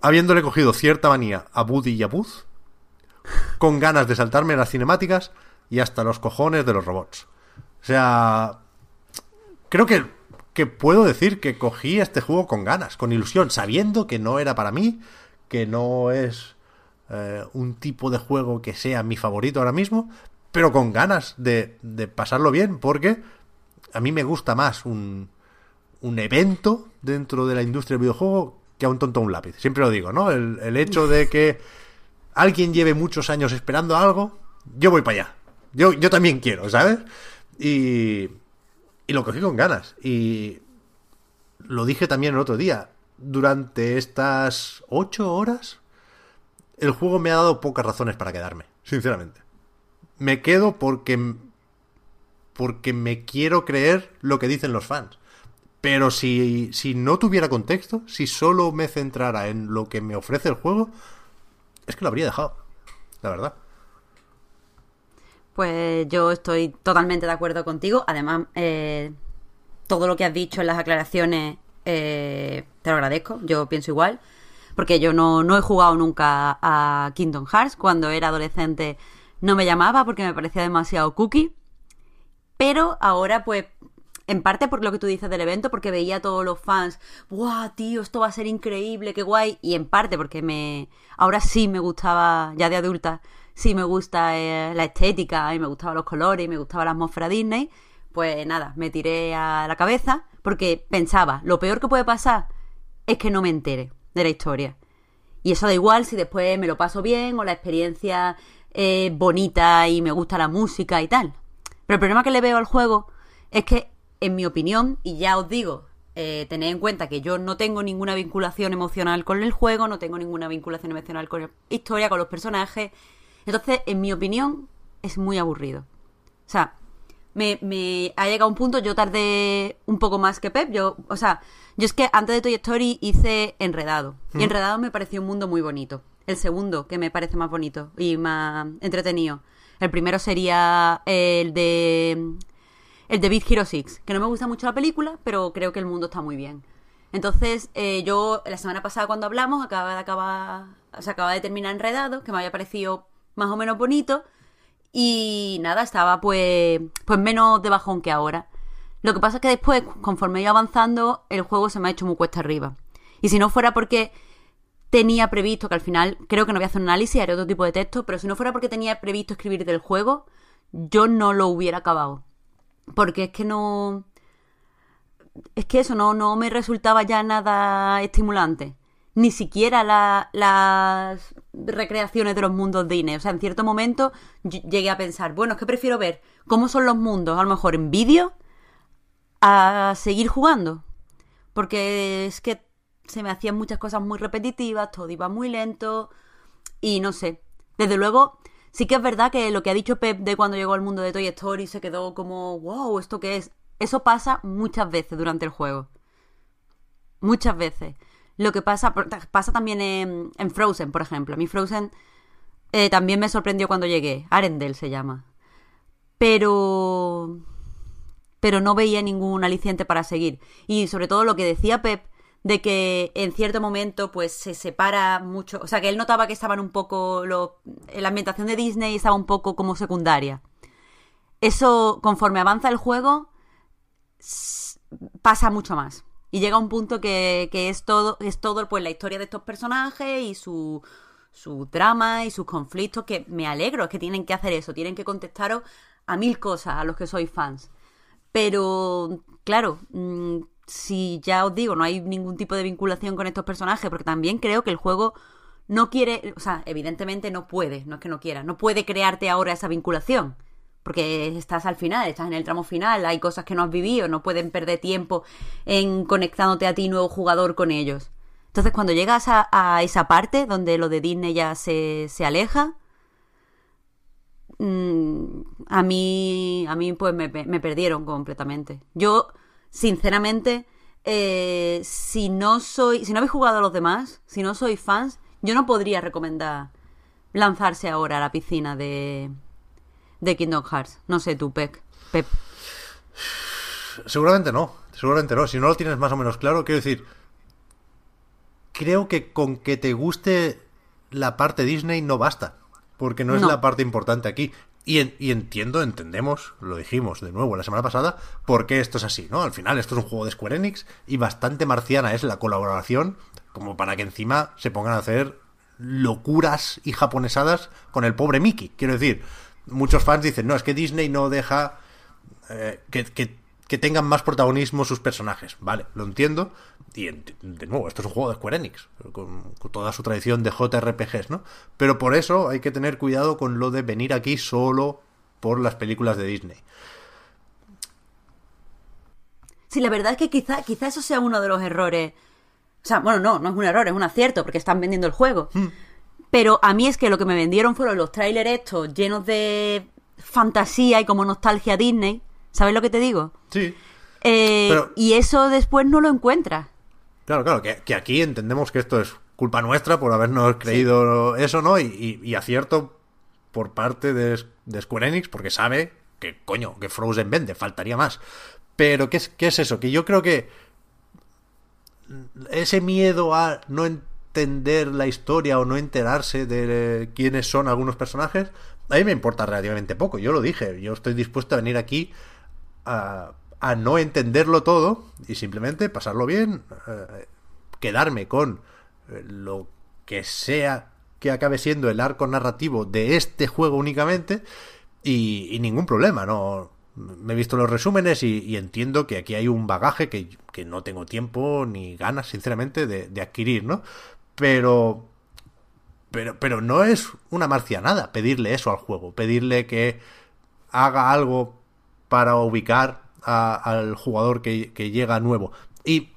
[SPEAKER 1] habiéndole cogido cierta manía a Buddy y a Buzz. Con ganas de saltarme las cinemáticas y hasta los cojones de los robots. O sea. Creo que, que puedo decir que cogí este juego con ganas, con ilusión, sabiendo que no era para mí, que no es eh, un tipo de juego que sea mi favorito ahora mismo, pero con ganas de, de pasarlo bien, porque a mí me gusta más un, un evento dentro de la industria del videojuego que a un tonto un lápiz. Siempre lo digo, ¿no? El, el hecho de que alguien lleve muchos años esperando algo, yo voy para allá. Yo, yo también quiero, ¿sabes? Y, y lo cogí con ganas. Y lo dije también el otro día. Durante estas ocho horas, el juego me ha dado pocas razones para quedarme, sinceramente. Me quedo porque porque me quiero creer lo que dicen los fans. Pero si, si no tuviera contexto, si solo me centrara en lo que me ofrece el juego, es que lo habría dejado. La verdad.
[SPEAKER 3] Pues yo estoy totalmente de acuerdo contigo. Además, eh, todo lo que has dicho en las aclaraciones eh, te lo agradezco. Yo pienso igual. Porque yo no, no he jugado nunca a Kingdom Hearts. Cuando era adolescente no me llamaba porque me parecía demasiado cookie. Pero ahora, pues, en parte por lo que tú dices del evento, porque veía a todos los fans, ¡guau, tío, esto va a ser increíble, qué guay! Y en parte porque me. Ahora sí me gustaba, ya de adulta, sí me gusta eh, la estética y me gustaban los colores y me gustaba la atmósfera Disney. Pues nada, me tiré a la cabeza porque pensaba, lo peor que puede pasar es que no me entere de la historia. Y eso da igual si después me lo paso bien o la experiencia es bonita y me gusta la música y tal. Pero el problema que le veo al juego es que, en mi opinión, y ya os digo, eh, tened en cuenta que yo no tengo ninguna vinculación emocional con el juego, no tengo ninguna vinculación emocional con la historia, con los personajes. Entonces, en mi opinión, es muy aburrido. O sea, me, me ha llegado un punto, yo tardé un poco más que Pep. Yo, o sea, yo es que antes de Toy Story hice Enredado. Y Enredado me pareció un mundo muy bonito. El segundo, que me parece más bonito y más entretenido. El primero sería el de. El de Beat Hero 6, que no me gusta mucho la película, pero creo que el mundo está muy bien. Entonces, eh, yo la semana pasada cuando hablamos, acaba de acabar, se acaba de terminar Enredado, que me había parecido más o menos bonito. Y nada, estaba pues, pues menos de bajón que ahora. Lo que pasa es que después, conforme iba avanzando, el juego se me ha hecho muy cuesta arriba. Y si no fuera porque tenía previsto, que al final creo que no voy a hacer un análisis, haré otro tipo de texto, pero si no fuera porque tenía previsto escribir del juego, yo no lo hubiera acabado. Porque es que no... Es que eso no, no me resultaba ya nada estimulante. Ni siquiera las recreaciones de los mundos Disney. O sea, en cierto momento llegué a pensar, bueno, es que prefiero ver cómo son los mundos, a lo mejor en vídeo, a seguir jugando. Porque es que se me hacían muchas cosas muy repetitivas, todo iba muy lento y no sé. Desde luego, sí que es verdad que lo que ha dicho Pep de cuando llegó al mundo de Toy Story se quedó como, wow, ¿esto qué es? Eso pasa muchas veces durante el juego. Muchas veces. Lo que pasa, pasa también en, Frozen, por ejemplo. Mí Frozen eh, también me sorprendió cuando llegué. Arendelle se llama. Pero... Pero no veía ningún aliciente para seguir. Y sobre todo lo que decía Pep de que en cierto momento pues se separa mucho, o sea que él notaba que estaban un poco, lo, la ambientación de Disney estaba un poco como secundaria. Eso, conforme avanza el juego, pasa mucho más. Y llega un punto que, que es todo, es todo pues la historia de estos personajes y su, su drama y sus conflictos, que me alegro, es que tienen que hacer eso, tienen que contestaros a mil cosas a los que sois fans. Pero, claro, mm, si ya os digo, no hay ningún tipo de vinculación con estos personajes, porque también creo que el juego no quiere, o sea, evidentemente no puede, no es que no quiera, no puede crearte ahora esa vinculación, porque estás al final, estás en el tramo final, hay cosas que no has vivido, no pueden perder tiempo en conectándote a ti, nuevo jugador, con ellos. Entonces, cuando llegas a, esa parte donde lo de Disney ya se, se aleja, mm, a mí, a mí pues me, me perdieron completamente. Yo sinceramente, eh, si no soy, si no habéis jugado a los demás, si no sois fans, yo no podría recomendar lanzarse ahora a la piscina de, de Kingdom Hearts. No sé tú, Pep. Pep.
[SPEAKER 1] Seguramente no, seguramente no. Si no lo tienes más o menos claro, quiero decir, creo que con que te guste la parte Disney no basta, porque no es la parte importante aquí. Y, entiendo, entendemos, lo dijimos de nuevo la semana pasada, por qué esto es así, ¿no? Al final esto es un juego de Square Enix y bastante marciana es la colaboración como para que encima se pongan a hacer locuras y japonesadas con el pobre Mickey. Quiero decir, muchos fans dicen, no, es que Disney no deja eh, que, que que tengan más protagonismo sus personajes. Vale, lo entiendo. Y de nuevo, esto es un juego de Square Enix, con, toda su tradición de JRPGs, ¿no? Pero por eso hay que tener cuidado con lo de venir aquí solo por las películas de Disney.
[SPEAKER 3] Sí, la verdad es que quizá, quizá eso sea uno de los errores. O sea, bueno, no, no es un error, es un acierto, porque están vendiendo el juego. Hmm. Pero a mí es que lo que me vendieron fueron los trailers estos llenos de fantasía y como nostalgia Disney ¿Sabes lo que te digo?
[SPEAKER 1] Sí.
[SPEAKER 3] Eh, y eso después no lo encuentras.
[SPEAKER 1] Claro, claro, que, aquí entendemos que esto es culpa nuestra por habernos creído eso, ¿no? Y, acierto por parte de, de Square Enix, porque sabe que, coño, que Frozen vende, faltaría más. Pero, ¿qué es, ¿qué es eso? Que yo creo que ese miedo a no entender la historia o no enterarse de quiénes son algunos personajes, a mí me importa relativamente poco. Yo lo dije, yo estoy dispuesto a venir aquí a, no entenderlo todo y simplemente pasarlo bien, eh, quedarme con eh, lo que sea que acabe siendo el arco narrativo de este juego únicamente y, y ningún problema, no me he visto los resúmenes y, entiendo que aquí hay un bagaje que, que, no tengo tiempo ni ganas, sinceramente, de, de, adquirir, ¿no? Pero, pero, pero no es una marcianada pedirle eso al juego, pedirle que haga algo para ubicar a, al jugador que, llega nuevo. Y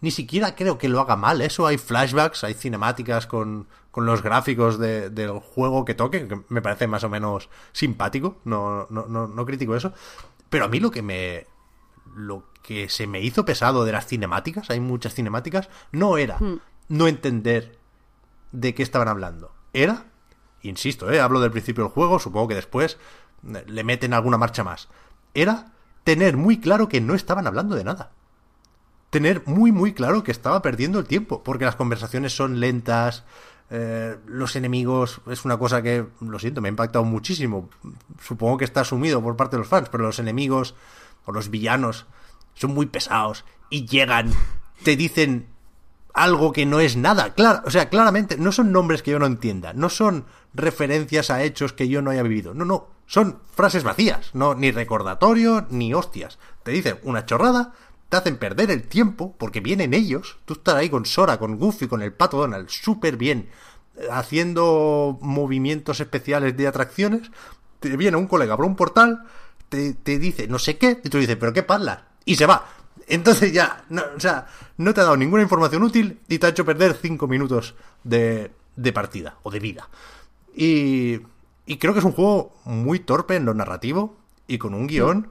[SPEAKER 1] ni siquiera creo que lo haga mal, eso hay flashbacks, hay cinemáticas con, con los gráficos de, del juego que toque, que me parece más o menos simpático, no, no, no, no critico eso. Pero a mí lo que me. Lo que se me hizo pesado de las cinemáticas, hay muchas cinemáticas, no era hmm. No entender de qué estaban hablando. Era, insisto, ¿eh? hablo del principio del juego, supongo que después le meten alguna marcha más. Era tener muy claro que no estaban hablando de nada. Tener muy, muy claro que estaba perdiendo el tiempo, porque las conversaciones son lentas, eh, los enemigos es una cosa que, lo siento, me ha impactado muchísimo. Supongo que está asumido por parte de los fans, pero los enemigos o los villanos son muy pesados y llegan, te dicen algo que no es nada. Claro, o sea, claramente no son nombres que yo no entienda, no son referencias a hechos que yo no haya vivido. No, no, son frases vacías, no ni recordatorio ni hostias. Te dicen una chorrada, te hacen perder el tiempo porque vienen ellos. Tú estás ahí con Sora, con Goofy, con el Pato Donald, súper bien, haciendo movimientos especiales de atracciones. Te viene un colega por un portal, te, te dice no sé qué, y tú dices, ¿pero qué parla? Y se va. Entonces ya, no, o sea, no te ha dado ninguna información útil y te ha hecho perder 5 minutos de, de partida o de vida. Y, y creo que es un juego muy torpe en lo narrativo y con un guion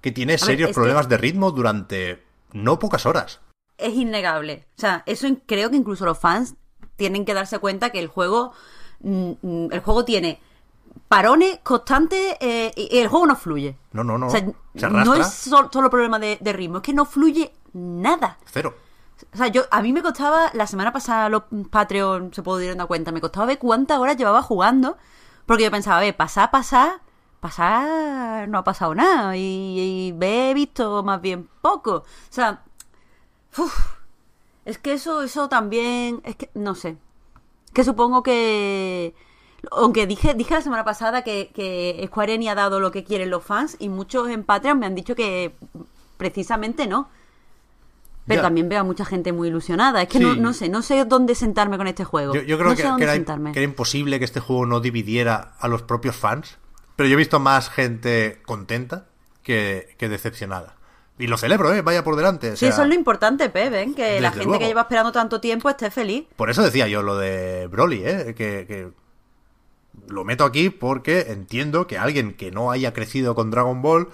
[SPEAKER 1] que tiene serios ver, problemas que... de ritmo durante no pocas horas.
[SPEAKER 3] Es innegable. O sea, eso creo que incluso los fans tienen que darse cuenta que el juego. Mm, mm, el juego tiene parones constantes eh, y el juego no fluye.
[SPEAKER 1] No, no, no.
[SPEAKER 3] O sea,
[SPEAKER 1] Se
[SPEAKER 3] no es solo, solo problema de, de, ritmo, es que no fluye nada.
[SPEAKER 1] Cero.
[SPEAKER 3] O sea, yo, a mí me costaba, la semana pasada los Patreon se pudieron dar cuenta, me costaba ver cuántas horas llevaba jugando, porque yo pensaba, a ver, pasar, pasar, pasar no ha pasado nada y, y he visto más bien poco. O sea, uf, es que eso, eso también, es que, no sé, que supongo que, aunque dije, dije la semana pasada que, que Square Enix ha dado lo que quieren los fans y muchos en Patreon me han dicho que precisamente no. Pero ya. también veo a mucha gente muy ilusionada. Es que sí. no, no, sé, no sé dónde sentarme con este juego.
[SPEAKER 1] Yo, yo creo
[SPEAKER 3] no
[SPEAKER 1] que,
[SPEAKER 3] sé
[SPEAKER 1] que, era, que, era, imposible que este juego no dividiera a los propios fans. Pero yo he visto más gente contenta que, que decepcionada. Y lo celebro, ¿eh? Vaya por delante. O
[SPEAKER 3] sí, eso es lo importante, Pep, ¿eh? Que la gente
[SPEAKER 1] luego.
[SPEAKER 3] que lleva esperando tanto tiempo esté feliz.
[SPEAKER 1] Por eso decía yo lo de Broly, ¿eh? Que, que, lo meto aquí porque entiendo que alguien que no haya crecido con Dragon Ball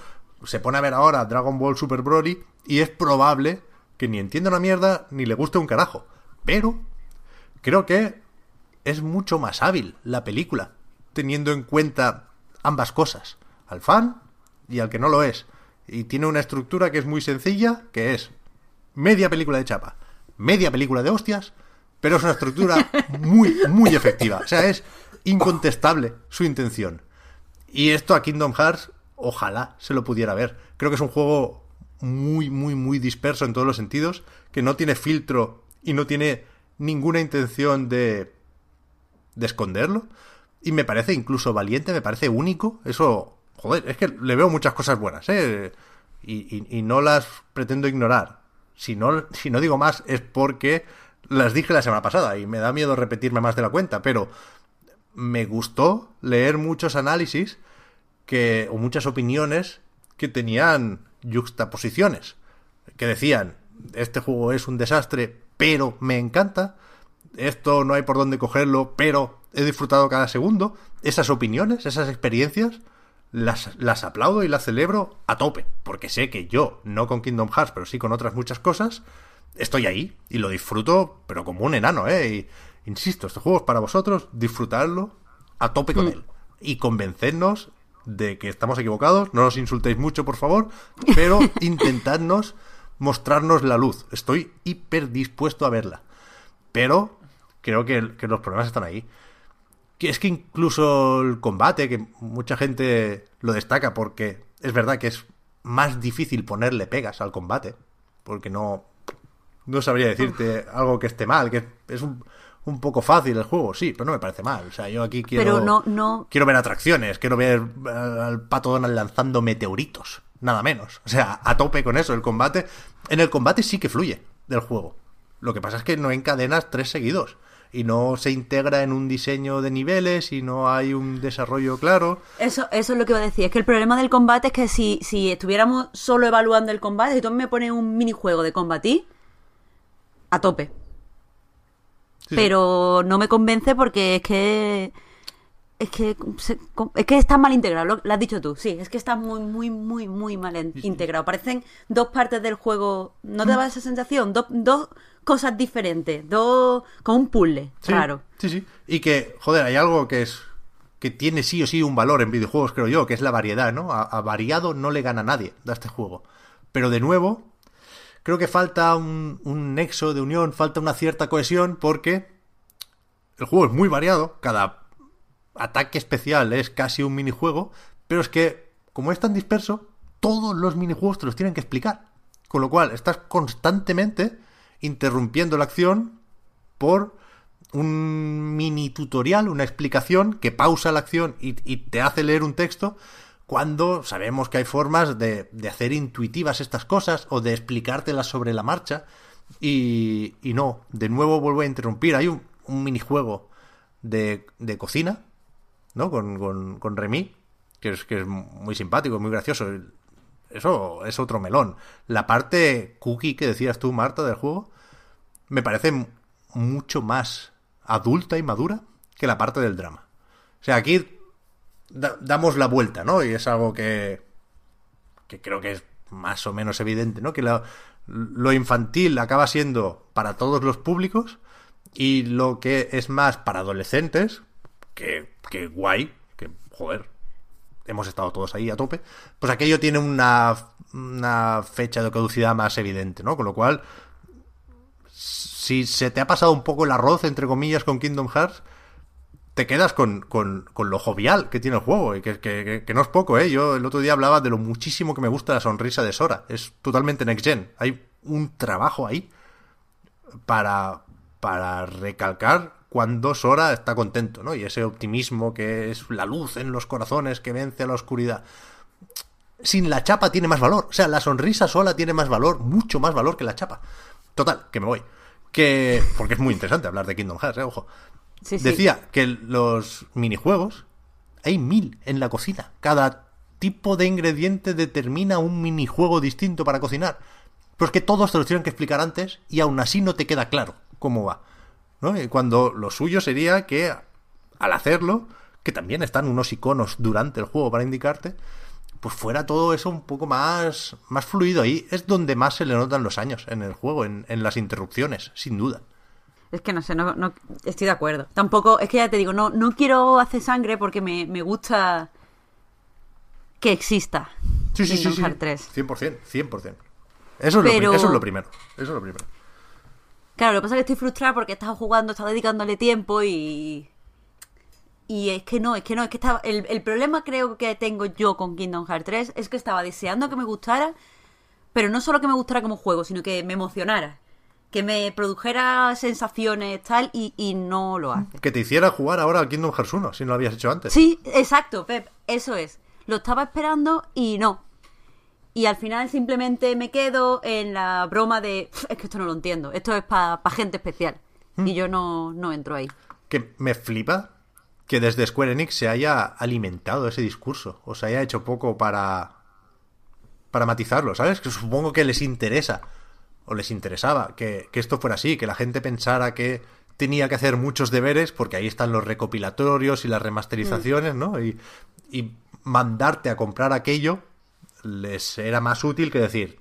[SPEAKER 1] se pone a ver ahora Dragon Ball Super Broly y es probable que ni entienda una mierda ni le guste un carajo. Pero creo que es mucho más hábil la película, teniendo en cuenta ambas cosas, al fan y al que no lo es. Y tiene una estructura que es muy sencilla, que es media película de chapa, media película de hostias, pero es una estructura muy, muy efectiva. O sea, es incontestable su intención. Y esto a Kingdom Hearts, ojalá se lo pudiera ver. Creo que es un juego muy, muy, muy disperso en todos los sentidos, que no tiene filtro y no tiene ninguna intención de, de esconderlo. Y me parece incluso valiente, me parece único. Eso, joder, es que le veo muchas cosas buenas, ¿eh? Y, y, no las pretendo ignorar. Si no, si no digo más es porque las dije la semana pasada y me da miedo repetirme más de la cuenta, pero me gustó leer muchos análisis que, o muchas opiniones que tenían juxtaposiciones, que decían, este juego es un desastre, pero me encanta, esto no hay por dónde cogerlo, pero he disfrutado cada segundo, esas opiniones, esas experiencias, las, las aplaudo y las celebro a tope, porque sé que yo, no con Kingdom Hearts, pero sí con otras muchas cosas, estoy ahí y lo disfruto, pero como un enano, ¿eh? Insisto, este juego es para vosotros, disfrutarlo a tope con mm. él. y convencernos de que estamos equivocados. No nos insultéis mucho, por favor, pero intentadnos mostrarnos la luz. Estoy hiper dispuesto a verla. Pero creo que, que los problemas están ahí. Que es que incluso el combate, que mucha gente lo destaca porque es verdad que es más difícil ponerle pegas al combate. Porque no, no sabría decirte algo que esté mal, que es un, un poco fácil el juego, sí, pero no me parece mal. O sea, yo aquí quiero,
[SPEAKER 3] Pero no, no.
[SPEAKER 1] quiero ver atracciones, quiero ver al pato Donald lanzando meteoritos, nada menos. O sea, a tope con eso, el combate. En el combate sí que fluye del juego. Lo que pasa es que no encadenas tres seguidos y no se integra en un diseño de niveles y no hay un desarrollo claro.
[SPEAKER 3] Eso, eso es lo que iba a decir. Es que el problema del combate es que si, si estuviéramos solo evaluando el combate, si tú me pones un minijuego de combatir, a tope.
[SPEAKER 1] Sí,
[SPEAKER 3] pero no me convence porque es que es que es que está mal integrado lo, lo has dicho tú sí es que está muy muy muy muy mal integrado parecen dos partes del juego no
[SPEAKER 1] Mm.
[SPEAKER 3] te daba esa sensación dos, dos cosas diferentes dos como un puzzle
[SPEAKER 1] Sí,
[SPEAKER 3] raro
[SPEAKER 1] Sí, sí. Y que, joder, hay algo que es que tiene sí o sí un valor en videojuegos, creo yo, que es la variedad, ¿no? A, a variado no le gana nadie a este juego. Pero de nuevo, creo que falta un, un nexo de unión, falta una cierta cohesión, porque el juego es muy variado, cada ataque especial es casi un minijuego, pero es que, como es tan disperso, todos los minijuegos te los tienen que explicar. Con lo cual, estás constantemente interrumpiendo la acción por un mini tutorial, una explicación que pausa la acción y, y te hace leer un texto cuando sabemos que hay formas de, de hacer intuitivas estas cosas o de explicártelas sobre la marcha y, y no, de nuevo vuelvo a interrumpir. Hay un, un minijuego de, de cocina, ¿no? Con, con, con Remy, que es, que es muy simpático, muy gracioso. Eso es otro melón. La parte cookie que decías tú, Marta, del juego, me parece mucho más adulta y madura que la parte del drama. O sea, aquí da- damos la vuelta, ¿no? Y es algo que, que creo que es más o menos evidente, ¿no? Que la- lo infantil acaba siendo para todos los públicos y lo que es más para adolescentes, que, que guay, que joder, hemos estado todos ahí a tope, pues aquello tiene una, una fecha de caducidad más evidente, ¿no? Con lo cual, si se te ha pasado un poco el arroz, entre comillas, con Kingdom Hearts, te quedas con, con, con lo jovial que tiene el juego, y que, que- no es poco, ¿eh? Yo el otro día hablaba de lo muchísimo que me gusta la sonrisa de Sora. Es totalmente next gen. Hay un trabajo ahí para, para recalcar cuando Sora está contento, ¿no? Y ese optimismo que es la luz en los corazones que vence a la oscuridad. Sin la chapa tiene más valor. O sea, la sonrisa sola tiene más valor, mucho más valor que la chapa. Total, que me voy. Que. Porque es muy interesante hablar de Kingdom Hearts, ¿eh? Ojo. Decía que los minijuegos hay mil en la cocina. Cada tipo de ingrediente determina un minijuego distinto para cocinar. Pero es que todos te los tienen que explicar antes y aún así no te queda claro cómo va. ¿no? Y cuando lo suyo sería que al hacerlo, que también están unos iconos durante el juego para indicarte, pues fuera todo eso un poco más, más fluido. Ahí es donde más se le notan los años en el juego, en, en las interrupciones, sin duda.
[SPEAKER 3] Es que no sé, no, no- estoy de acuerdo. Tampoco, es que ya te digo, no, no quiero hacer sangre porque me, me gusta que exista.
[SPEAKER 1] Sí, sí, sí, sí.
[SPEAKER 3] Hearts 3.
[SPEAKER 1] 100%, 100%. Eso es, lo, eso es lo primero. Eso es lo primero.
[SPEAKER 3] Claro, lo que pasa es que estoy frustrada porque he estado jugando, he estado dedicándole tiempo y. Y es que no, es que no, es que estaba. El, el problema creo que tengo yo con Kingdom Hearts 3 es que estaba deseando que me gustara, pero no solo que me gustara como juego, sino que me emocionara. Que me produjera sensaciones tal y, y no lo hace.
[SPEAKER 1] Que te hiciera jugar ahora al Kingdom Hearts 1, si no lo habías hecho antes.
[SPEAKER 3] Sí, exacto, Pep, eso es. Lo estaba esperando y no. Y al final simplemente me quedo en la broma de, "Pf, es que esto no lo entiendo, esto es para gente especial. Y yo no, no entro ahí.
[SPEAKER 1] Que me flipa que desde Square Enix se haya alimentado ese discurso. O se haya hecho poco para. para matizarlo, ¿sabes? Que supongo que les interesa. O les interesaba que, que esto fuera así, que la gente pensara que tenía que hacer muchos deberes, porque ahí están los recopilatorios y las remasterizaciones, ¿no? Y, mandarte a comprar aquello les era más útil que decir,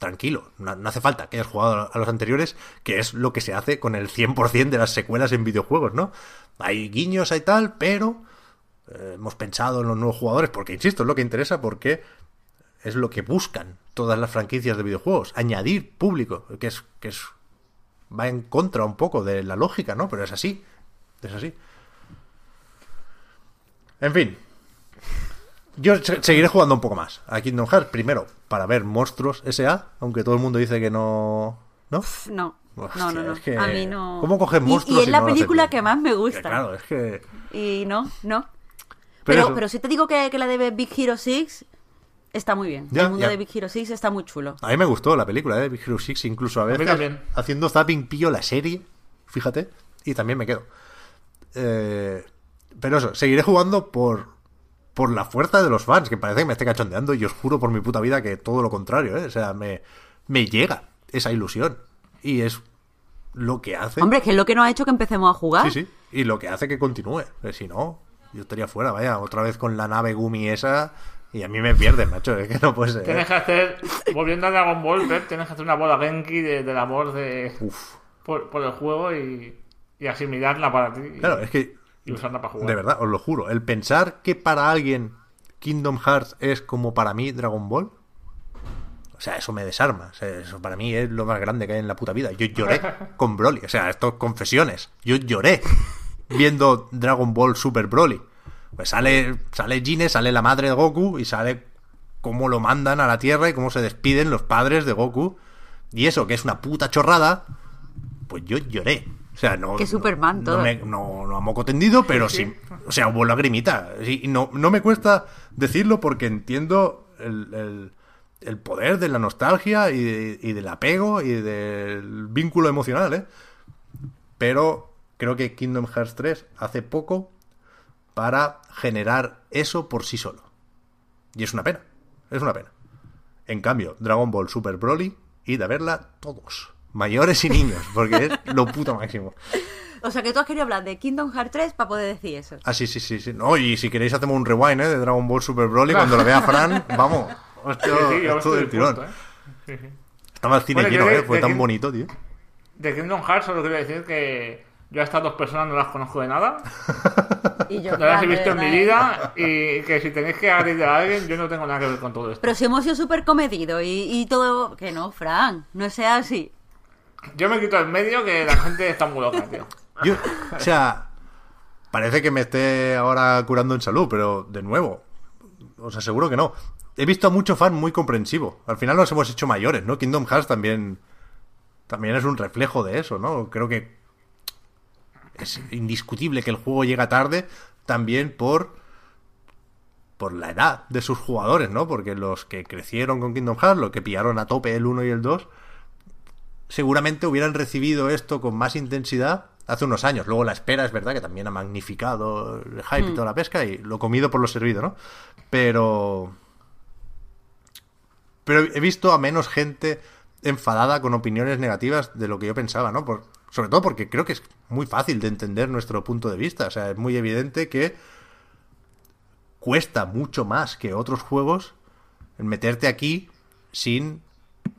[SPEAKER 1] tranquilo, no, no hace falta que hayas jugado a los anteriores, que es lo que se hace con el 100% de las secuelas en videojuegos, ¿no? Hay guiños, hay tal, pero eh, hemos pensado en los nuevos jugadores, porque insisto, es lo que interesa, porque es lo que buscan todas las franquicias de videojuegos, añadir público, que es, que es va en contra un poco de la lógica, ¿no? Pero es así, es así. En fin, yo se- seguiré jugando un poco más a Kingdom Hearts, primero para ver Monstruos S.A., aunque todo el mundo dice que no... ¿No?
[SPEAKER 3] No,
[SPEAKER 1] Hostia,
[SPEAKER 3] no, no, no.
[SPEAKER 1] es que-
[SPEAKER 3] A mí no.
[SPEAKER 1] ¿cómo coges
[SPEAKER 3] Y-
[SPEAKER 1] monstruos
[SPEAKER 3] Y,
[SPEAKER 1] y
[SPEAKER 3] es la
[SPEAKER 1] no
[SPEAKER 3] película que más me
[SPEAKER 1] Que
[SPEAKER 3] gusta.
[SPEAKER 1] claro, es que...
[SPEAKER 3] Y no, no.
[SPEAKER 1] Pero
[SPEAKER 3] pero, si te digo que, que la de Big Hero 6 está muy bien.
[SPEAKER 1] Ya,
[SPEAKER 3] el mundo
[SPEAKER 1] ya.
[SPEAKER 3] de Big Hero 6 está muy chulo.
[SPEAKER 1] A mí me gustó la película de Big Hero 6, incluso a veces haciendo zapping pillo la serie, fíjate, y también me quedo. Eh, pero eso, seguiré jugando por, por la fuerza de los fans, que parece que me esté cachondeando, y os juro por mi puta vida que todo lo contrario, ¿eh? O sea, me, me llega esa ilusión. Y es lo que hace...
[SPEAKER 3] Hombre, es que es lo que nos ha hecho que empecemos a jugar.
[SPEAKER 1] Sí, sí, y lo que hace que continúe. Eh, Si no, yo estaría fuera, vaya, otra vez con la nave Gumi esa, y a mí me pierden, macho, es que no puede ser.
[SPEAKER 2] Tienes que hacer, volviendo a Dragon Ball, Pep, tienes que hacer una bola Genki de, del amor de,
[SPEAKER 1] Uf.
[SPEAKER 2] por, por el juego y, y asimilarla para ti. y-
[SPEAKER 1] Claro, es que
[SPEAKER 2] y usarla para jugar.
[SPEAKER 1] De verdad, os lo juro. El pensar que para alguien Kingdom Hearts es como para mí Dragon Ball. O sea, eso me desarma. O sea, eso para mí es lo más grande que hay en la puta vida. Yo lloré con Broly. O sea, esto confesiones. Yo lloré viendo Dragon Ball Super Broly. Pues sale, sale Gine, sale la madre de Goku y sale cómo lo mandan a la Tierra y cómo se despiden los padres de Goku. Y eso, que es una puta chorrada, pues yo lloré. O sea, no.
[SPEAKER 3] Que Superman,
[SPEAKER 1] no,
[SPEAKER 3] todo.
[SPEAKER 1] No, me- no, no a moco tendido, pero sí. O sea, hubo lagrimita. Sí, y no, no me cuesta decirlo porque entiendo el, el- el poder de la nostalgia y, de- y del apego y del vínculo emocional, ¿eh? Pero creo que Kingdom Hearts 3 hace poco para generar eso por sí solo. Y es una pena. Es una pena. En cambio, Dragon Ball Super Broly, id a verla todos. Mayores y niños, porque es lo puto máximo.
[SPEAKER 3] O sea, que tú has querido hablar de Kingdom Hearts 3 para poder decir eso.
[SPEAKER 1] Ah, sí, sí, sí. sí. No, y si queréis hacemos un rewind, ¿eh? De Dragon Ball Super Broly. Cuando lo vea Fran, vamos. Hostia,
[SPEAKER 2] Sí, sí,
[SPEAKER 1] esto
[SPEAKER 2] estoy
[SPEAKER 1] del tirón.
[SPEAKER 2] dispuesto, ¿eh? Sí, sí.
[SPEAKER 1] Estaba el cine
[SPEAKER 2] Bueno,
[SPEAKER 1] lleno,
[SPEAKER 2] de-
[SPEAKER 1] ¿eh? Fue
[SPEAKER 2] de
[SPEAKER 1] tan
[SPEAKER 2] King-
[SPEAKER 1] bonito, tío.
[SPEAKER 2] De Kingdom Hearts solo quiero decir que yo a estas dos personas no las conozco de nada.
[SPEAKER 3] Y yo,
[SPEAKER 2] No las he visto en mi vida y que si tenéis que agredir a alguien, yo no tengo nada que ver con todo esto.
[SPEAKER 3] Pero si hemos sido súper comedidos y, y todo... Que no, Fran, no sea así.
[SPEAKER 2] Yo me quito en medio que la gente está muy loca, tío.
[SPEAKER 1] Yo, o sea, parece que me esté ahora curando en salud, pero de nuevo, os aseguro que no. He visto a mucho fan muy comprensivo. Al final nos hemos hecho mayores, ¿no? Kingdom Hearts también, también es un reflejo de eso, ¿no? Creo que es indiscutible que el juego llega tarde también por por la edad de sus jugadores, ¿no? Porque los que crecieron con Kingdom Hearts, los que pillaron a tope el 1 y el 2, seguramente hubieran recibido esto con más intensidad hace unos años. Luego la espera es verdad que también ha magnificado el hype y toda la pesca y lo comido por lo servido, ¿no? Pero... Pero he visto a menos gente enfadada con opiniones negativas de lo que yo pensaba, ¿no? Por, sobre todo porque creo que es muy fácil de entender nuestro punto de vista. O sea, es muy evidente que cuesta mucho más que otros juegos el meterte aquí sin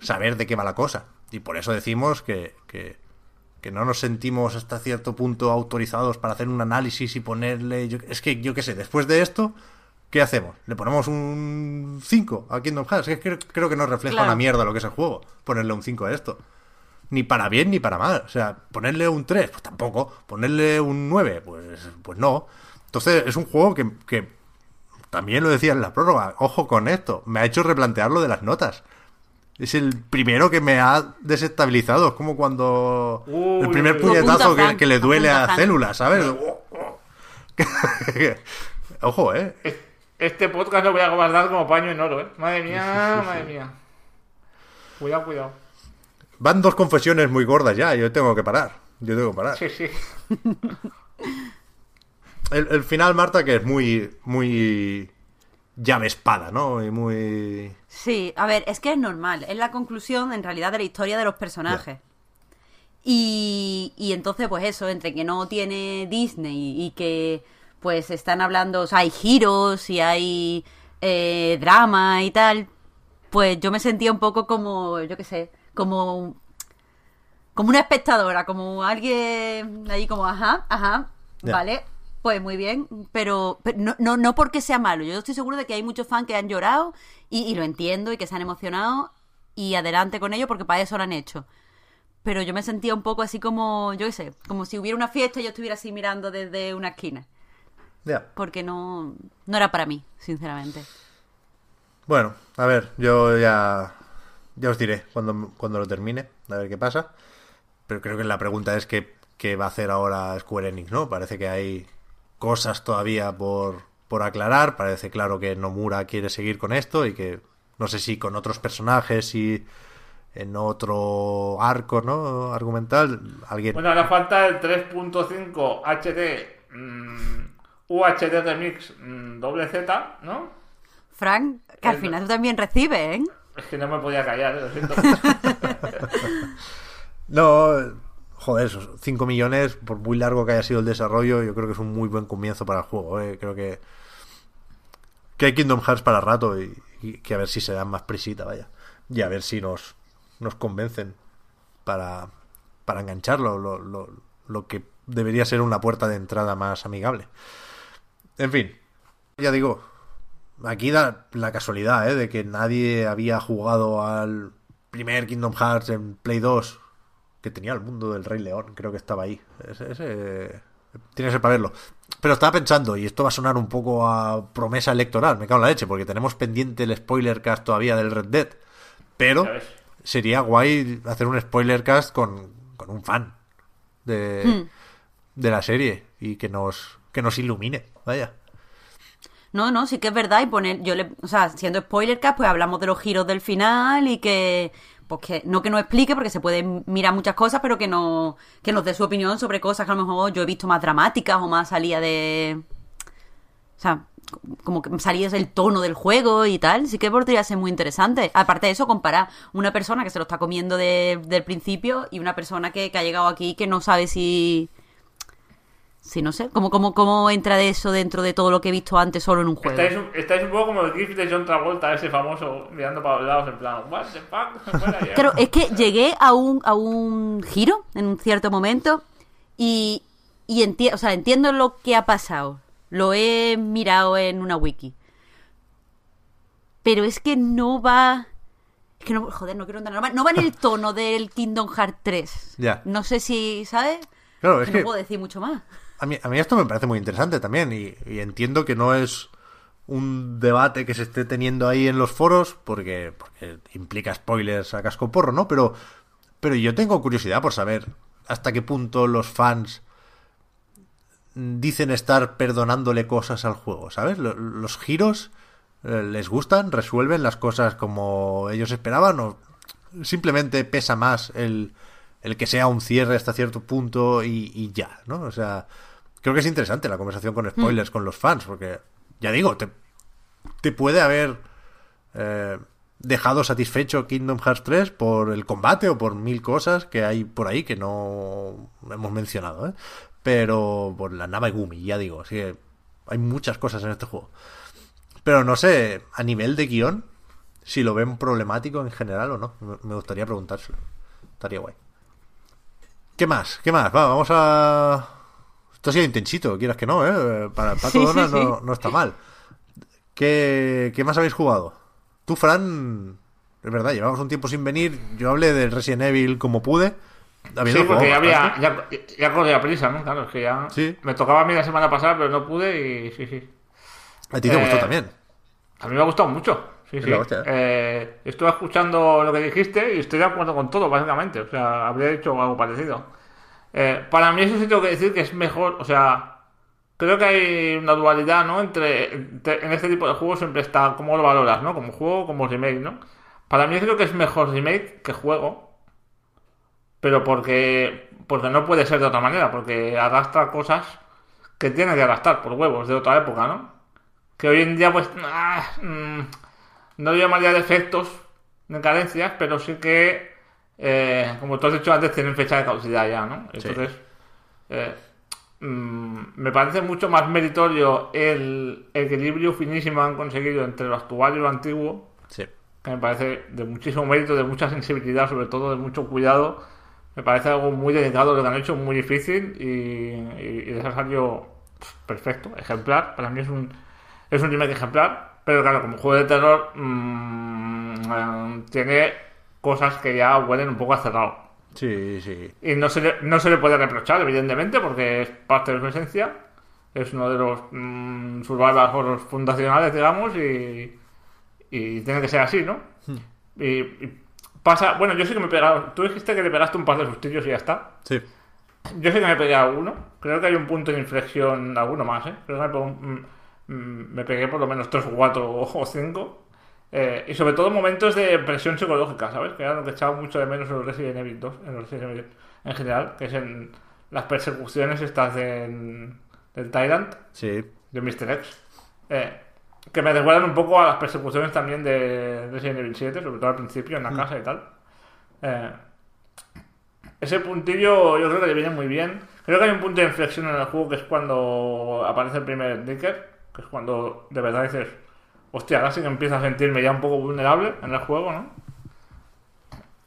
[SPEAKER 1] saber de qué va la cosa. Y por eso decimos que, que, que no nos sentimos hasta cierto punto autorizados para hacer un análisis y ponerle... yo- es que yo qué sé, después de esto, ¿qué hacemos? ¿Le ponemos un 5 a Kingdom Hearts? Es que creo, creo que no refleja
[SPEAKER 3] Claro.
[SPEAKER 1] una mierda lo que es el juego, ponerle un 5 a esto. Ni para bien ni para mal. O sea, ponerle un 3, pues tampoco. Ponerle un 9, pues, pues no. Entonces es un juego que, que también lo decía en la prórroga, ojo con esto, me ha hecho replantear lo de las notas. Es el primero que me ha desestabilizado. Es como cuando el primer puñetazo que, le duele a células, ¿sabes? Ojo, ¿eh?
[SPEAKER 2] Este podcast lo voy a guardar como paño en oro, ¿eh? Madre mía, madre mía. Cuidado, cuidado.
[SPEAKER 1] Van dos confesiones muy gordas ya, yo tengo que parar. Yo tengo que parar.
[SPEAKER 2] Sí, sí.
[SPEAKER 1] El, el final, Marta, que es muy, muy llave espada, ¿no? Y muy...
[SPEAKER 3] Sí, a ver, es que es normal. Es la conclusión, en realidad, de la historia de los personajes. Y, y entonces, pues eso, entre que no tiene Disney y que, pues, están hablando, o sea, hay giros y hay eh, drama y tal, pues yo me sentía un poco como, yo qué sé, como, como una espectadora, como alguien ahí como, ajá, ajá, vale, Pues muy bien, pero, pero no, no, no porque sea malo. Yo estoy seguro de que hay muchos fans que han llorado y, y lo entiendo y que se han emocionado y adelante con ello porque para eso lo han hecho. Pero yo me sentía un poco así como, yo qué sé, como si hubiera una fiesta y yo estuviera así mirando desde una esquina.
[SPEAKER 1] Ya.
[SPEAKER 3] Porque no, no era para mí, sinceramente.
[SPEAKER 1] Bueno, a ver, yo ya, ya os diré cuando, cuando lo termine, a ver qué pasa. Pero creo que la pregunta es qué, qué va a hacer ahora Square Enix, ¿no? Parece que hay cosas todavía por, por aclarar. Parece claro que Nomura quiere seguir con esto y que no sé si con otros personajes y en otro arco, ¿no? Argumental, alguien...
[SPEAKER 2] Bueno, ahora falta el 3.5 HD mm, UHD Remix mm, doble Z, ¿no?
[SPEAKER 3] Frank, que al final tú también recibes, ¿eh?
[SPEAKER 2] Es que no me podía callar, ¿eh? lo siento.
[SPEAKER 1] No, joder, esos 5 millones, por muy largo que haya sido el desarrollo, yo creo que es un muy buen comienzo para el juego. ¿eh? Creo que, que hay Kingdom Hearts para rato y, que a ver si se dan más prisita, vaya. Y a ver si nos, nos convencen para, para engancharlo, lo, lo, lo que debería ser una puerta de entrada más amigable. En fin, ya digo, aquí da la casualidad ¿eh? de que nadie había jugado al primer Kingdom Hearts en Play 2 que tenía el mundo del Rey León, creo que estaba ahí. Ese, ese- tiene que ser para verlo. Pero estaba pensando, y esto va a sonar un poco a promesa electoral, me cago en la leche, porque tenemos pendiente el spoiler cast todavía del Red Dead. Pero sería guay hacer un spoiler cast con, con un fan de, de la serie y que nos, que nos ilumine. Vaya.
[SPEAKER 3] No, no, sí que es verdad. Y poner, yo le, o sea, siendo spoiler cast, pues hablamos de los giros del final y que, pues que, no que nos explique, porque se pueden mirar muchas cosas, pero que no, que nos dé su opinión sobre cosas que a lo mejor yo he visto más dramáticas o más salida de, o sea, como que salidas del tono del juego y tal, sí que podría ser muy interesante. Aparte de eso, comparar una persona que se lo está comiendo de- del principio y una persona que, que ha llegado aquí que no sabe si... Si no sé, ¿cómo, cómo, ¿cómo entra de eso dentro de todo lo que he visto antes solo en un juego?
[SPEAKER 2] Estáis un, estáis un poco como el gif de John Travolta, ese famoso, mirando para los lados en plan, what the fuck.
[SPEAKER 3] Claro, es que llegué a un, a un giro en un cierto momento y, y enti- o sea, entiendo lo que ha pasado. Lo he mirado en una wiki. Pero es que no va... Es que no, joder, no quiero entrar. No va, no va en el tono del Kingdom Hearts 3.
[SPEAKER 1] Ya.
[SPEAKER 3] No sé si, ¿sabes?
[SPEAKER 1] Claro, es
[SPEAKER 3] no
[SPEAKER 1] que
[SPEAKER 3] puedo decir mucho más.
[SPEAKER 1] A mí, a mí esto me parece muy interesante también y, y entiendo que no es un debate que se esté teniendo ahí en los foros porque, porque implica spoilers a casco porro, ¿no? Pero, pero yo tengo curiosidad por saber hasta qué punto los fans dicen estar perdonándole cosas al juego, ¿sabes? Lo- Los giros eh, les gustan, resuelven las cosas como ellos esperaban o simplemente pesa más el, el que sea un cierre hasta cierto punto y, y ya, ¿no? O sea, creo que es interesante la conversación con spoilers con los fans, porque ya digo, te, te puede haber eh, dejado satisfecho Kingdom Hearts 3 por el combate o por mil cosas que hay por ahí que no hemos mencionado, ¿eh? Pero por la Nava Gumi, ya digo, así que hay muchas cosas en este juego. Pero no sé, a nivel de guion, si lo ven problemático en general o no. Me me gustaría preguntárselo. Estaría guay. ¿Qué más? ¿Qué más? Va, vamos a... Esto ha sido intensito, quieras que no, ¿eh? Para Pato
[SPEAKER 3] Sí, sí,
[SPEAKER 1] Donald
[SPEAKER 3] sí.
[SPEAKER 1] no, no está mal. ¿Qué, ¿Qué más habéis jugado? Tú, Fran, es verdad, llevamos un tiempo sin venir. Yo hablé del Resident Evil como pude. habiendo
[SPEAKER 2] Sí, porque ya, había, ya, ya corría prisa, ¿no? Claro, es que ya
[SPEAKER 1] Sí.
[SPEAKER 2] me tocaba a mí la semana pasada, pero no pude y sí, sí.
[SPEAKER 1] A ti te gustó
[SPEAKER 2] eh,
[SPEAKER 1] también.
[SPEAKER 2] A mí me ha gustado mucho. Sí, sí.
[SPEAKER 1] ¿eh?
[SPEAKER 2] Eh, estuve escuchando lo que dijiste y estoy de acuerdo con todo, básicamente. O sea, habría dicho algo parecido. Eh, para mí eso sí tengo que decir que es mejor, o sea, creo que hay una dualidad, ¿no? Entre, en este tipo de juegos siempre está cómo lo valoras, ¿no? Como juego, como remake, ¿no? Para mí creo que es mejor remake que juego, pero porque porque no puede ser de otra manera, porque arrastra cosas que tiene que arrastrar por huevos de otra época, ¿no? Que hoy en día, pues, ah, mm, no llamaría defectos de carencias, pero sí que, eh, como tú has dicho antes, tienen fecha de caducidad ya, ¿no? Entonces, eh, mm, me parece mucho más meritorio el equilibrio finísimo que han conseguido entre lo actual y lo antiguo,
[SPEAKER 1] Sí.
[SPEAKER 2] que me parece de muchísimo mérito, de mucha sensibilidad, sobre todo de mucho cuidado. Me parece algo muy delicado lo que han hecho, muy difícil y, y, y les ha salido perfecto, ejemplar. Para mí es un, es un remake ejemplar. Pero claro, como juego de terror, mmm, tiene cosas que ya huelen un poco a cerrado.
[SPEAKER 1] Sí, sí.
[SPEAKER 2] Y no se, le, no se le puede reprochar, evidentemente, porque es parte de su esencia. Es uno de los mmm, survival horror fundacionales, digamos, y, y tiene que ser así, ¿no? Y, y pasa. Bueno, yo sí que me he pegado. Tú dijiste que le pegaste un par de sustillos y ya está.
[SPEAKER 1] Sí.
[SPEAKER 2] Yo sí que me he pegado uno. Creo que hay un punto de inflexión, alguno más, ¿eh? Creo que me, pegó un- mm, me pegué por lo menos 3 o 4 o 5. Eh, y sobre todo momentos de presión psicológica, ¿sabes? Que era lo que echaba mucho de menos en los Resident Evil 2, en los Resident Evil en general, que es en las persecuciones estas de, del Tyrant,
[SPEAKER 1] Sí.
[SPEAKER 2] de Mr. X. Eh, que me recuerdan un poco a las persecuciones también de Resident Evil 7, sobre todo al principio, en la casa y tal. Eh, ese puntillo yo creo que le viene muy bien. Creo que hay un punto de inflexión en el juego que es cuando aparece el primer Snicker, que es cuando de verdad dices, hostia, ahora sí que empiezo a sentirme ya un poco vulnerable en el juego, ¿no?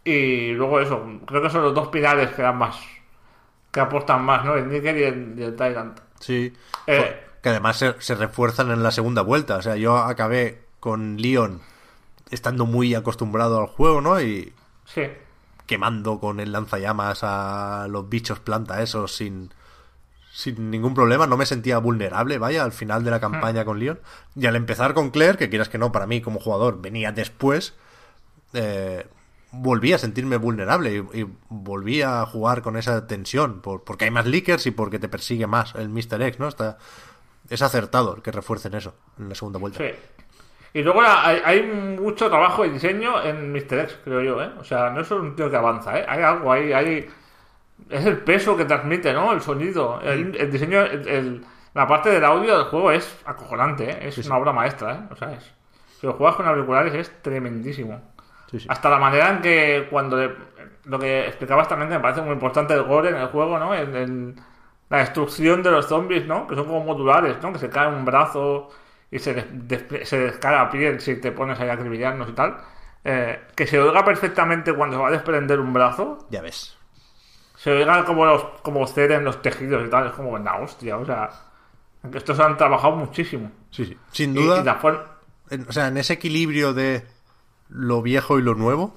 [SPEAKER 2] Y luego eso, creo que son los dos pilares que dan más, que aportan más, ¿no? El Snicker y el, y el Tyrant.
[SPEAKER 1] Sí.
[SPEAKER 2] Eh.
[SPEAKER 1] Que además se, se refuerzan en la segunda vuelta. O sea, yo acabé con Leon estando muy acostumbrado al juego, ¿no? Y
[SPEAKER 2] Sí.
[SPEAKER 1] quemando con el lanzallamas a los bichos planta esos sin, sin ningún problema. No me sentía vulnerable, vaya, al final de la campaña con Leon. Y al empezar con Claire, que quieras que no, para mí como jugador venía después, eh, volví a sentirme vulnerable y, y volví a jugar con esa tensión, por, porque hay más leakers y porque te persigue más el Mr. X, ¿no? Está, es acertado que refuercen eso en la segunda vuelta.
[SPEAKER 2] Sí. Y luego hay, hay mucho trabajo de diseño en Mr. X, creo yo, ¿eh? O sea, no es un tío que avanza, ¿eh? Hay algo, hay, hay... Es el peso que transmite, ¿no? El sonido. El, el diseño, el- el- la parte del audio del juego es acojonante, ¿eh? Es una obra maestra, ¿eh? O sea, es... Si lo juegas con auriculares es tremendísimo.
[SPEAKER 1] Sí.
[SPEAKER 2] Hasta la manera en que cuando le- lo que explicabas también me parece muy importante el gore en el juego, ¿no? En, en la destrucción de los zombies, ¿no? Que son como modulares, ¿no? Que se cae un brazo y se, des- se descara la piel si te pones ahí a acribillarnos y tal. Eh, que se oiga perfectamente cuando se va a desprender un brazo.
[SPEAKER 1] Ya ves.
[SPEAKER 2] Se oiga como los como ceden los tejidos y tal. Es como la hostia, o sea. que Estos han trabajado muchísimo.
[SPEAKER 1] Sí, sí. Sin
[SPEAKER 2] Y-
[SPEAKER 1] duda.
[SPEAKER 2] y la
[SPEAKER 1] en- o sea, en ese equilibrio de lo viejo y lo nuevo,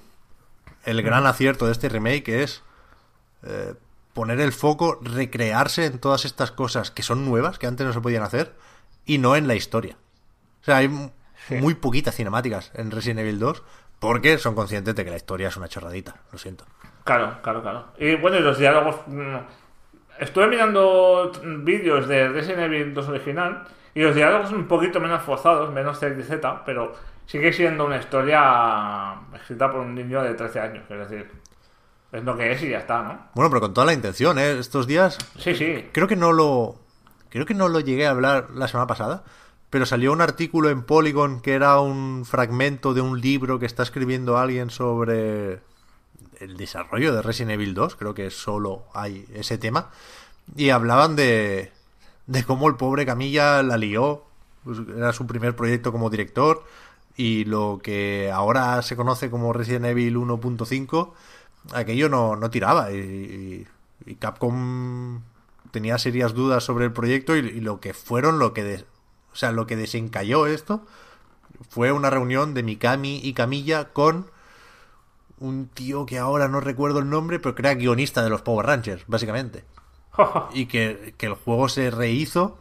[SPEAKER 1] el gran acierto de este remake es eh, poner el foco, recrearse en todas estas cosas que son nuevas, que antes no se podían hacer, y no en la historia. O sea, hay muy poquitas cinemáticas en Resident Evil 2 porque son conscientes de que la historia es una chorradita, lo siento.
[SPEAKER 2] Claro, claro, claro. Y bueno, y los diálogos. mm, Estuve mirando mm, vídeos de Resident Evil 2 original y los diálogos un poquito menos forzados, menos CZ, pero sigue siendo una historia escrita por un niño de 13 años, es decir, es lo que es y ya está, ¿no?
[SPEAKER 1] Bueno, pero con toda la intención, ¿eh? Estos días
[SPEAKER 2] Sí, sí.
[SPEAKER 1] creo que no lo creo que no lo llegué a hablar la semana pasada pero salió un artículo en Polygon que era un fragmento de un libro que está escribiendo alguien sobre el desarrollo de Resident Evil 2 creo que solo hay ese tema y hablaban de de cómo el pobre Camilla la lió pues era su primer proyecto como director y lo que ahora se conoce como Resident Evil 1.5 aquello no, no tiraba y, Capcom tenía serias dudas sobre el proyecto y, lo que fueron lo que o sea lo que desencalló esto fue una reunión de Mikami y Camilla con un tío que ahora no recuerdo el nombre pero que era guionista de los Power Rangers básicamente y que, que el juego se rehizo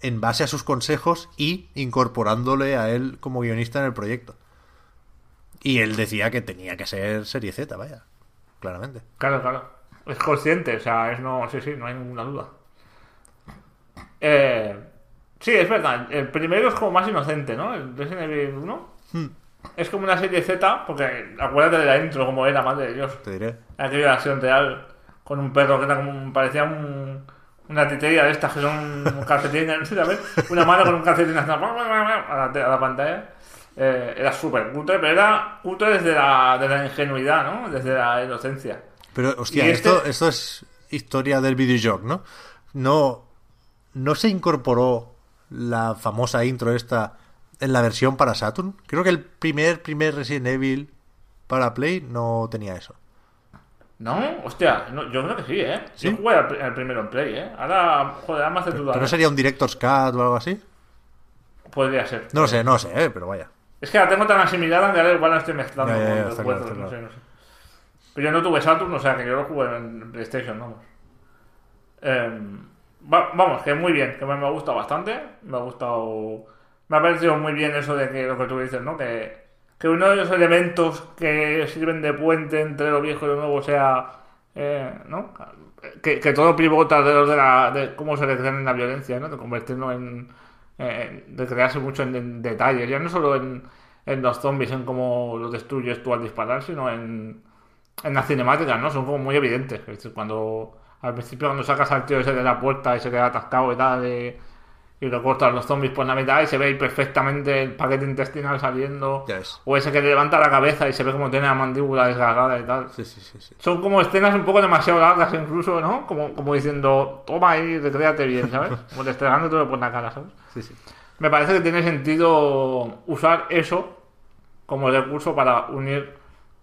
[SPEAKER 1] en base a sus consejos y incorporándole a él como guionista en el proyecto. Y él decía que tenía que ser serie Z, vaya, claramente.
[SPEAKER 2] Claro, claro. Es consciente, o sea, es no, sí, sí, no hay ninguna duda. Eh, sí, es verdad. El primero es como más inocente, ¿no? El Resident Evil 1 es como una serie Z, porque acuérdate de la intro, como era, madre de Dios.
[SPEAKER 1] Te diré.
[SPEAKER 2] Aquella acción real con un perro que era como un- parecía un, una titería de estas que son sé, ¿sabes? Una mano con un calcetín haciendo a la, a la pantalla. Eh, era súper cutre, pero era cutre desde la, de la ingenuidad, ¿no? Desde la inocencia.
[SPEAKER 1] Pero, hostia,
[SPEAKER 2] este-
[SPEAKER 1] esto, esto es historia del videojuego, ¿no? No, no se incorporó la famosa intro esta en la versión para Saturn. Creo que el primer, primer Resident Evil para Play no tenía eso.
[SPEAKER 2] No, hostia, no, yo creo que sí, ¿eh?
[SPEAKER 1] ¿Sí?
[SPEAKER 2] Yo jugué al, el primero en Play, ¿eh? Ahora, joder, ahora me hace dudar.
[SPEAKER 1] ¿Pero no
[SPEAKER 2] ¿eh?
[SPEAKER 1] sería un Director's Cut o algo así?
[SPEAKER 2] Podría ser.
[SPEAKER 1] No lo sé, no lo sé, eh, pero vaya.
[SPEAKER 2] Es que la tengo tan asimilada que ahora igual la estoy mezclando
[SPEAKER 1] Ya, ya, ya,
[SPEAKER 2] con
[SPEAKER 1] claro,
[SPEAKER 2] no sé, no sé. Pero yo no tuve Saturn, o sea que yo lo jugué en PlayStation, vamos. Em, va- vamos, que muy bien, que me, me ha gustado bastante. Me ha gustado. Me ha parecido muy bien eso de que lo que tú dices, ¿no? Que, que uno de los elementos que sirven de puente entre lo viejo y lo nuevo sea. eh, ¿No? Que, que todo pivota alrededor de, la, de cómo se declara en la violencia, ¿no? De convertirlo en. eh, de crearse mucho en, detalles, ya no solo en, en los zombies, en cómo los destruyes tú al disparar, sino en, en las cinemáticas, ¿no? Son como muy evidentes. Es decir, cuando al principio cuando sacas al tío ese de la puerta y se queda atascado y tal, y, y lo cortas los zombies por la mitad y se ve ahí perfectamente el paquete intestinal saliendo.
[SPEAKER 1] Ya ves.
[SPEAKER 2] O ese que le levanta la cabeza y se ve como tiene la mandíbula desgarrada y tal.
[SPEAKER 1] Sí, sí, sí.
[SPEAKER 2] Son como escenas un poco demasiado largas incluso, ¿no? Como, como diciendo, toma ahí, recréate bien, ¿sabes? Como destregándote por la cara, ¿sabes?
[SPEAKER 1] sí, sí.
[SPEAKER 2] Me parece que tiene sentido usar eso como recurso para unir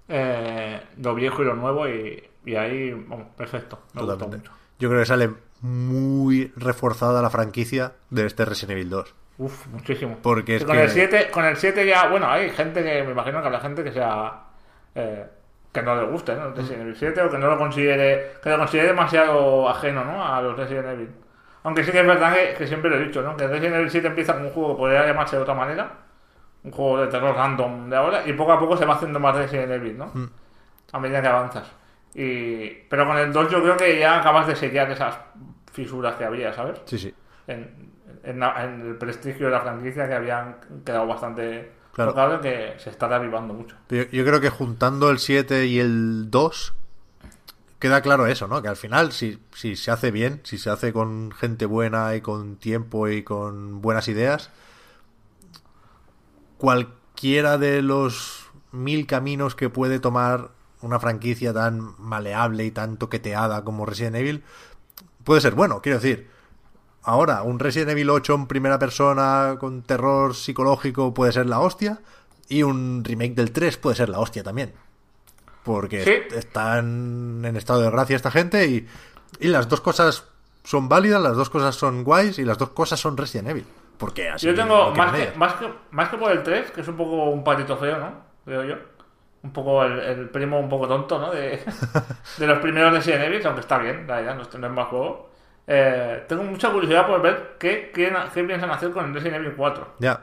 [SPEAKER 2] eh, lo viejo y lo nuevo y, y ahí, vamos, perfecto. Me
[SPEAKER 1] Totalmente.
[SPEAKER 2] mucho.
[SPEAKER 1] Yo creo que sale muy reforzada la franquicia de este Resident Evil 2.
[SPEAKER 2] Uf, muchísimo.
[SPEAKER 1] Porque es
[SPEAKER 2] con
[SPEAKER 1] que-
[SPEAKER 2] el 7, con el 7 ya, bueno, hay gente que me imagino que habrá gente que sea eh, que no le guste, ¿no? Resident Evil 7 o que no lo considere que lo considere demasiado ajeno, ¿no? A los Resident Evil. Aunque sí que es verdad que, que siempre lo he dicho, ¿no? Que Resident Evil 7 empieza como un juego que podría llamarse de otra manera, un juego de terror random de ahora y poco a poco se va haciendo más Resident Evil, ¿no? A medida que avanzas. Y pero con el 2 yo creo que ya acabas de sellar esas fisuras que había, ¿sabes?
[SPEAKER 1] Sí, sí.
[SPEAKER 2] en, en la- en el prestigio de la franquicia que habían quedado bastante
[SPEAKER 1] Claro.
[SPEAKER 2] tocado que se está reavivando mucho.
[SPEAKER 1] Yo, yo creo que juntando el 7 y el 2 queda claro eso, ¿no? Que al final, si, si se hace bien, si se hace con gente buena y con tiempo y con buenas ideas, cualquiera de los mil caminos que puede tomar una franquicia tan maleable y tan toqueteada como Resident Evil puede ser bueno. Quiero decir, ahora un Resident Evil 8 en primera persona con terror psicológico puede ser la hostia y un remake del 3 puede ser la hostia también. Porque
[SPEAKER 2] Sí.
[SPEAKER 1] están en estado de gracia esta gente y, y las dos cosas son válidas, las dos cosas son guays y las dos cosas son Resident Evil. Porque así
[SPEAKER 2] Yo tengo, más que, más, que, más que por el 3, que es un poco un patito feo, ¿no? Veo yo. Un poco el, el primo un poco tonto, ¿no? De, de los primeros Resident Evil, aunque está bien, la idea no es no es más juego. Eh, tengo mucha curiosidad por ver qué, quieren- qué piensan hacer con el Resident Evil 4.
[SPEAKER 1] Ya,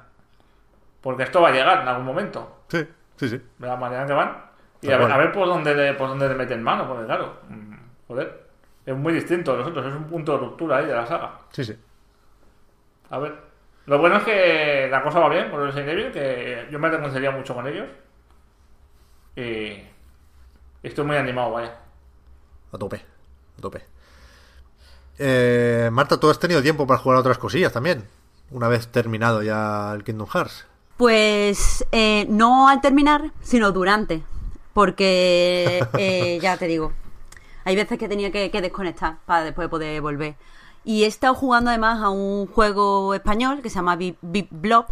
[SPEAKER 2] Porque esto va a llegar en algún momento.
[SPEAKER 1] sí, sí, sí.
[SPEAKER 2] de la manera que van y a ver, a ver por dónde le, por dónde le meten mano porque claro mm, joder es muy distinto a los otros es un punto de ruptura ahí de la saga
[SPEAKER 1] Sí, sí.
[SPEAKER 2] a ver lo bueno es que la cosa va bien con los Resident Evil que yo me reconciliaría mucho con ellos y estoy muy animado vaya
[SPEAKER 1] A tope, a tope. Eh, Marta, tú has tenido tiempo para jugar a otras cosillas también. Una vez terminado ya el Kingdom Hearts.
[SPEAKER 3] Pues eh, no al terminar, sino durante. Porque eh, ya te digo, hay veces que tenía que, que desconectar para después poder volver. Y he estado jugando además a un juego español que se llama Bip Blob,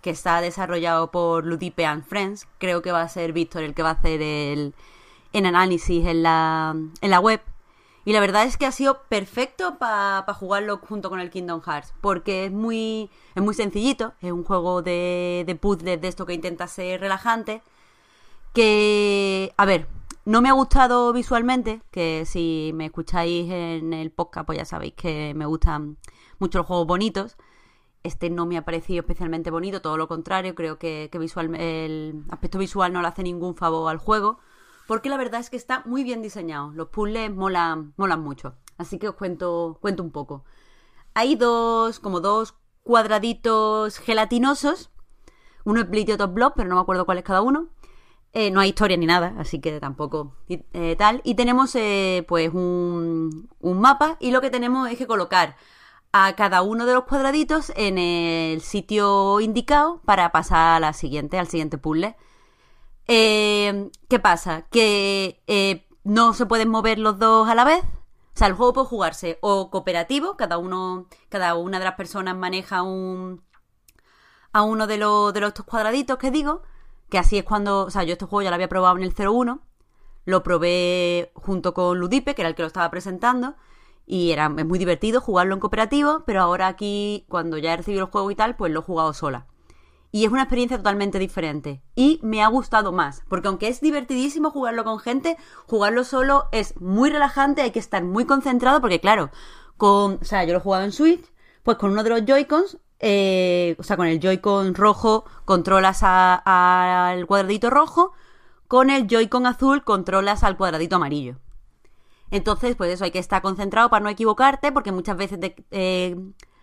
[SPEAKER 3] que está desarrollado por Ludipe and Friends. Creo que va a ser Víctor el que va a hacer el, el análisis en la, en la web. Y la verdad es que ha sido perfecto para jugarlo junto con el Kingdom Hearts, porque es muy, es muy sencillito, es un juego de, de puzzles de esto que intenta ser relajante, que, a ver, no me ha gustado visualmente, que si me escucháis en el podcast pues ya sabéis que me gustan mucho los juegos bonitos. Este no me ha parecido especialmente bonito, todo lo contrario, creo que, que visual, el aspecto visual no le hace ningún favor al juego, porque la verdad es que está muy bien diseñado, los puzzles molan, molan mucho, así que os cuento, cuento un poco. Hay dos, como dos cuadraditos gelatinosos, uno es Bleed y otro Blob, pero no me acuerdo cuál es cada uno. Eh, no hay historia ni nada, así que tampoco eh, tal. Y tenemos eh, pues un, un mapa y lo que tenemos es que colocar a cada uno de los cuadraditos en el sitio indicado para pasar a la siguiente, al siguiente puzzle. Eh, ¿Qué pasa? Que eh, no se pueden mover los dos a la vez. O sea, el juego puede jugarse o cooperativo, cada uno, cada una de las personas maneja un a uno de los de los estos cuadraditos que digo, que así es cuando, o sea, yo este juego ya lo había probado en el 01. lo probé junto con Ludipe, que era el que lo estaba presentando, y era, es muy divertido jugarlo en cooperativo, pero ahora aquí, cuando ya he recibido el juego y tal, pues lo he jugado sola. Y es una experiencia totalmente diferente. Y me ha gustado más. Porque aunque es divertidísimo jugarlo con gente, jugarlo solo es muy relajante, hay que estar muy concentrado, porque claro, con. O sea, yo lo he jugado en Switch, pues con uno de los Joy-Cons, eh, o sea, con el Joy-Con rojo controlas al cuadradito rojo, con el Joy-Con azul controlas al cuadradito amarillo. Entonces, pues eso, hay que estar concentrado para no equivocarte, porque muchas veces eh,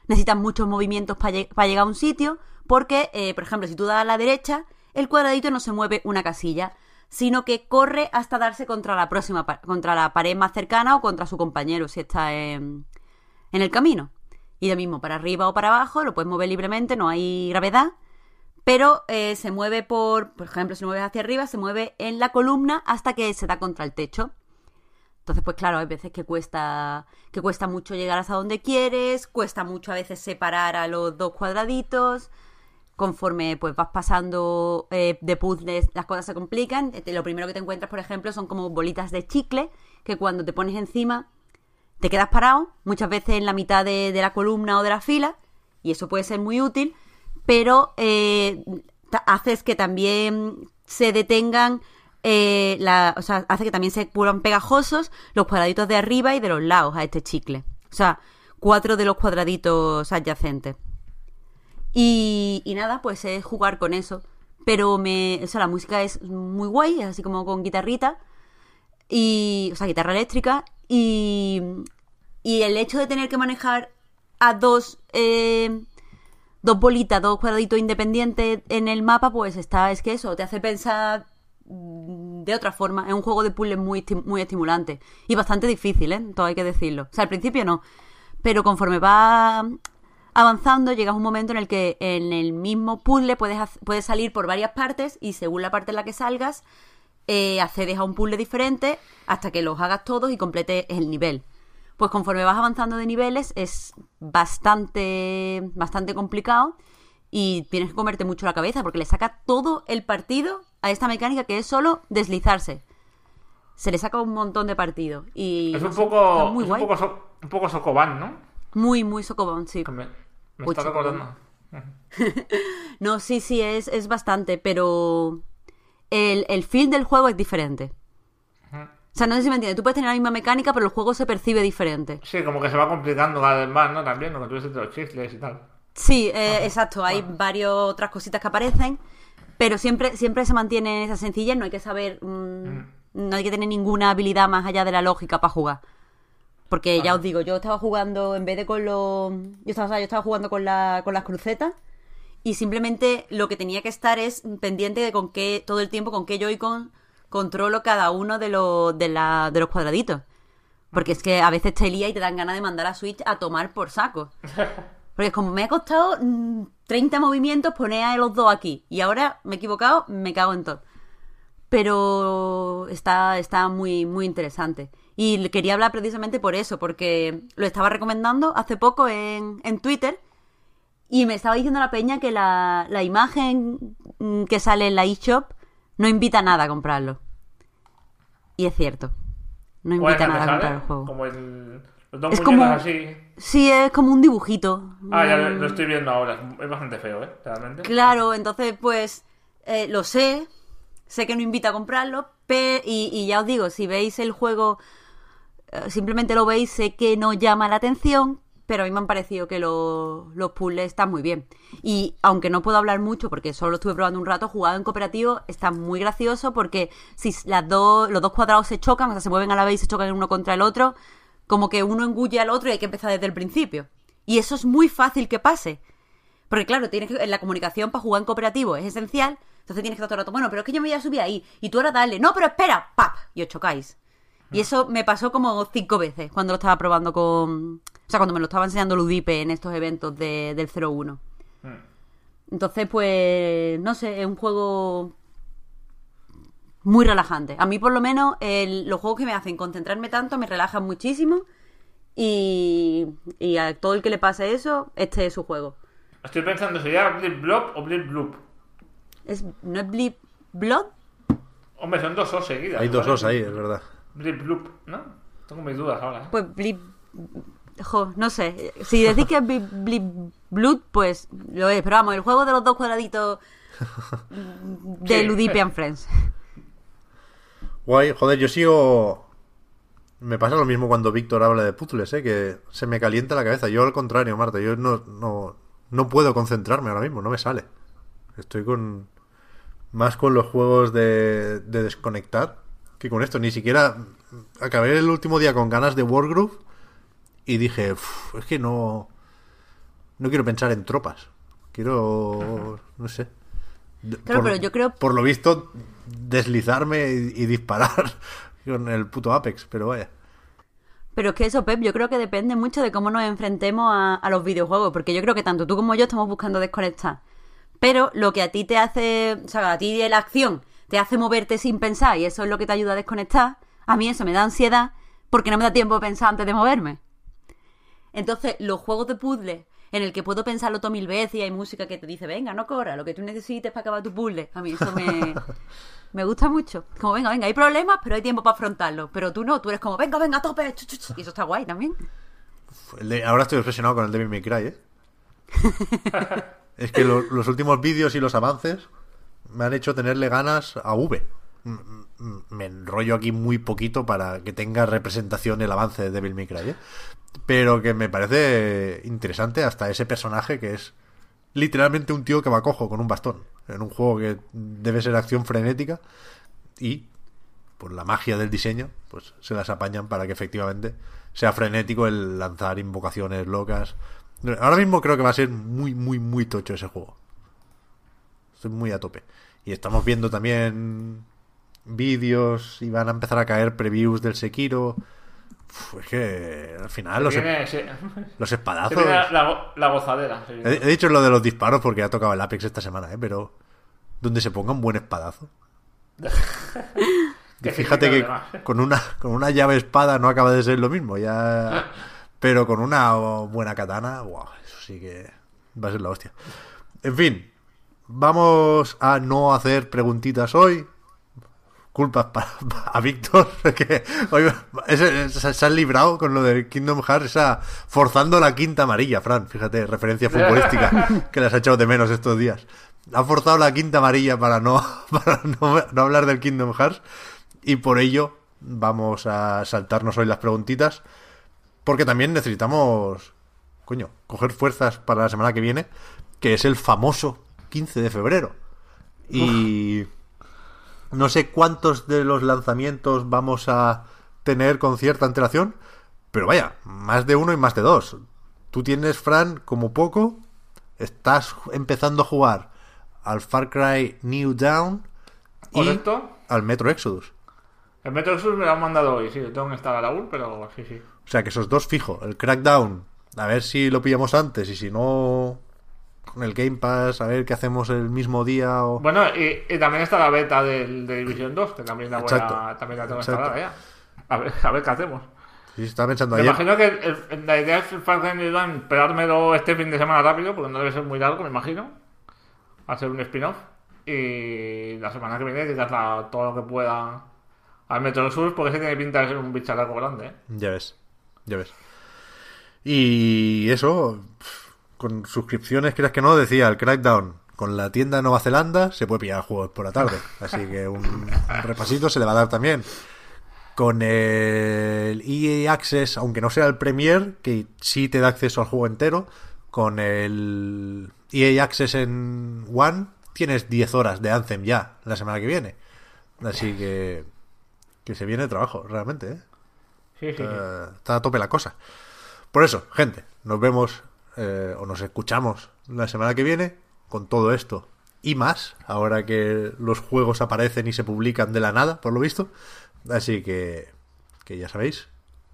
[SPEAKER 3] necesitas muchos movimientos para llegar a un sitio, porque, eh, por ejemplo, si tú das a la derecha, el cuadradito no se mueve una casilla, sino que corre hasta darse contra la próxima, contra la pared más cercana o contra su compañero si está en, el camino. Y lo mismo, para arriba o para abajo, lo puedes mover libremente, no hay gravedad, pero eh, se mueve por, por ejemplo, si mueves hacia arriba, se mueve en la columna hasta que se da contra el techo. Entonces, pues claro, hay veces que cuesta, que cuesta mucho llegar hasta donde quieres, cuesta mucho a veces separar a los dos cuadraditos. Conforme pues vas pasando eh, de puzzles, las cosas se complican. Este, lo primero que te encuentras, por ejemplo, son como bolitas de chicle que cuando te pones encima te quedas parado, muchas veces en la mitad de, la columna o de la fila, y eso puede ser muy útil, pero eh, haces que también se detengan eh, la, o sea, hace que también se vuelvan pegajosos los cuadraditos de arriba y de los lados a este chicle. O sea, cuatro de los cuadraditos adyacentes. Y, y nada, pues es jugar con eso. Pero me, o sea, la música es muy guay, así como con guitarrita. Y, o sea, guitarra eléctrica. Y, y el hecho de tener que manejar a dos, eh, dos bolitas, dos cuadraditos independientes en el mapa, pues está, es que eso, te hace pensar de otra forma. Es un juego de puzzles muy, muy estimulante. Y bastante difícil, ¿eh? Todo hay que decirlo. O sea, al principio no. Pero conforme va avanzando, llegas a un momento en el que en el mismo puzzle puedes, puedes salir por varias partes y según la parte en la que salgas, eh, accedes a un puzzle diferente hasta que los hagas todos y completes el nivel. Pues conforme vas avanzando de niveles es bastante, bastante complicado y tienes que comerte mucho la cabeza porque le saca todo el partido a esta mecánica que es solo deslizarse. Se le saca un montón de partido. Y
[SPEAKER 2] es un poco, muy Un, poco Socoban, ¿no?
[SPEAKER 3] Muy, muy Socoban, sí.
[SPEAKER 2] Me, está recordando.
[SPEAKER 3] no, sí, sí, es, es bastante, pero el, el feel del juego es diferente. O sea, no sé si me entiendes. Tú puedes tener la misma mecánica, pero el juego se percibe diferente.
[SPEAKER 2] Sí, como que se va complicando cada vez más, ¿no? También, lo que tú dices de los chistes y tal.
[SPEAKER 3] Sí, eh, exacto. Hay varias otras cositas que aparecen. Pero siempre, siempre se mantiene esa sencillez, no hay que saber, mm, mm. no hay que tener ninguna habilidad más allá de la lógica para jugar. Porque ya os digo, yo estaba jugando, en vez de con los... Yo estaba, yo estaba jugando con, la, con las crucetas y simplemente lo que tenía que estar es pendiente de con qué, todo el tiempo, con qué Joy-Con controlo cada uno de los, de, la, de los cuadraditos. Porque es que a veces te lía y te dan ganas de mandar a Switch a tomar por saco. Porque como me ha costado 30 mm, movimientos poner a los dos aquí. Y ahora me he equivocado, me cago en todo. Pero está, está muy, muy interesante. Y quería hablar precisamente por eso, porque lo estaba recomendando hace poco en, en Twitter. Y me estaba diciendo la peña que la, la imagen mm, que sale en la eShop no invita a nada a comprarlo. Y es cierto. No invita a nada a comprar el juego.
[SPEAKER 2] Como el es como, así.
[SPEAKER 3] Sí, es como un dibujito.
[SPEAKER 2] Ah, ya lo estoy viendo ahora. Es bastante feo, ¿eh? Realmente.
[SPEAKER 3] Claro, entonces, pues, eh, lo sé. Sé que no invita a comprarlo. y, ya os digo, si veis el juego, eh, simplemente lo veis, sé que no llama la atención. Pero a mí me han parecido que los puzzles están muy bien. Y aunque no puedo hablar mucho porque solo lo estuve probando un rato, jugado en cooperativo está muy gracioso porque si las dos, los dos cuadrados se chocan, o sea, se mueven a la vez y se chocan uno contra el otro, como que uno engulle al otro y hay que empezar desde el principio. Y eso es muy fácil que pase. Porque claro, tienes que, en la comunicación para jugar en cooperativo es esencial. Entonces tienes que estar todo el rato, bueno, pero es que yo me voy a subir ahí. Y tú ahora dale, no, pero espera, ¡pap! Y os chocáis. Y eso me pasó como cinco veces cuando lo estaba probando con... O sea, cuando me lo estaba enseñando Ludipe en estos eventos de, del 01. Hmm. Entonces, pues, no sé, es un juego muy relajante. A mí, por lo menos, los juegos que me hacen concentrarme tanto me relajan muchísimo. Y, y a todo el que le pase eso, este es su juego.
[SPEAKER 2] Estoy pensando, ¿sería Blip Blob o Blip Bloop?
[SPEAKER 3] Es, ¿No es Blip Blood?
[SPEAKER 2] Hombre, son dos os seguidas.
[SPEAKER 1] Hay dos os ahí, es verdad.
[SPEAKER 2] Blip Bloop, ¿no? Tengo mis dudas ahora. ¿eh?
[SPEAKER 3] Pues Blip. Jo, no sé. Si decís que es Blip, Blip Blood, pues lo es. Pero vamos, el juego de los dos cuadraditos de
[SPEAKER 2] Sí.
[SPEAKER 3] Ludipian Friends.
[SPEAKER 1] Guay, joder, yo sigo. Me pasa lo mismo cuando Víctor habla de puzzles, ¿eh? que se me calienta la cabeza. Yo al contrario, Marta, yo no, no, no puedo concentrarme ahora mismo, no me sale. Estoy con. Más con los juegos de, de desconectar que con esto. Ni siquiera. Acabé el último día con ganas de Wargroove y dije, "Uf, es que no. No quiero pensar en tropas. Quiero. No sé.
[SPEAKER 3] Claro, pero yo creo-
[SPEAKER 1] Por lo visto, deslizarme y, disparar con el puto Apex, pero vaya.
[SPEAKER 3] Pero es que eso, Pep, yo creo que depende mucho de cómo nos enfrentemos a, a los videojuegos. Porque yo creo que tanto tú como yo estamos buscando desconectar. Pero lo que a ti te hace, o sea, a ti la acción te hace moverte sin pensar y eso es lo que te ayuda a desconectar, a mí eso me da ansiedad porque no me da tiempo de pensar antes de moverme. Entonces, los juegos de puzzle en el que puedo pensarlo todo mil veces y hay música que te dice, venga, no corra, lo que tú necesites para acabar tu puzzle, a mí eso me, me gusta mucho. Como, venga, venga, hay problemas, pero hay tiempo para afrontarlo. Pero tú no, tú eres como, venga, venga, tope, y eso está guay también.
[SPEAKER 1] De- ahora estoy obsesionado con el Devil May Cry, ¿eh? es que lo- los últimos vídeos y los avances me han hecho tenerle ganas a V. Me enrollo aquí muy poquito para que tenga representación el avance de Devil May Cry, ¿eh? Pero que me parece interesante hasta ese personaje que es literalmente un tío que va cojo con un bastón. En un juego que debe ser acción frenética y por la magia del diseño, pues se las apañan para que efectivamente sea frenético el lanzar invocaciones locas. Ahora mismo creo que va a ser muy, muy, muy tocho ese juego. Estoy muy a tope. Y estamos viendo también vídeos y van a empezar a caer previews del Sekiro. Es que al final los,
[SPEAKER 2] Tiene-
[SPEAKER 1] los espadazos...
[SPEAKER 2] la, la go- la gozadera. sí.
[SPEAKER 1] He, he dicho lo de los disparos porque ha tocado el Apex esta semana, ¿eh? pero donde se ponga un buen espadazo.
[SPEAKER 2] Que
[SPEAKER 1] fíjate que
[SPEAKER 2] además.
[SPEAKER 1] con una, con una llave espada no acaba de ser lo mismo, ya. Pero con una buena katana, wow, eso sí que va a ser la hostia. En fin, vamos a no hacer preguntitas hoy. Culpas para, a Víctor, que ese- se, se han librado con lo del Kingdom Hearts, esa, forzando la quinta amarilla, Fran, fíjate, referencia futbolística que las ha echado de menos estos días. Ha forzado la quinta amarilla para no, para no, no hablar del Kingdom Hearts y por ello vamos a saltarnos hoy las preguntitas porque también necesitamos, coño, coger fuerzas para la semana que viene, que es el famoso 15 de febrero. Y no sé cuántos de los lanzamientos vamos a tener con cierta antelación, pero vaya, más de uno y más de dos. Tú tienes, Fran, como poco, estás empezando a jugar al Far Cry New Dawn y
[SPEAKER 2] Correcto.
[SPEAKER 1] al Metro Exodus.
[SPEAKER 2] El Metro Exodus me lo han mandado hoy, sí, lo tengo que instalar aún, pero sí, sí.
[SPEAKER 1] O sea que esos dos fijo. El Crackdown, a ver si lo pillamos antes y si no, con el Game Pass, a ver qué hacemos el mismo día o...
[SPEAKER 2] Bueno, y, y también está la beta del, de Division 2, que también la, voy a-
[SPEAKER 1] Exacto.
[SPEAKER 2] también la tengo instalada ya. A ver, a ver qué hacemos.
[SPEAKER 1] Sí, estaba pensando
[SPEAKER 2] Me
[SPEAKER 1] ayer.
[SPEAKER 2] imagino que el- el- la idea es Far Cry esperármelo este fin de semana rápido, porque no debe ser muy largo, me imagino. Ser un spin-off. Y la semana que viene dedicarla todo lo que pueda al Metro Exodus, porque ese tiene pinta de ser un bicharraco grande, ¿eh?
[SPEAKER 1] Ya ves, ya ves. Y eso, con suscripciones, creas que no, decía el Crackdown. Con la tienda de Nueva Zelanda se puede pillar juegos por la tarde. Así que un, repasito se le va a dar también. Con el EA Access, aunque no sea el Premier, que sí te da acceso al juego entero, con el EA Access en One, tienes 10 horas de Anthem ya la semana que viene. Así que, que se viene trabajo, realmente, ¿eh?
[SPEAKER 2] Sí, sí, sí.
[SPEAKER 1] Eh, está a tope la cosa. Por eso, gente, nos vemos eh, o nos escuchamos la semana que viene con todo esto y más, ahora que los juegos aparecen y se publican de la nada, por lo visto. Así que, que ya sabéis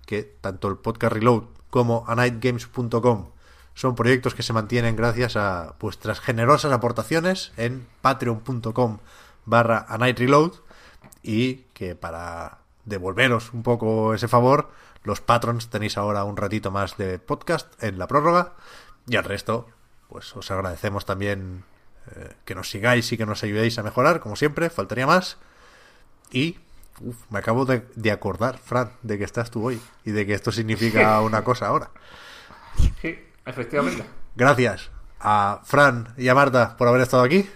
[SPEAKER 1] que tanto el podcast Reload como anightgames.com son proyectos que se mantienen gracias a vuestras generosas aportaciones en patreon.com barra anightreload y que para devolveros un poco ese favor, los patrons tenéis ahora un ratito más de podcast en la prórroga y al resto, pues os agradecemos también eh, que nos sigáis y que nos ayudéis a mejorar, como siempre, faltaría más. Y uf, me acabo de, de acordar, Fran, de que estás tú hoy y de que esto significa una cosa ahora.
[SPEAKER 2] Sí, efectivamente.
[SPEAKER 1] Gracias a Fran y a Marta por haber estado aquí.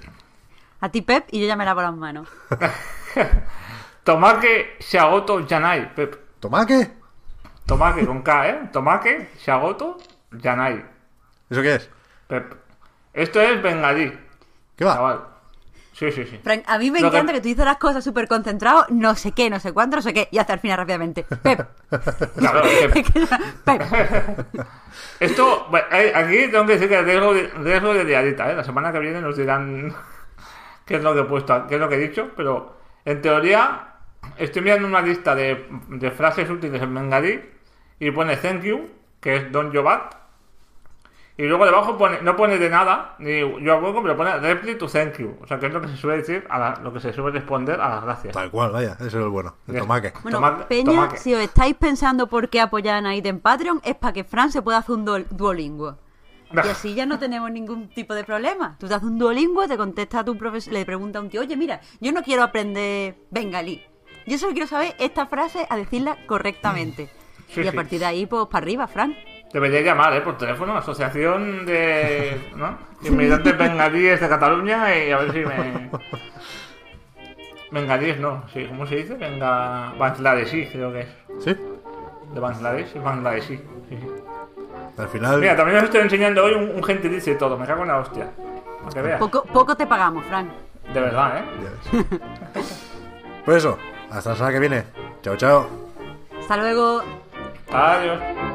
[SPEAKER 3] A ti, Pep, y yo ya me lavo las manos.
[SPEAKER 2] Tomake Shagoto Yanai, Pep.
[SPEAKER 1] ¿Tomake?
[SPEAKER 2] Tomake con K, ¿eh? Tomake Shagoto Yanai,
[SPEAKER 1] ¿Eso qué es?
[SPEAKER 2] Pep. Esto es bengalí,
[SPEAKER 1] ¿Qué va?
[SPEAKER 2] chaval. Sí, sí, sí.
[SPEAKER 3] Frank, a mí me
[SPEAKER 2] Lo
[SPEAKER 3] encanta que... tú dices las cosas súper concentrado, no sé qué, no sé cuánto, no sé qué, y hasta el final rápidamente. Pep.
[SPEAKER 2] Claro,
[SPEAKER 3] Pep.
[SPEAKER 2] Esto, bueno, eh, aquí tengo que decir que riesgo de, riesgo de liadita, ¿eh? La semana que viene nos dirán qué es lo que he puesto, qué es lo que he dicho, pero en teoría estoy mirando una lista de, de frases útiles en bengalí y pone thank you, que es don Jobat, y luego debajo pone, no pone de nada, ni yo a hueco, pero pone reply to thank you, o sea, que es lo que se suele decir, a la- lo que se suele responder a las gracias.
[SPEAKER 1] Tal cual, vaya, eso es el bueno. El.
[SPEAKER 3] Bueno,
[SPEAKER 2] Tomate-
[SPEAKER 3] Peña,
[SPEAKER 2] tomate.
[SPEAKER 3] si os estáis pensando por qué apoyar a en Patreon, es para que Fran se pueda hacer un duol- duolingo. Y así ya no tenemos ningún tipo de problema. Tú te haces un duolingo, te contesta a tu profesor, le pregunta a un tío, oye, mira, yo no quiero aprender bengalí. Yo solo quiero saber esta frase a decirla correctamente.
[SPEAKER 2] Sí,
[SPEAKER 3] y a
[SPEAKER 2] sí.
[SPEAKER 3] partir de ahí, pues para arriba, Fran.
[SPEAKER 2] Debería llamar, ¿eh? Por teléfono, Asociación de ¿no? Inmigrantes Bengalíes de Cataluña y a ver si me... Bengalíes no, sí, ¿cómo se dice? Venga... Bangladesí, creo que es.
[SPEAKER 1] ¿Sí?
[SPEAKER 2] De Bangladesh, Bangladesí. Sí, sí.
[SPEAKER 1] Al final.
[SPEAKER 2] Mira, también os estoy enseñando hoy un, un gentilicio y todo, me cago en la hostia. Para que veas.
[SPEAKER 3] Poco, poco te pagamos, Fran.
[SPEAKER 2] De verdad, ¿eh?
[SPEAKER 1] ya ves. Pues eso, hasta la semana que viene. Chao, chao.
[SPEAKER 3] Hasta luego.
[SPEAKER 4] Valeu.